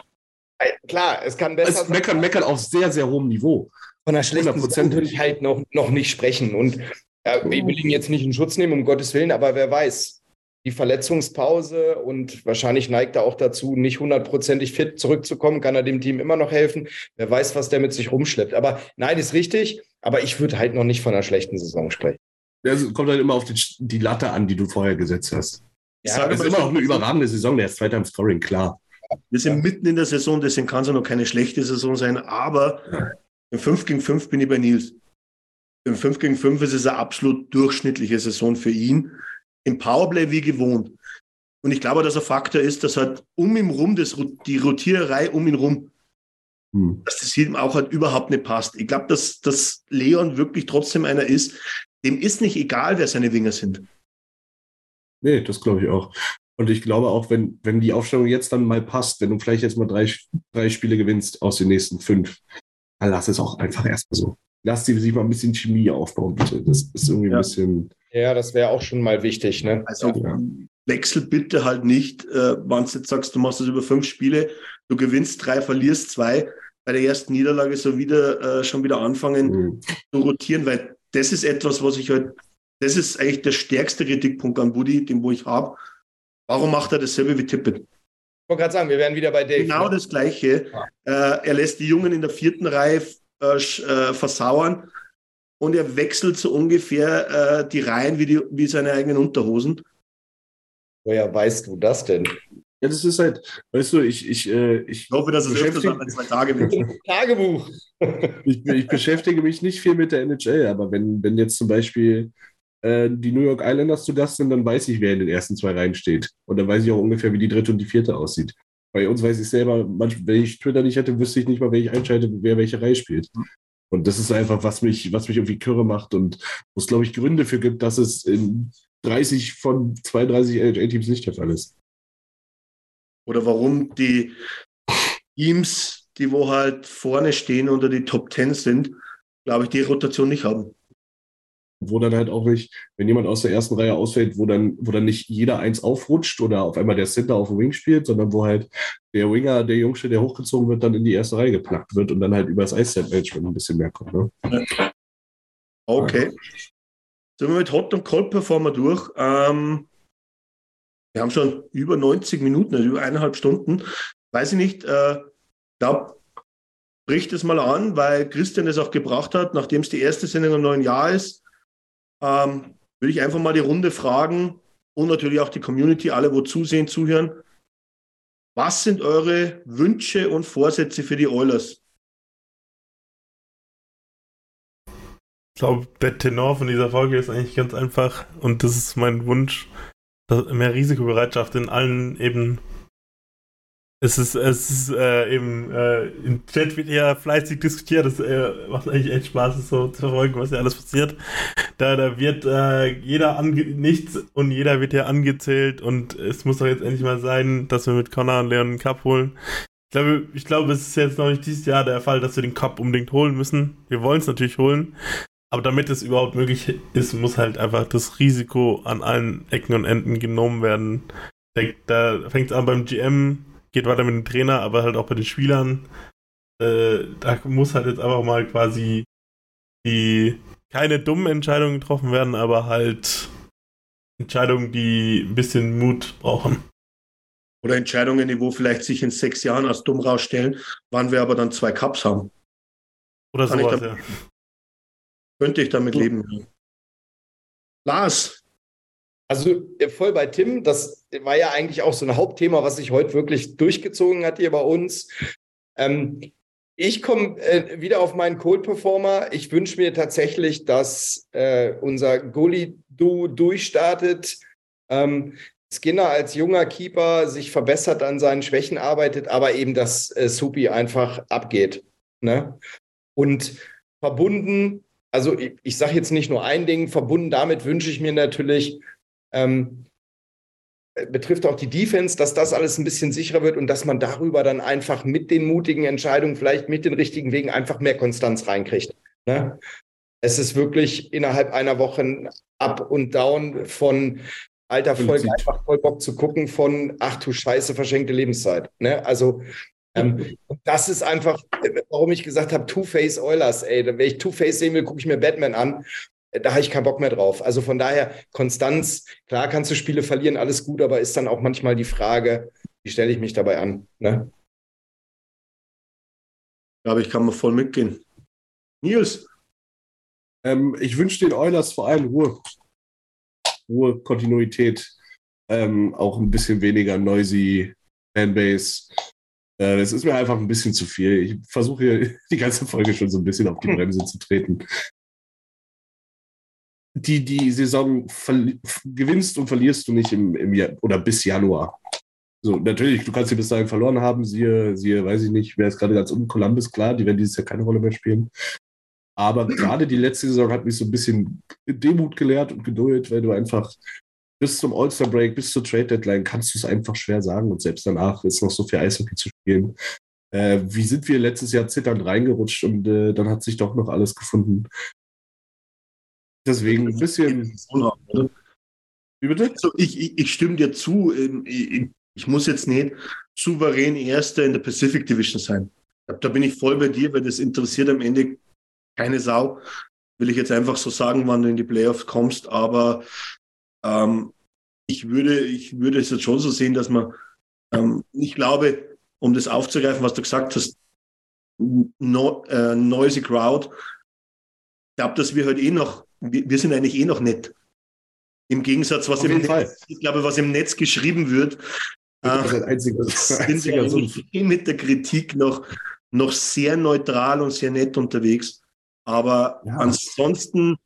Klar, es kann besser es sein. Meckern, meckern auf sehr, sehr hohem Niveau. Von einer schlechten Saison würde ich halt noch, noch nicht sprechen. Und äh, ich will ihn jetzt nicht in Schutz nehmen, um Gottes Willen, aber wer weiß, die Verletzungspause und wahrscheinlich neigt er auch dazu, nicht hundertprozentig fit zurückzukommen, kann er dem Team immer noch helfen. Wer weiß, was der mit sich rumschleppt. Aber nein, ist richtig, aber ich würde halt noch nicht von einer schlechten Saison sprechen. Es kommt halt immer auf die, die, Latte an, die du vorher gesetzt hast. Ja, das ist immer noch eine überragende Saison, der ist zweiter im Scoring, klar. Wir sind ja. mitten in der Saison, deswegen kann es ja noch keine schlechte Saison sein, aber im 5 gegen 5 bin ich bei Nils. Im 5 gegen 5 ist es eine absolut durchschnittliche Saison für ihn. Im Powerplay wie gewohnt. Und ich glaube, dass ein Faktor ist, dass halt um ihn rum, das, die Rotiererei um ihn rum, hm. dass das ihm auch halt überhaupt nicht passt. Ich glaube, dass, dass Leon wirklich trotzdem einer ist, dem ist nicht egal, wer seine Winger sind. Nee, das glaube ich auch. Und ich glaube auch, wenn, wenn die Aufstellung jetzt dann mal passt, wenn du vielleicht jetzt mal drei, drei Spiele gewinnst aus den nächsten fünf, dann lass es auch einfach erstmal so. Lass die sich mal ein bisschen Chemie aufbauen, bitte. Das ist irgendwie ja. ein bisschen. Ja, das wäre auch schon mal wichtig, ne? Also ja. wechsel bitte halt nicht, äh, wenn du jetzt sagst, du machst das über fünf Spiele, du gewinnst drei, verlierst zwei, bei der ersten Niederlage so wieder äh, schon wieder anfangen mhm. zu rotieren, weil das ist etwas, was ich halt, das ist eigentlich der stärkste Kritikpunkt an Buddy, den wo ich habe. Warum macht er dasselbe wie Tippett? Ich wollte gerade sagen, wir werden wieder bei Dave. Genau ne? das Gleiche. Ja. Äh, er lässt die Jungen in der vierten Reihe äh, äh, versauern und er wechselt so ungefähr äh, die Reihen wie, die, wie seine eigenen Unterhosen. Woher weißt du das denn? Ja, das ist halt, weißt du, ich, ich, äh, ich, ich hoffe, dass es öfters als zwei Tage wird. <laughs> Tagebuch. ich, ich, beschäftige mich nicht viel mit der NHL, aber wenn, wenn jetzt zum Beispiel äh, die New York Islanders zu Gast sind, dann weiß ich, wer in den ersten zwei Reihen steht. Und dann weiß ich auch ungefähr, wie die dritte und die vierte aussieht. Bei uns weiß ich selber, manchmal, wenn ich Twitter nicht hätte, wüsste ich nicht mal, wer ich einschalte, wer welche Reihe spielt. Und das ist einfach, was mich, was mich irgendwie kürre macht und wo es, glaube ich, Gründe für gibt, dass es in 30 von 32 NHL-Teams nicht der Fall ist. Oder warum die Teams, die wo halt vorne stehen unter die Top 10 sind, glaube ich, die Rotation nicht haben wo dann halt auch nicht, wenn jemand aus der ersten Reihe ausfällt, wo dann, wo dann nicht jeder eins aufrutscht oder auf einmal der Center auf dem Wing spielt, sondern wo halt der Winger, der Jungsche, der hochgezogen wird, dann in die erste Reihe geplackt wird und dann halt über das Eisset-Management ein bisschen mehr kommt. Ne? Okay. Ja. Sind wir mit Hot und Cold Performer durch. Ähm, wir haben schon über 90 Minuten, also über eineinhalb Stunden. Weiß ich nicht, äh, glaube, bricht es mal an, weil Christian es auch gebracht hat, nachdem es die erste Sendung im neuen Jahr ist ähm, würde ich einfach mal die Runde fragen und natürlich auch die Community, alle, wo zusehen, zuhören. Was sind eure Wünsche und Vorsätze für die Oilers? Ich glaube, der Tenor von dieser Folge ist eigentlich ganz einfach und das ist mein Wunsch, mehr Risikobereitschaft in allen Ebenen es ist, es ist äh, eben, äh, im Chat wird ja fleißig diskutiert, das äh, macht eigentlich echt Spaß, das so zu verfolgen, was ja alles passiert. Da, da wird äh, jeder nichts und jeder wird ja angezählt und es muss doch jetzt endlich mal sein, dass wir mit Connor und Leon einen Cup holen. Ich glaube, ich glaube, es ist jetzt noch nicht dieses Jahr der Fall, dass wir den Cup unbedingt holen müssen. Wir wollen es natürlich holen, aber damit es überhaupt möglich ist, muss halt einfach das Risiko an allen Ecken und Enden genommen werden. Da fängt es an beim GM, geht weiter mit dem Trainer, aber halt auch bei den Spielern. Äh, da muss halt jetzt einfach mal quasi die keine dummen Entscheidungen getroffen werden, aber halt Entscheidungen, die ein bisschen Mut brauchen. Oder Entscheidungen, die wo vielleicht sich in sechs Jahren als dumm rausstellen, wann wir aber dann zwei Cups haben. Oder Kann sowas, ja. Könnte ich damit leben. Lars, also äh, voll bei Tim, das war ja eigentlich auch so ein Hauptthema, was sich heute wirklich durchgezogen hat hier bei uns. Ähm, ich komme äh, wieder auf meinen Cold Performer. Ich wünsche mir tatsächlich, dass äh, unser Goalie-Du durchstartet. Ähm, Skinner als junger Keeper sich verbessert, an seinen Schwächen arbeitet, aber eben, dass äh, Supi einfach abgeht. Ne? Und verbunden, also ich, ich sage jetzt nicht nur ein Ding, verbunden damit wünsche ich mir natürlich, ähm, betrifft auch die Defense, dass das alles ein bisschen sicherer wird und dass man darüber dann einfach mit den mutigen Entscheidungen, vielleicht mit den richtigen Wegen einfach mehr Konstanz reinkriegt. Ne? Es ist wirklich innerhalb einer Woche ein Up und Down von alter Volk einfach voll Bock zu gucken von ach du Scheiße, verschenkte Lebenszeit. Ne? Also ähm, das ist einfach, warum ich gesagt habe, Two-Face Oilers, ey. Wenn ich Two-Face sehen will, gucke ich mir Batman an da habe ich keinen Bock mehr drauf. Also von daher, Konstanz, klar kannst du Spiele verlieren, alles gut, aber ist dann auch manchmal die Frage, wie stelle ich mich dabei an? Ne? Ja, aber ich kann mal voll mitgehen. Nils? Ähm, ich wünsche den Eulers vor allem Ruhe. Ruhe, Kontinuität, ähm, auch ein bisschen weniger noisy Fanbase. Äh, es ist mir einfach ein bisschen zu viel. Ich versuche hier <laughs> die ganze Folge schon so ein bisschen auf die Bremse zu treten die, die Saison gewinnst und verlierst du nicht im, im Jahr oder bis Januar. So, natürlich, du kannst sie bis dahin verloren haben. Siehe, siehe, weiß ich nicht, wer ist gerade ganz unten, Columbus, klar, die werden dieses Jahr keine Rolle mehr spielen. Aber gerade die letzte Saison hat mich so ein bisschen Demut gelehrt und Geduld, weil du einfach bis zum All-Star-Break, bis zur Trade-Deadline kannst du es einfach schwer sagen und selbst danach ist noch so viel Eishockey zu spielen. Äh, wie sind wir letztes Jahr zitternd reingerutscht und äh, dann hat sich doch noch alles gefunden. Deswegen ein bisschen. Wie bitte? Also ich, ich, ich stimme dir zu. Ähm, ich, muss jetzt nicht souverän Erster in der Pacific Division sein. Da bin ich voll bei dir, weil das interessiert am Ende keine Sau. Will ich jetzt einfach so sagen, wann du in die Playoffs kommst. Aber ähm, ich, würde, ich würde es jetzt schon so sehen, dass man, ähm, ich glaube, um das aufzugreifen, was du gesagt hast, no, äh, noisy crowd. Ich glaube, dass wir halt eh noch, wir, wir, sind eigentlich eh noch nett. Im Gegensatz, was im Netz, ich glaube, was im Netz geschrieben wird, das ist einziger, sind <laughs> wir eigentlich mit der Kritik noch, noch sehr neutral und sehr nett unterwegs. Aber ja. ansonsten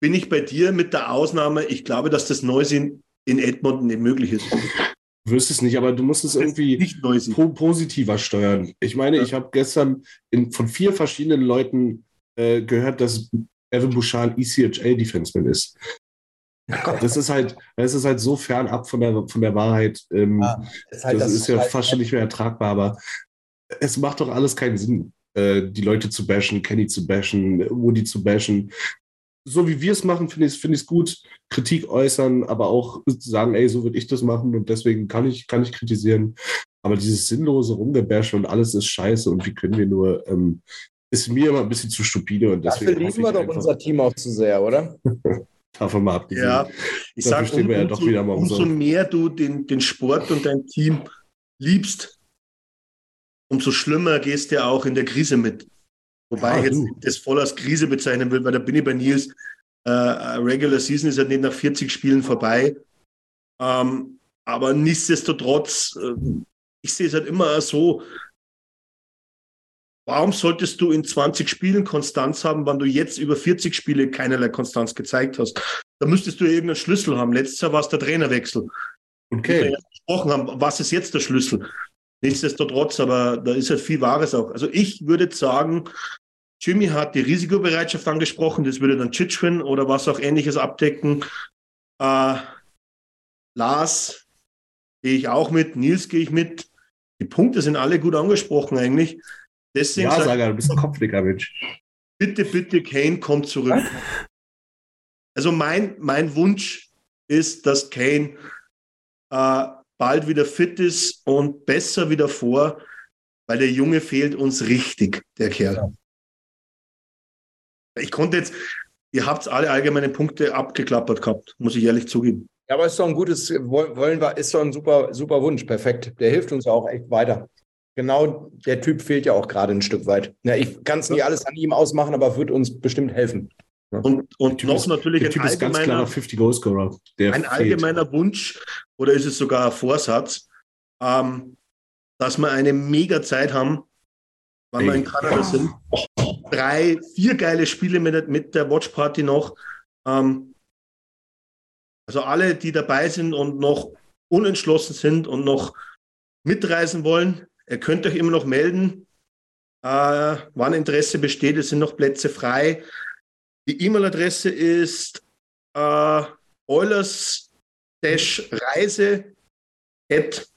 bin ich bei dir mit der Ausnahme, ich glaube, dass das Neues in, in Edmonton nicht möglich ist. Du wirst es nicht, aber du musst es irgendwie po positiver steuern. Ich meine, ja. ich habe gestern in, von vier verschiedenen Leuten äh, gehört, dass Evan Bouchard ECHL-Defenseman ist. Das ist halt, das ist halt so fernab von der, von der Wahrheit. Ähm, ja, ist halt das, das, ist ja halt fast schon nicht mehr ertragbar, aber es macht doch alles keinen Sinn, äh, die Leute zu bashen, Kenny zu bashen, Woody zu bashen so wie wir es machen, finde ich es find gut, Kritik äußern, aber auch sagen, ey, so würde ich das machen und deswegen kann ich, kann ich kritisieren. Aber dieses sinnlose Rumgebäsche und alles ist scheiße und wie können wir nur, ähm, ist mir immer ein bisschen zu stupide. Und deswegen Dafür lieben wir doch unser Team auch zu sehr, oder? <laughs> Davon mal abgesehen. Ja, ich sage, um, ja umso, umso mehr du den, den Sport und dein Team liebst, umso schlimmer gehst du auch in der Krise mit. Wobei ah, ich jetzt das voll als Krise bezeichnen will, weil da bin ich bei Nils. Äh, Regular Season ist ja nicht nach 40 Spielen vorbei. Ähm, aber nichtsdestotrotz, äh, ich sehe es halt immer so, warum solltest du in 20 Spielen Konstanz haben, wenn du jetzt über 40 Spiele keinerlei Konstanz gezeigt hast? Da müsstest du irgendeinen Schlüssel haben. Letztes Jahr war es der Trainerwechsel. Okay. Wir ja gesprochen haben, was ist jetzt der Schlüssel? Nichtsdestotrotz, aber da ist halt viel Wahres auch. Also ich würde sagen, Jimmy hat die Risikobereitschaft angesprochen, das würde dann Chitschwin oder was auch ähnliches abdecken. Äh, Lars gehe ich auch mit, Nils gehe ich mit. Die Punkte sind alle gut angesprochen eigentlich. Deswegen ja, sag, du bist ein Kopfnicker, Mensch. Bitte, bitte, Kane kommt zurück. Also mein, mein Wunsch ist, dass Kane äh, bald wieder fit ist und besser wieder vor, weil der Junge fehlt uns richtig, der Kerl. Ich konnte jetzt, ihr habt alle allgemeine Punkte abgeklappert gehabt, muss ich ehrlich zugeben. Ja, aber ist doch ein gutes, wollen wir, ist doch ein super, super Wunsch, perfekt. Der hilft uns auch echt weiter. Genau, der Typ fehlt ja auch gerade ein Stück weit. Ja, ich kann es nicht alles an ihm ausmachen, aber wird uns bestimmt helfen. Und, und noch natürlich ein allgemeiner, 50 Goal -Scorer, ein allgemeiner Wunsch oder ist es sogar ein Vorsatz, ähm, dass wir eine mega Zeit haben, wenn wir in Kanada sind. Drei, vier geile Spiele mit, mit der Watch Party noch. Ähm, also alle, die dabei sind und noch unentschlossen sind und noch mitreisen wollen, ihr könnt euch immer noch melden, äh, wann Interesse besteht. Es sind noch Plätze frei. Die E-Mail-Adresse ist äh, Eulers-Reise at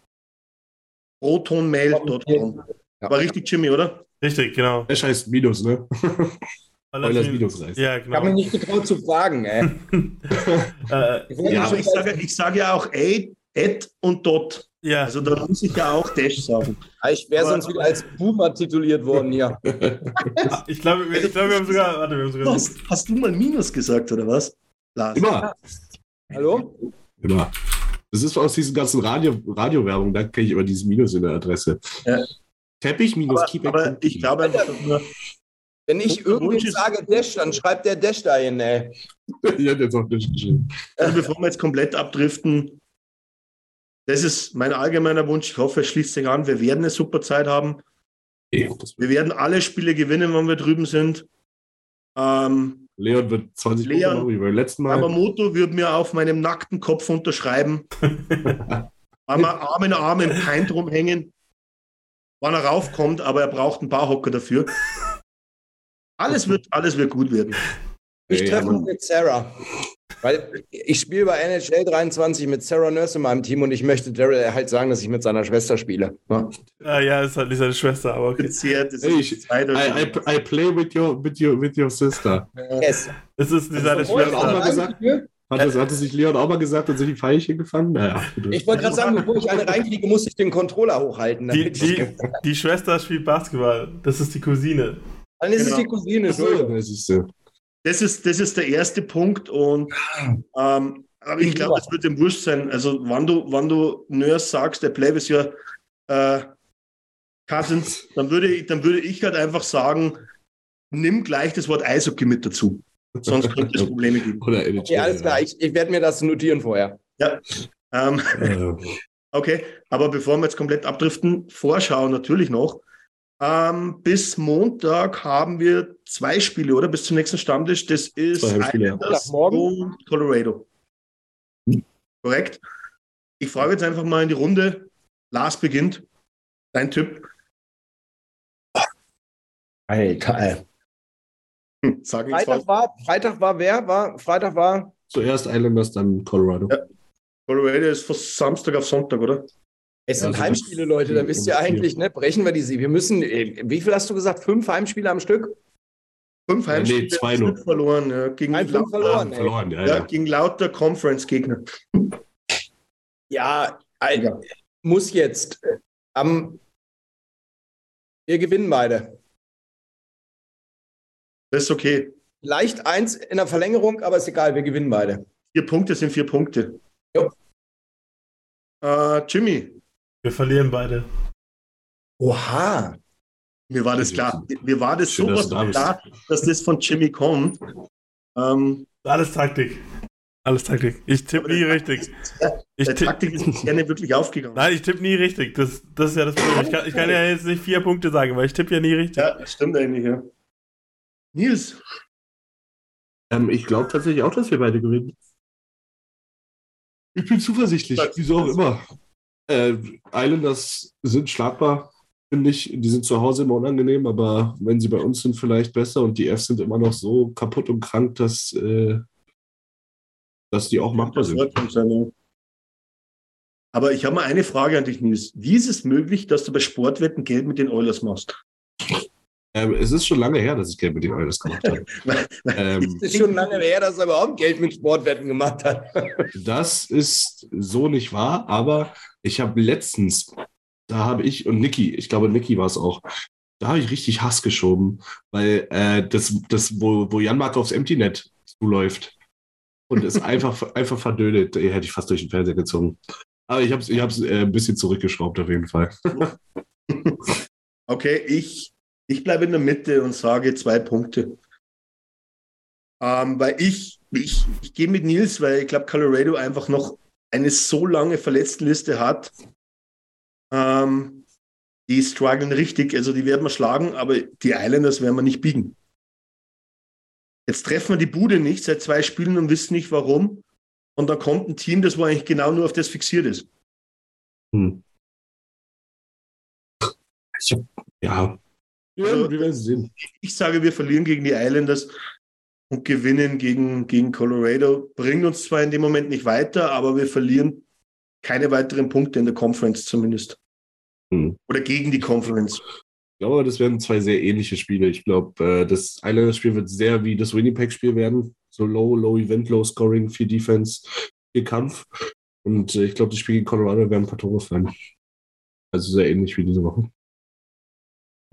protonmail.com. War richtig, Jimmy, oder? Richtig, genau. Das heißt Minus, ne? <laughs> Eulers Minus-Reise. Ja, genau. Ich habe mich nicht getraut zu fragen, ey. <laughs> <laughs> äh, ja, ich sage ich sag ja auch Aid, Ad und Dot. Ja. Also da muss ich ja auch Dash sagen. Ich wäre sonst wieder als Boomer tituliert worden hier. <laughs> ich glaube, ich glaub, wir haben sogar. Warte, wir haben sogar hast, hast, du mal Minus gesagt, oder was? Lars. Immer. Hallo? Immer. Das ist aus diesen ganzen Radio, Radiowerbung, da kenne ich immer dieses Minus in der Adresse. Ja. Teppich minus Aber, aber ich glaube einfach, nur. Wenn ich irgendwie sage Dash, dann schreibt der Dash da hin, ey. <laughs> ja, der hat auch Dash geschrieben. Also bevor wir jetzt komplett abdriften, das ist mein allgemeiner Wunsch. Ich hoffe, es schließt sich an. Wir werden eine super Zeit haben. Wir werden alle Spiele gewinnen, wenn wir drüben sind. Ähm, Leon wird 20 Leon, Punkte wie beim letzten Mal. Aber Moto würde mir auf meinem nackten Kopf unterschreiben. <laughs> Arm, Arm in Arm im Pint rumhängen, wann er raufkommt, aber er braucht einen Barhocker dafür. Alles <laughs> wird, alles wird gut werden. Ich treffe mich mit Sarah. Weil ich spiele bei NHL 23 mit Sarah Nurse in meinem Team und ich möchte Daryl halt sagen, dass ich mit seiner Schwester spiele. Ja. Ah, ja, ist halt nicht seine Schwester, aber okay. Ist ich, I, I, I play with your, with your, with your sister. Yes. Es ist nicht seine das wollte ich auch mal Schwester. gesagt. Hat, das, hat es sich Leon auch mal gesagt und sind die Pfeilchen gefangen? Naja. Ich wollte gerade sagen, bevor ich eine reinkriege, muss ich den Controller hochhalten. Die, damit die, die Schwester spielt Basketball. Das ist die Cousine. Dann ist es Genau. die Cousine. Ach so, Entschuldigung. so. Das ist, das ist der erste Punkt und ähm, aber ich glaube, es wird dem wurscht sein. Also, wann du, wann du Nurse sagst, der Play ist ja äh, Cousins, dann würde, ich, dann würde ich halt einfach sagen, nimm gleich das Wort Eishockey mit dazu. Sonst könnte es <laughs> Probleme geben. Oder Okay, alles klar. Ich, ich werde mir das notieren vorher. Ähm, Ja. <laughs> okay, aber bevor wir jetzt komplett abdriften, Vorschau natürlich noch. Ähm, bis Montag haben wir zwei Spiele, oder? Bis zum nächsten Stammtisch. Das ist. Islanders und Colorado. Korrekt. Ich frage jetzt einfach mal in die Runde. Lars beginnt. Dein Tipp. Alter. ey. Hm, Freitag war, Freitag war wer? War, Freitag war. Zuerst Islanders, dann Colorado. Ja. Colorado ist von Samstag auf Sonntag, oder? Es sind Also Heimspiele, Leute. Da wisst ihr eigentlich, ne? Brechen wir die sie. Wir müssen. äh, Wie viel hast du gesagt? Fünf Heimspiele am Stück? Fünf Ja, nee, Heimspiele, zwei nur. verloren. Ja, gegen, Ein fünf lauter, verloren. Ah, verloren, ja, ja, ja. gegen lauter Conference-Gegner. Ja, Ja. muss jetzt. äh, Am. Wir gewinnen beide. Das ist okay. Leicht eins in der Verlängerung, aber ist egal, wir gewinnen beide. Vier Punkte sind vier Punkte. Jo. Äh, Jimmy, Wir verlieren beide. Oha. mir war das klar. Mir war das Schön, dass sowas du da bist. klar, dass das von Jimmy kommt. Ähm, Alles Taktik. Alles Taktik. Ich tippe nie richtig. Ich der Taktik ist uns gerne wirklich aufgegangen. nein, ich tippe nie richtig. Das, das ist ja das Problem. Ich kann, ich kann ja jetzt nicht vier Punkte sagen, weil ich tippe ja nie richtig. Ja, stimmt eigentlich, ja. Nils, Ähm, ich glaube tatsächlich auch, dass wir beide gewinnen. Ich bin zuversichtlich, wieso auch immer. Äh, Islanders sind schlagbar, finde ich. Die sind zu Hause immer unangenehm, aber wenn sie bei uns sind, vielleicht besser. Und die Fs sind immer noch so kaputt und krank, dass, äh, dass die auch machbar sind. Aber ich habe mal eine Frage an dich, Nils. Wie ist es möglich, dass du bei Sportwetten Geld mit den Oilers machst? Ähm, es ist schon lange her, dass ich Geld mit den Oilers gemacht habe. <laughs> ähm, Es ist schon lange her, dass er überhaupt Geld mit Sportwetten gemacht hat. <laughs> Das ist so nicht wahr, aber ich habe letztens, da habe ich und Niki, ich glaube Niki war es auch, da habe ich richtig Hass geschoben, weil äh, das, das wo, wo Jan Mark aufs Empty Net zuläuft und es <laughs> einfach, einfach verdödelt, äh, hätte ich fast durch den Fernseher gezogen. Aber ich habe es ich hab's, äh, ein bisschen zurückgeschraubt auf jeden Fall. Okay, ich, ich bleibe in der Mitte und sage zwei Punkte. Ähm, weil ich, ich, ich gehe mit Nils, weil ich glaube, Colorado einfach noch eine so lange Verletztenliste hat. Ähm, die strugglen richtig, also die werden wir schlagen, aber die Islanders werden wir nicht biegen. Jetzt treffen wir die Bude nicht seit zwei Spielen und wissen nicht warum. Und dann kommt ein Team, das wo eigentlich genau nur auf das fixiert ist. Hm. Hab, ja. Ja, Also- wir werden sehen. Ich sage, wir verlieren gegen die Islanders und gewinnen gegen, gegen Colorado. Bringt uns zwar in dem Moment nicht weiter, aber wir verlieren keine weiteren Punkte in der Conference zumindest. Hm. Oder gegen die Conference. Ich glaube, das werden zwei sehr ähnliche Spiele. Ich glaube, äh, das Islanders-Spiel wird sehr wie das Winnipeg-Spiel werden. So low, low Event, low Scoring, viel Defense, viel Kampf. Und äh, ich glaube, das Spiel gegen Colorado werden ein paar Tore fallen. Also sehr ähnlich wie diese Woche.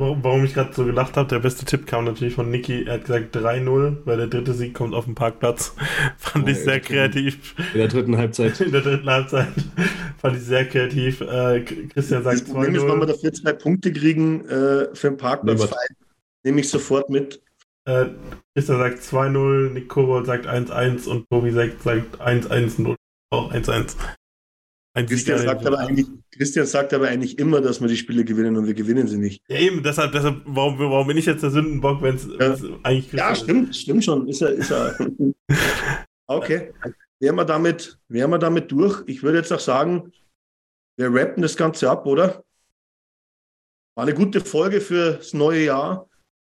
Warum, ich gerade so gelacht habe, der beste Tipp kam natürlich von Niki. Er hat gesagt 3-0, weil der dritte Sieg kommt auf dem Parkplatz. <laughs> Fand Oh, ich sehr kreativ. In der dritten Halbzeit. <laughs> In der dritten Halbzeit fand ich sehr kreativ. Äh, Christian sagt Das Problem ist, wenn wir 2-0. dafür zwei Punkte kriegen äh, für den Parkplatz, nehme ich sofort mit. Äh, Christian sagt 2-0, Nick Kobold sagt 1-1 und Tobi sagt, sagt 1-1 und auch 1-1. Ein Christian sagt, aber eigentlich, Christian sagt aber eigentlich immer, dass wir die Spiele gewinnen und wir gewinnen sie nicht. Ja, eben, deshalb, deshalb warum, warum bin ich jetzt der Sündenbock, wenn es Ja. eigentlich Christian Ja, ist? stimmt, stimmt schon. Ist er, ist er. <laughs> Okay. Wären wir damit, wären wir damit durch? Ich würde jetzt auch sagen, wir rappen das Ganze ab, oder? War eine gute Folge fürs neue Jahr.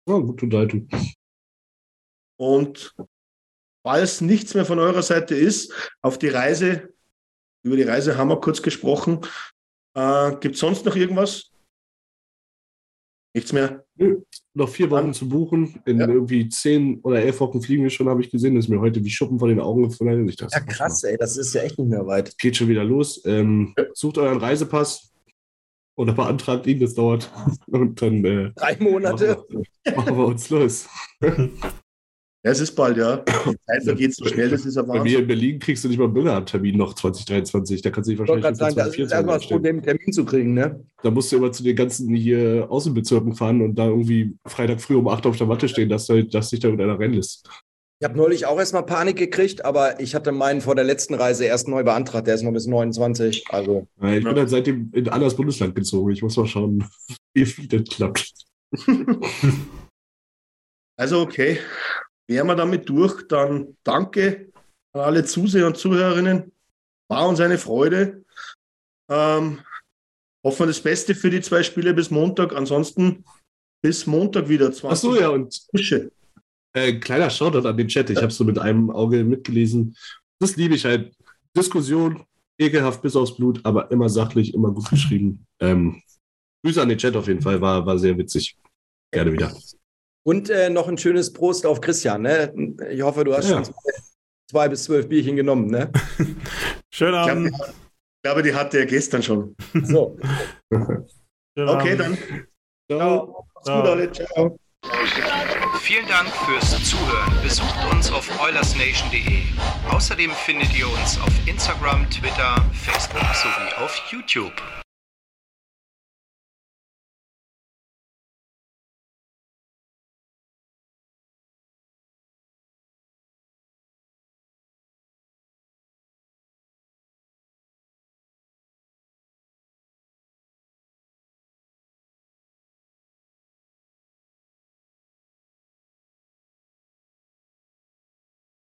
Ja, gute Unterhaltung. Und falls nichts mehr von eurer Seite ist, auf die Reise, über die Reise haben wir kurz gesprochen. Äh, Gibt es sonst noch irgendwas? Nichts mehr? Nö. Noch vier Wochen zu buchen. In Ja. irgendwie zehn oder elf Wochen fliegen wir schon, habe ich gesehen. Das ist mir heute wie Schuppen vor den Augen gefallen. Ich dachte, Ja, krass, ey, das ist ja echt nicht mehr weit. Geht schon wieder los. Ähm, sucht euren Reisepass oder beantragt ihn, das dauert. <laughs> Und dann äh, Drei Monate. machen wir, machen wir uns los. <laughs> Ja, es ist bald, ja. Die <coughs> Zeit vergeht so schnell, das ist ja Bei mir in Berlin kriegst du nicht mal einen Bürgertermin noch 2023. Da kannst du dich Ich wollte wahrscheinlich gerade für sagen, das ist erstmal das 2024 Problem, einen Termin zu kriegen, ne? Da musst du immer zu den ganzen hier Außenbezirken fahren und da irgendwie Freitag früh um 8 auf der Matte stehen, dass, da- dass sich da irgendeiner reinlässt. Ich habe neulich auch erstmal Panik gekriegt, aber ich hatte meinen vor der letzten Reise erst neu beantragt. Der ist noch bis 29. Also, Äh, Ich Ja. bin dann seitdem in ein anderes Bundesland gezogen. Ich muss mal schauen, <laughs> wie viel das klappt. <laughs> Also okay, wären wir damit durch, dann danke an alle Zuseher und Zuhörerinnen. War uns eine Freude. Ähm, hoffen wir das Beste für die zwei Spiele bis Montag. Ansonsten bis Montag wieder. 20 Ach so, ja, und Frische. äh, kleiner Shoutout an den Chat. Ich habe so mit einem Auge mitgelesen. Das liebe ich halt. Diskussion, ekelhaft bis aufs Blut, aber immer sachlich, immer gut geschrieben. Ähm, Grüße an den Chat auf jeden Fall, war, war sehr witzig. Gerne wieder. Und äh, noch ein schönes Prost auf Christian, ne? Ich hoffe, du hast Ja. schon zwei, zwei bis zwölf Bierchen genommen, ne? <laughs> Schönen Ich, Abend. ich glaube, die hatte er gestern schon. So. <laughs> Schönen Okay, Abend. dann. Ciao. Alle. Ciao. Vielen Dank fürs Zuhören. Besucht uns auf oilersnation.de. Außerdem findet ihr uns auf Instagram, Twitter, Facebook sowie auf YouTube.